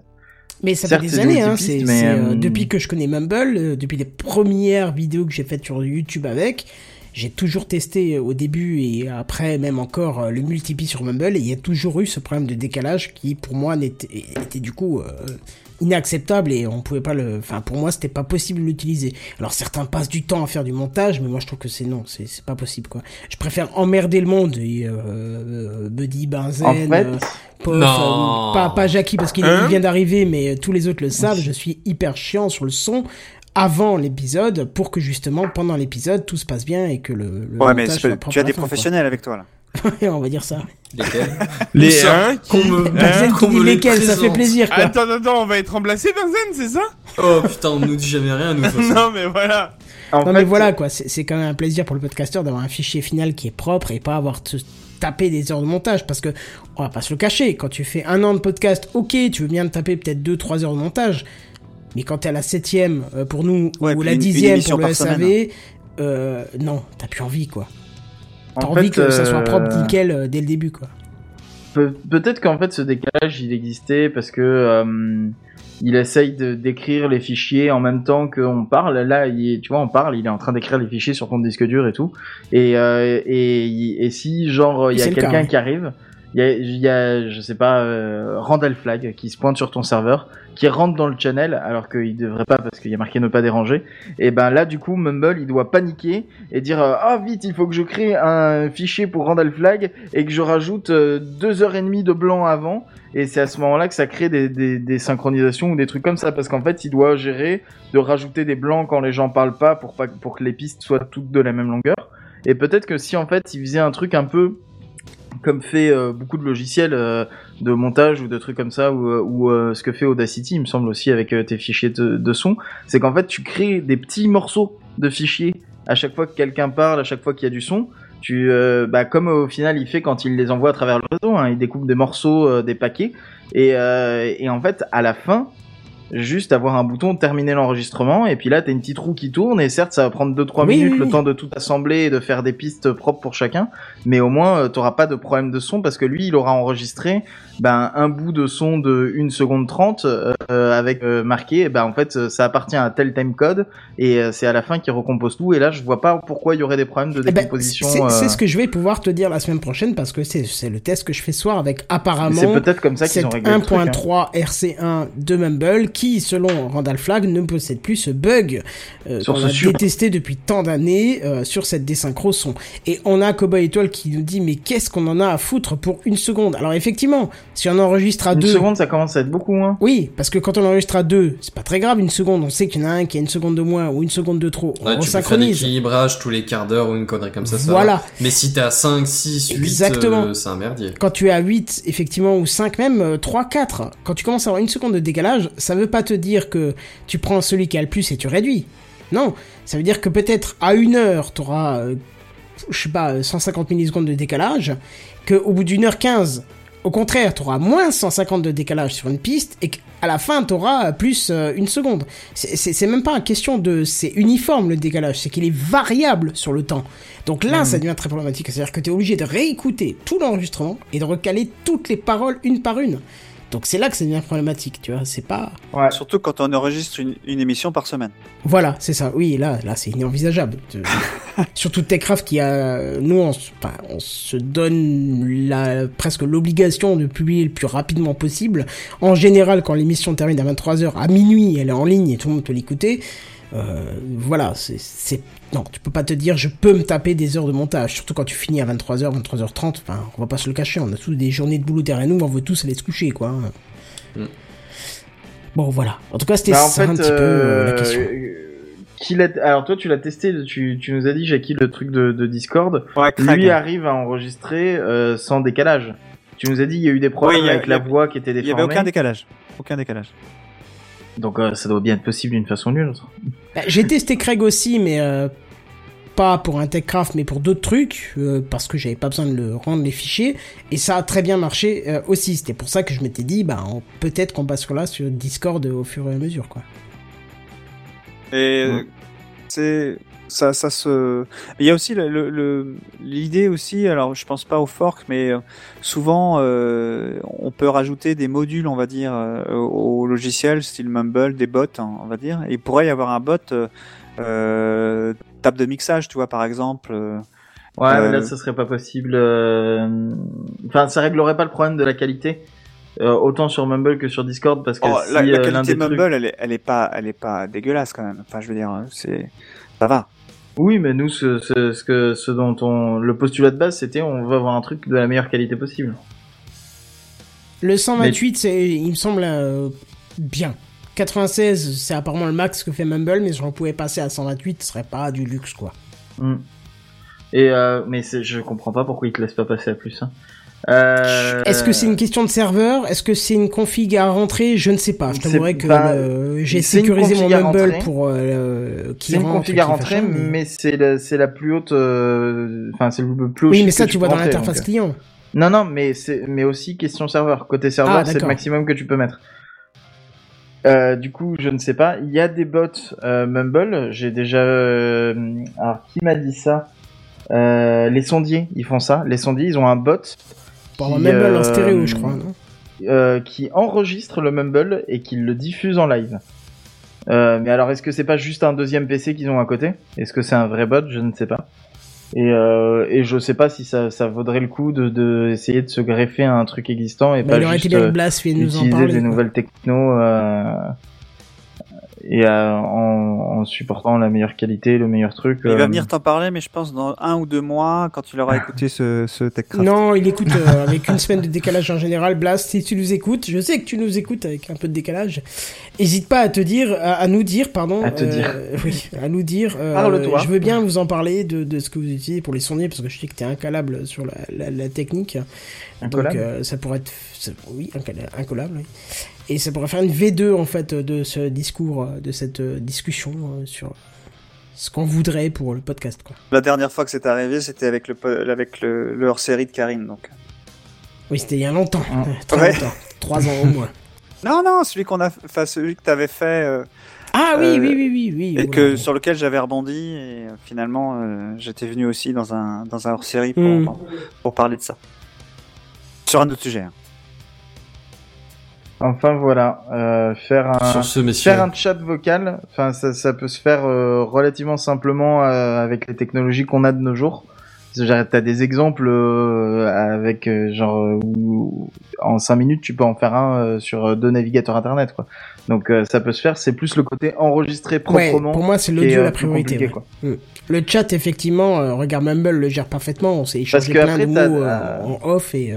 Mais ça Certes, fait des années, hein, mais, euh, depuis que je connais Mumble, euh, depuis les premières vidéos que j'ai faites sur YouTube avec, j'ai toujours testé au début et après même encore le multipiste sur Mumble et il y a toujours eu ce problème de décalage qui pour moi n'était était du coup euh, inacceptable et on pouvait pas le enfin pour moi c'était pas possible de l'utiliser. Alors certains passent du temps à faire du montage mais moi je trouve que c'est non, c'est c'est pas possible quoi. Je préfère emmerder le monde et euh, euh, Buddy Benzen En fait, euh, Pof, Non. euh, pas, pas Jackie parce qu'il Hein vient d'arriver, mais tous les autres le savent. Je suis hyper chiant sur le son avant l'épisode pour que justement pendant l'épisode tout se passe bien et que le, le Ouais, mais montage soit tu as des quoi. professionnels avec toi là. <laughs> on va dire ça. Lesquels Les hein, qu'on qui- me- hein Benzen qui qu'on dit me les lesquels, ça fait plaisir quoi. Attends, attends, on va être remplacé, Benzen, c'est ça? Oh putain, on nous dit jamais rien, nous. <laughs> Non, mais voilà. en non fait, mais voilà quoi, c'est c'est quand même un plaisir pour le podcasteur d'avoir un fichier final qui est propre et pas avoir te taper des heures de montage parce que on va pas se le cacher, quand tu fais un an de podcast, ok, tu veux bien te taper peut-être 2-3 heures de montage, mais quand t'es à la septième euh, pour nous Ouais, ou la dixième pour le SAV, semaine. euh, non, t'as plus envie quoi. En T'as envie fait, que ça soit euh, propre nickel euh, dès le début quoi. Pe- Peut-être qu'en fait ce décalage il existait parce que euh, il essaye de d'écrire les fichiers en même temps qu'on parle. Là, il tu vois, on parle, il est en train d'écrire les fichiers sur ton disque dur et tout. Et euh, et, et si genre il y a cas, quelqu'un qui arrive, il y a, y a je sais pas euh, Randall Flag qui se pointe sur ton serveur, qui rentre dans le channel alors qu'il devrait pas parce qu'il y a marqué ne pas déranger. Et ben là du coup Mumble il doit paniquer et dire euh, ah vite il faut que je crée un fichier pour Randall Flag et que je rajoute euh, deux heures et demie de blanc avant et c'est à ce moment-là que ça crée des, des, des synchronisations ou des trucs comme ça parce qu'en fait il doit gérer de rajouter des blancs quand les gens parlent pas pour pas pour que les pistes soient toutes de la même longueur et peut-être que si en fait il faisait un truc un peu comme fait euh, beaucoup de logiciels euh, de montage ou de trucs comme ça ou, euh, ou euh, ce que fait Audacity il me semble aussi avec tes fichiers de, de son c'est qu'en fait tu crées des petits morceaux de fichiers à chaque fois que quelqu'un parle à chaque fois qu'il y a du son. Tu bah comme au final il fait quand il les envoie à travers le réseau hein, il découpe des morceaux des paquets. Et, et en fait à la fin juste avoir un bouton terminer l'enregistrement et puis là t'as une petite roue qui tourne et certes ça va prendre 2-3 Oui, minutes oui, le temps de tout assembler et de faire des pistes propres pour chacun mais au moins euh, t'auras pas de problème de son parce que lui il aura enregistré ben, un bout de son de 1 seconde 30 euh, avec euh, marqué eh ben en fait ça appartient à tel timecode et euh, c'est à la fin qu'il recompose tout et là je vois pas pourquoi il y aurait des problèmes de Eh ben, décomposition c'est c'est ce que je vais pouvoir te dire la semaine prochaine parce que c'est c'est le test que je fais ce soir avec c'est apparemment peut-être comme ça qu'ils ont réglé le truc, hein. 1.3 RC1 de Mumble qui, selon Randall Flagg, ne possède plus ce bug qu'on a détesté depuis tant d'années sur cette désynchro son. Et on a Cowboy Étoile qui nous dit mais qu'est-ce qu'on en a à foutre pour une seconde? Alors effectivement, si on enregistre à une deux... seconde ça commence à être beaucoup hein Oui, parce que quand on enregistre à deux, c'est pas très grave une seconde. On sait qu'il y en a un qui a une seconde de moins ou une seconde de trop. On tu peux faire synchronise. l'équilibrage tous les quarts d'heure ou une connerie comme ça, ça Voilà. va. Mais si t'es à 5, 6, 8, Exactement. euh, c'est un merdier. Quand tu es à 8, effectivement, ou 5 même, euh, 3, 4, quand tu commences à avoir une seconde de décalage, ça veut pas te dire que tu prends celui qui a le plus et tu réduis. Non, ça veut dire que peut-être à une heure, tu auras, je sais pas, euh, 150 millisecondes de décalage, que au bout d'une heure 15, au contraire, tu auras moins 150 de décalage sur une piste, et qu'à la fin, tu auras plus euh, une seconde. C'est- même pas une question de... C'est uniforme le décalage, c'est qu'il est variable sur le temps. Donc là, ça devient très problématique. C'est-à-dire que tu es obligé de réécouter tout l'enregistrement et de recaler toutes les paroles une par une. Donc c'est là que ça devient problématique, tu vois. C'est pas... ouais Surtout quand on enregistre une, une émission par semaine. Voilà, c'est ça. Oui, là, là c'est inenvisageable. <laughs> Surtout Techcraft qui a, nous, on, se- enfin, on se donne la, presque l'obligation de publier le plus rapidement possible. En général, quand l'émission termine à 23h, à minuit, elle est en ligne et tout le monde peut l'écouter. Euh, voilà, c'est, non, tu peux pas te dire, je peux me taper des heures de montage. Surtout quand tu finis à 23h, 23h30. Enfin, on va pas se le cacher, on a tous des journées de boulot derrière nous, on veut tous aller se coucher, quoi. Mm. Bon, voilà. En tout cas, c'était Bah, en ça fait, un petit peu euh, la euh, question. qui l'a- Alors toi, tu l'as testé. Tu, tu nous as dit, Jackie, le truc de, de Discord. Ouais. Lui arrive à enregistrer euh, sans décalage. Tu nous as dit, il y a eu des problèmes a- avec a- la voix qui était Il y déformée. avait aucun décalage. Aucun décalage. Donc euh, ça doit bien être possible d'une façon ou d'une autre. Bah, J'ai testé Craig aussi, mais euh, pas pour un TechCraft, mais pour d'autres trucs, euh, parce que j'avais pas besoin de le rendre les fichiers, et ça a très bien marché euh, aussi. C'était pour ça que je m'étais dit, bah on- peut-être qu'on passera sur Discord au fur et à mesure, quoi. Et c'est ça, ça se. Il y a aussi le- le- le- l'idée aussi. Alors, je pense pas au fork, mais euh, souvent euh, on peut rajouter des modules, on va dire, euh, au au logiciel, style Mumble, des bots, hein, on va dire. Et il pourrait y avoir un bot euh, euh, table de mixage, tu vois, par exemple. euh, Ouais, Euh, mais là, ça serait pas possible. euh, Enfin, ça réglerait pas le problème de la qualité. euh, autant sur Mumble que sur Discord parce que Oh, si la, la qualité des de trucs- Mumble, elle est, elle est pas, elle est pas dégueulasse quand même. Enfin, je veux dire, c'est, ça va. Oui, mais nous, ce, ce, ce que, ce dont on, le postulat de base, c'était on veut avoir un truc de la meilleure qualité possible. Le 128, c'est, il me semble euh, bien. 96, c'est apparemment le max que fait Mumble, mais si on pouvait passer à 128, ce serait pas du luxe, quoi. Hmm. Et euh, mais je comprends pas pourquoi ils te laissent pas passer à plus. Hein. Euh... Est-ce que c'est une question de serveur? Est-ce que c'est une config à rentrer? Je ne sais pas. Je C'est t'avouerais que pas- euh, j'ai sécurisé mon Mumble pour euh, qu'il C'est une config à rentrer, mais c'est la, c'est la plus haute. Enfin, c'est le plus haut Oui, mais ça, tu vois dans l'interface donc, client. Non, non, mais c'est mais aussi question serveur. Côté serveur, Ah, c'est le maximum que tu peux mettre. Euh, du coup, je ne sais pas. Il y a des bots euh, Mumble. J'ai déjà. euh, Alors, qui m'a dit ça? Les sondiers, ils font ça. Les sondiers, ils ont un bot Pour qui, Mumble en euh, stéréo, je crois, non euh, qui enregistre le Mumble et qui le diffuse en live. Euh, mais alors, est-ce que c'est pas juste un deuxième PC qu'ils ont à côté? Est-ce que c'est un vrai bot? Je ne sais pas. Et, euh, et je sais pas si ça, ça vaudrait le coup de, de essayer de se greffer à un truc existant et Bah, pas il aurait été juste bien que Blast vienne nous en utiliser parler. des quoi. nouvelles techno et euh, en, en supportant la meilleure qualité, le meilleur truc. Il euh, va venir t'en parler, mais je pense dans un ou deux mois, quand tu l'auras écouté ce, ce TechCraft. Non, il écoute euh, avec une semaine de décalage en général. Blast, si tu nous écoutes, je sais que tu nous écoutes avec un peu de décalage. Hésite pas à te dire, à, à nous dire, pardon. À te euh, dire. <laughs> Oui, à nous dire. euh, Parle-toi. Je veux bien vous en parler de, de ce que vous utilisez pour les sondiers, parce que je sais que t'es incalable sur la, la, la technique. Incollable. Donc euh, ça pourrait être, ça- oui, incolla- incollable. Oui. Et ça pourrait faire une V2 en fait de ce discours, euh, de cette euh, discussion euh, sur ce qu'on voudrait pour le podcast, quoi. La dernière fois que c'est arrivé, c'était avec le, avec le, le hors-série de Karine, donc. Oui, c'était il y a longtemps, Ah. <laughs> très Ouais. longtemps, trois ans au moins. <laughs> Non, non, celui qu'on a, enfin celui que t'avais fait euh, Ah oui, Euh, oui, oui, oui, oui. et que sur lequel j'avais rebondi et euh, finalement euh, j'étais venu aussi dans un dans un hors-série pour Hmm. pour parler de ça. Sur un autre sujet. hein. Enfin voilà, euh, faire un ce, faire un chat vocal. Enfin, ça, ça peut se faire euh, relativement simplement euh, avec les technologies qu'on a de nos jours. T'as des exemples euh, avec euh, genre euh, où en 5 minutes tu peux en faire un euh, sur deux navigateurs internet quoi. Donc euh, ça peut se faire. C'est plus le côté enregistré Ouais, proprement. pour moi, c'est l'audio euh, la priorité. ouais. quoi. Le chat, effectivement, euh, regarde Mumble le gère parfaitement. On s'est Parce échangé que plein après, de mots euh, euh, en off et.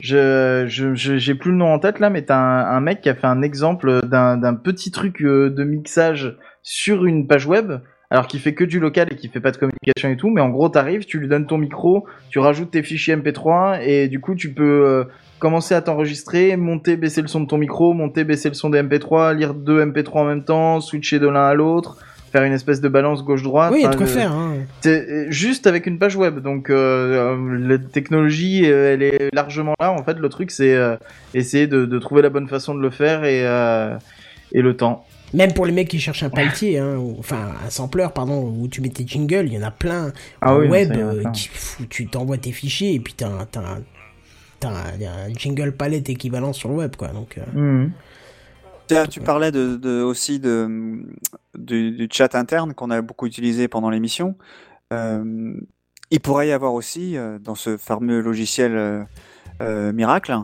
Je, j'ai plus le nom en tête là, mais t'as un, mec qui a fait un exemple d'un, petit truc euh, de mixage sur une page web, alors qu'il fait que du local et qui fait pas de communication et tout, mais en gros t'arrives, tu lui donnes ton micro, tu rajoutes tes fichiers MP3 et du coup tu peux euh, commencer à t'enregistrer, monter, baisser le son de ton micro, monter, baisser le son des MP3, lire deux MP3 en même temps, switcher de l'un à l'autre, faire une espèce de balance gauche-droite. Oui, il y a de quoi faire. Hein. c'est euh, juste avec une page web. Donc euh, euh, la technologie, elle est largement là. En fait, le truc, c'est euh, essayer de, de trouver la bonne façon de le faire et, euh, et le temps. Même pour les mecs qui cherchent un paletier, hein, ou- enfin un sampler, pardon, où tu mets tes jingles, il y en a plein. Ah oui, web, qui- fou, tu t'envoies tes fichiers et puis t'as un, un, un, jingle palette équivalent sur le web, quoi. Donc, Mhm. Tu parlais de, de- aussi de, du, du chat interne qu'on a beaucoup utilisé pendant l'émission. Euh, il pourrait y avoir aussi, euh, dans ce fameux logiciel euh, Miracle,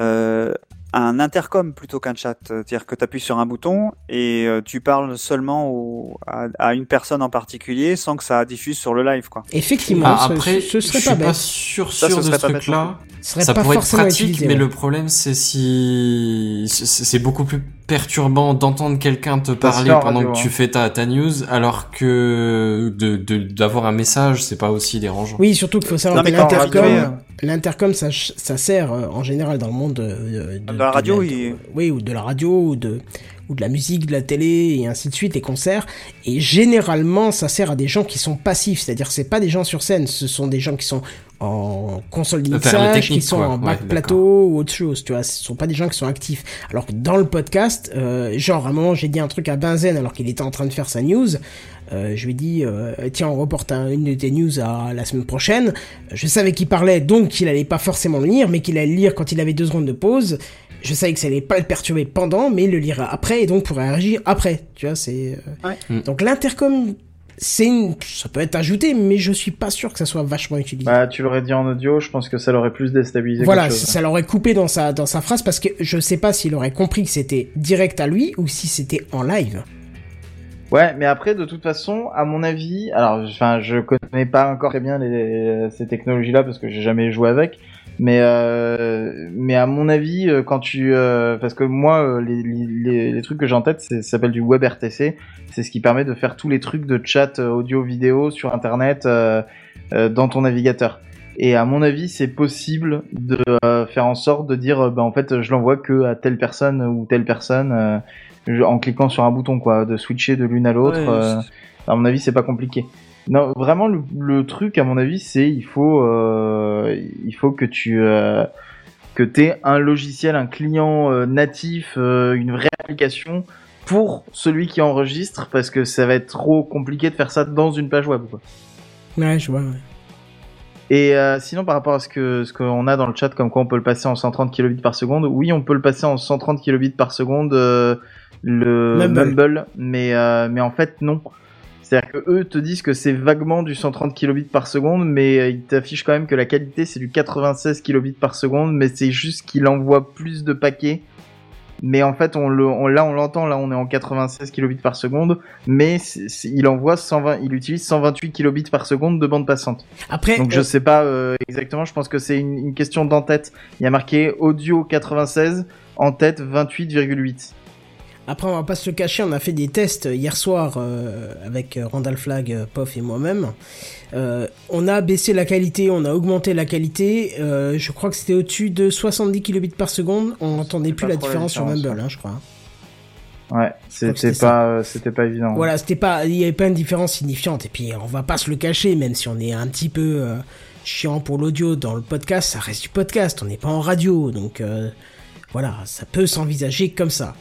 euh, un intercom plutôt qu'un chat. C'est-à-dire que tu appuies sur un bouton et euh, tu parles seulement au- à, à une personne en particulier sans que ça diffuse sur le live. Quoi. Effectivement, Ah, ce- après, ce, serait je pas suis pas bête. sûr, Ça, sûr ce de serait ce truc-là. Ça pourrait être pratique, utilisé, mais ouais. le problème c'est si c'est beaucoup plus perturbant d'entendre quelqu'un te parler en pendant radio, que tu hein. fais ta, ta news, alors que de de- d'avoir un message, c'est pas aussi dérangeant. Oui, surtout qu'il faut savoir Non, que l'intercom, euh, l'intercom, ça, ça sert euh, en général dans le monde euh, de, De la radio, de oui. oui, ou de la radio, ou de, ou de la musique, de la télé, et ainsi de suite, les concerts. Et généralement, ça sert à des gens qui sont passifs, c'est-à-dire c'est pas des gens sur scène, ce sont des gens qui sont en console qui sont quoi. en Ouais, back d'accord. plateau ou autre chose, tu vois. Ce sont pas des gens qui sont actifs. Alors que dans le podcast, euh, genre à un moment j'ai dit un truc à Benzen alors qu'il était en train de faire sa news. Euh, je lui ai dit euh, tiens on reporte un- une de tes news à la semaine prochaine. Je savais qu'il parlait donc qu'il allait pas forcément le lire, mais qu'il allait le lire quand il avait deux secondes de pause. Je savais que ça allait pas le perturber pendant, mais il le lira après et donc pourrait réagir après. Tu vois c'est euh, Ouais. Mm. donc l'intercom c'est une... ça peut être ajouté, mais je suis pas sûr que ça soit vachement utilisé. Bah, tu l'aurais dit en audio, je pense que ça l'aurait plus déstabilisé. Voilà, chose. ça l'aurait coupé dans sa, dans sa phrase parce que je sais pas s'il aurait compris que c'était direct à lui ou si c'était en live. Ouais, mais après, de toute façon, à mon avis, alors, enfin, je connais pas encore très bien les, ces technologies-là parce que j'ai jamais joué avec, mais euh, mais à mon avis, euh, quand tu, euh, parce que moi, euh, les, les, les trucs que j'ai en tête, ça s'appelle du WebRTC, c'est ce qui permet de faire tous les trucs de chat euh, audio-vidéo sur Internet euh, dans ton navigateur. Et à mon avis, c'est possible de faire en sorte de dire, bah, en fait, je l'envoie que à telle personne ou telle personne. En cliquant sur un bouton quoi, de switcher de l'une à l'autre. Ouais, euh, à mon avis, c'est pas compliqué. Non, vraiment le, le truc à mon avis, c'est il faut euh, il faut que tu euh, que t'aies un logiciel, un client euh, natif, euh, une vraie application pour celui qui enregistre parce que ça va être trop compliqué de faire ça dans une page web. Quoi. Ouais, je vois. ouais. Et euh, sinon, par rapport à ce que ce qu'on a dans le chat, comme quoi on peut le passer en 130 kilobits par seconde, oui, on peut le passer en 130 kilobits par seconde, le Mumble. Mumble, mais euh, mais en fait non. C'est-à-dire que eux te disent que c'est vaguement du 130 kilobits par seconde, mais euh, ils t'affichent quand même que la qualité c'est du 96 kilobits par seconde, mais c'est juste qu'il envoie plus de paquets. Mais en fait, on le, on, là, on l'entend, là, on est en 96 kilobits par seconde, mais il envoie 120, il utilise 128 kilobits par seconde de bande passante. Après, Donc je euh, sais pas euh, exactement, je pense que c'est une, une question d'en-tête. Il y a marqué audio 96, en tête 28,8. Après, on va pas se le cacher, on a fait des tests hier soir euh, avec euh, Randall Flag, euh, Poff et moi-même. Euh, on a baissé la qualité, on a augmenté la qualité. euh, je crois que c'était au-dessus de 70 kilobits par seconde. On n'entendait plus la différence sur Mumble, hein, je crois. Ouais, que c'était pas, euh, c'était pas évident. Voilà, c'était pas, il y avait pas une différence signifiante. Et puis, on va pas se le cacher, même si on est un petit peu euh, chiant pour l'audio dans le podcast, ça reste du podcast. On n'est pas en radio, donc euh, voilà, ça peut s'envisager comme ça.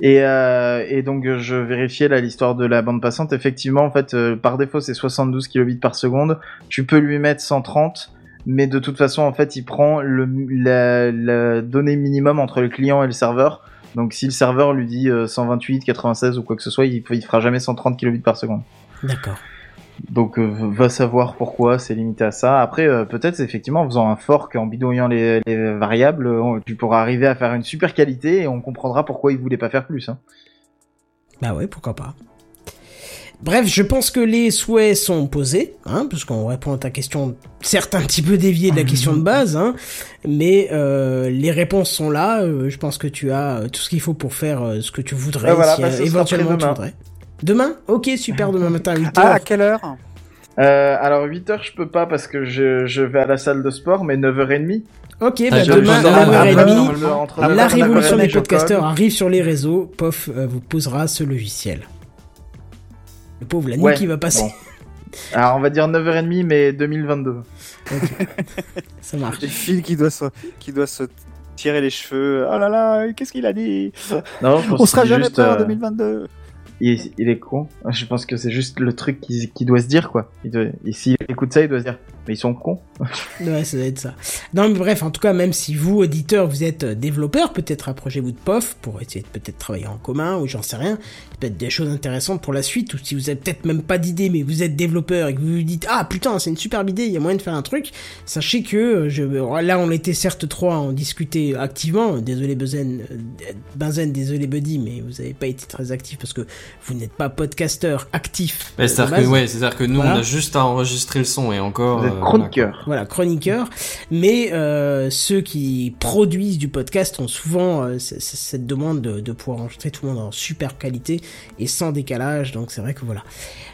Et, euh, et donc euh, je vérifiais là l'histoire de la bande passante. Effectivement, en fait, euh, par défaut c'est 72 kilobits par seconde. Tu peux lui mettre 130, mais de toute façon, en fait, il prend le, la, la donnée minimum entre le client et le serveur. Donc si le serveur lui dit euh, 128, 96 ou quoi que ce soit, il, il fera jamais 130 kilobits par seconde. D'accord. Donc euh, va savoir pourquoi c'est limité à ça. Après, euh, peut-être effectivement en faisant un fork, en bidouillant les, les variables, euh, tu pourras arriver à faire une super qualité et on comprendra pourquoi il voulait pas faire plus. Hein. Bah ouais, pourquoi pas. Bref, je pense que les souhaits sont posés, hein, puisqu'on répond à ta question, certes un petit peu déviée de la question de base, hein, mais euh, les réponses sont là. euh, je pense que tu as tout ce qu'il faut pour faire euh, ce que tu voudrais, Ouais, voilà, si bah, éventuellement tu voudrais. Demain Ok, super, demain matin à 8h. Ah, à quelle heure Euh, alors 8h je peux pas parce que je, je vais à la salle de sport, mais 9h30. Ok, Ah, bah demain à d'un- 9h30, d'un- entre la 9h30 révolution des colle. arrive sur les réseaux. Pof euh, vous posera ce logiciel. Le pauvre, la nuit Ouais, qui va passer. bon. Alors on va dire 9h30 mais 2022. <laughs> Ça marche. Qui doit se, qui doit se tirer les cheveux. Oh là là, qu'est-ce qu'il a dit? Non, On sera jamais juste, prêt en euh, 2022. Il, est con. Je pense que c'est juste le truc qui, qui doit se dire, quoi. Il s'il écoute ça, il doit se dire, mais ils sont cons. <laughs> Ouais, ça doit être ça. Non, mais bref, en tout cas, même si vous, auditeurs, vous êtes euh, développeur, peut-être approchez-vous de POF pour essayer de peut-être travailler en commun ou j'en sais rien. Peut-être des choses intéressantes pour la suite ou si vous avez peut-être même pas d'idée, mais vous êtes développeur et que vous vous dites ah putain c'est une superbe idée, il y a moyen de faire un truc. Sachez que euh, je, là on était certes trois à en discuter activement. Désolé Benzen, euh, Benzen, désolé Buddy, mais vous avez pas été très actif parce que vous n'êtes pas podcasteur actif. C'est-à-dire que, ouais, c'est-à-dire que nous, Voilà. on a juste à enregistrer le son et encore. Euh, chroniqueur. Voilà, chroniqueur. Mais euh, ceux qui produisent du podcast ont souvent euh, cette demande de, de pouvoir enregistrer tout le monde en super qualité et sans décalage. Donc c'est vrai que voilà.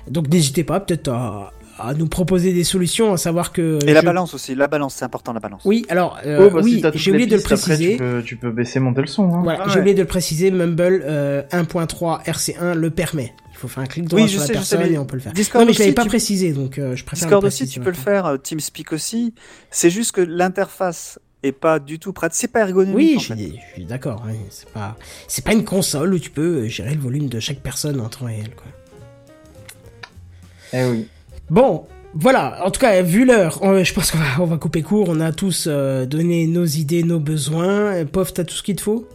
Donc n'hésitez pas peut-être à, à nous proposer des solutions, à savoir que... Et la balance aussi, la balance, c'est important la balance. Oui, alors euh, Oh, bah, oui, j'ai oublié de le après, préciser. tu, peux, tu peux baisser, monter le son. Hein. Voilà, Ah j'ai ouais. oublié de le préciser, Mumble euh, 1.3 RC1 le permet. Il faut faire un clic droit Oui, sur je la sais, je sais, personne mais et on peut le faire. Discord non mais je l'avais aussi, pas tu- précisé, donc euh, je préfère Discord le aussi, tu peux le faire, euh, TeamSpeak aussi. C'est juste que l'interface est pas du tout prête. C'est pas ergonomique. Oui, en je fait. suis, je suis d'accord. oui. C'est pas, c'est pas une console où tu peux gérer le volume de chaque personne en temps réel. Quoi. Eh oui. Bon, voilà. En tout cas, vu l'heure, je pense qu'on va, on va couper court. On a tous euh, donné nos idées, nos besoins. Pof, t'as tout ce qu'il te faut?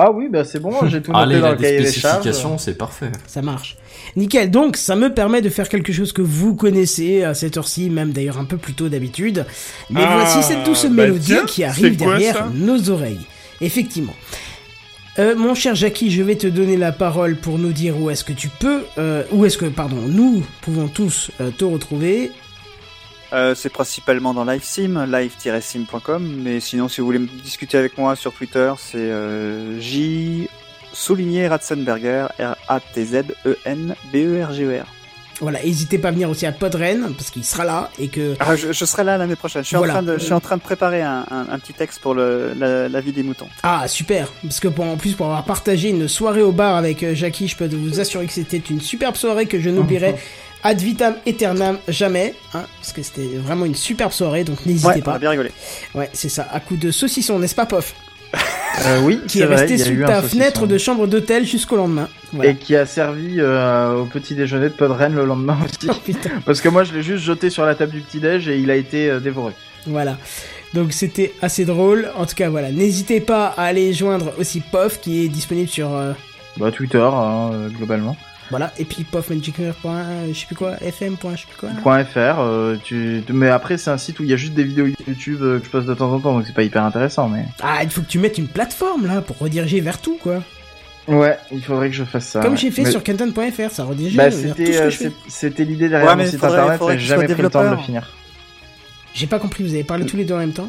Ah oui, bah c'est bon, j'ai tout noté Allez, dans le cahier des charges. c'est parfait. Ça marche. Nickel. Donc, ça me permet de faire quelque chose que vous connaissez à cette heure-ci, même d'ailleurs un peu plus tôt d'habitude. Mais Ah, voici cette douce bah mélodie tiens, qui arrive derrière nos oreilles. Effectivement. Euh, mon cher Jackie, je vais te donner la parole pour nous dire où est-ce que tu peux, euh, où est-ce que, pardon, nous pouvons tous euh, te retrouver. Euh, c'est principalement dans LiveSim, live-sim.com. Mais sinon, si vous voulez me discuter avec moi sur Twitter, c'est euh, J souligné Ratzenberger, R-A-T-Z-E-N-B-E-R-G-E-R. Voilà, n'hésitez pas à venir aussi à Podren, parce qu'il sera là, et que... Ah, je, je serai là l'année prochaine. Je suis, Voilà. en, train de, je suis en train de préparer un, un- un petit texte pour le, la, la vie des moutons. Ah, super Parce que pour, en plus, pour avoir partagé une soirée au bar avec euh, Jackie, je peux vous assurer que c'était une superbe soirée que je n'oublierai ad vitam aeternam jamais, hein, parce que c'était vraiment une superbe soirée, donc n'hésitez Ouais, on a pas. bien rigolé. Ouais, c'est ça, à coup de saucisson, n'est-ce pas, Pof <laughs> Euh, oui, Qui est vrai, resté sous ta fenêtre de chambre d'hôtel jusqu'au lendemain. Voilà. Et qui a servi euh, au petit déjeuner de Podren le lendemain aussi. <laughs> Oh, putain. <laughs> Parce que moi je l'ai juste jeté sur la table du petit-déj et il a été euh, dévoré. Voilà. Donc c'était assez drôle. En tout cas, voilà. N'hésitez pas à aller joindre aussi Pof qui est disponible sur euh, Bah Twitter, hein, globalement. Voilà et puis je sais plus quoi fm. je sais plus quoi. là. Point .fr, euh, tu... mais après c'est un site où il y a juste des vidéos YouTube euh, que je poste de temps en temps, donc c'est pas hyper intéressant, mais... Ah, il faut que tu mettes une plateforme là pour rediriger vers tout quoi. Ouais, il faudrait que je fasse ça. Comme ouais. j'ai fait Mais- sur Kenton.fr, ça redirige Bah vers tout c'était ce que euh, je fais. c'est- c'était l'idée derrière Ouais, mon mais site faudrait- internet, j'ai jamais pris le temps de le finir. J'ai pas compris, vous avez parlé tous les deux en même temps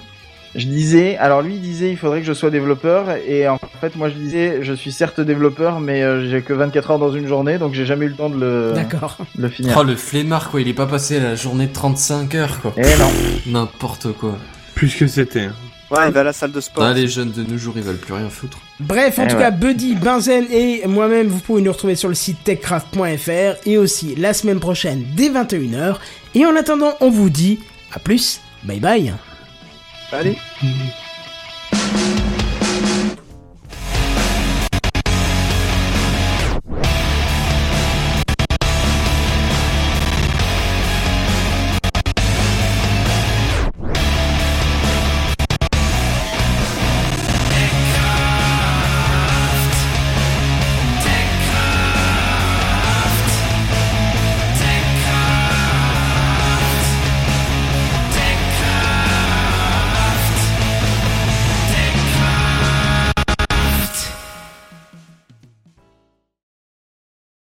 Je disais, alors lui il disait il faudrait que je sois développeur et en fait moi je disais je suis certes développeur mais euh, j'ai que 24 heures dans une journée donc j'ai jamais eu le temps de le, D'accord. de le finir. Oh, le flemmard, quoi. Il est pas passé à la journée de 35 heures, quoi. Et non. N'importe quoi. Plus que c'était. hein. Ouais, il va à la salle de sport. Ah, les jeunes de nos jours, ils veulent plus rien foutre. Bref, en Eh tout ouais. cas, Buddy, Benzen et moi-même, vous pouvez nous retrouver sur le site techcraft.fr et aussi la semaine prochaine dès 21h. Et en attendant, on vous dit à plus, bye bye. Allez. Mhm.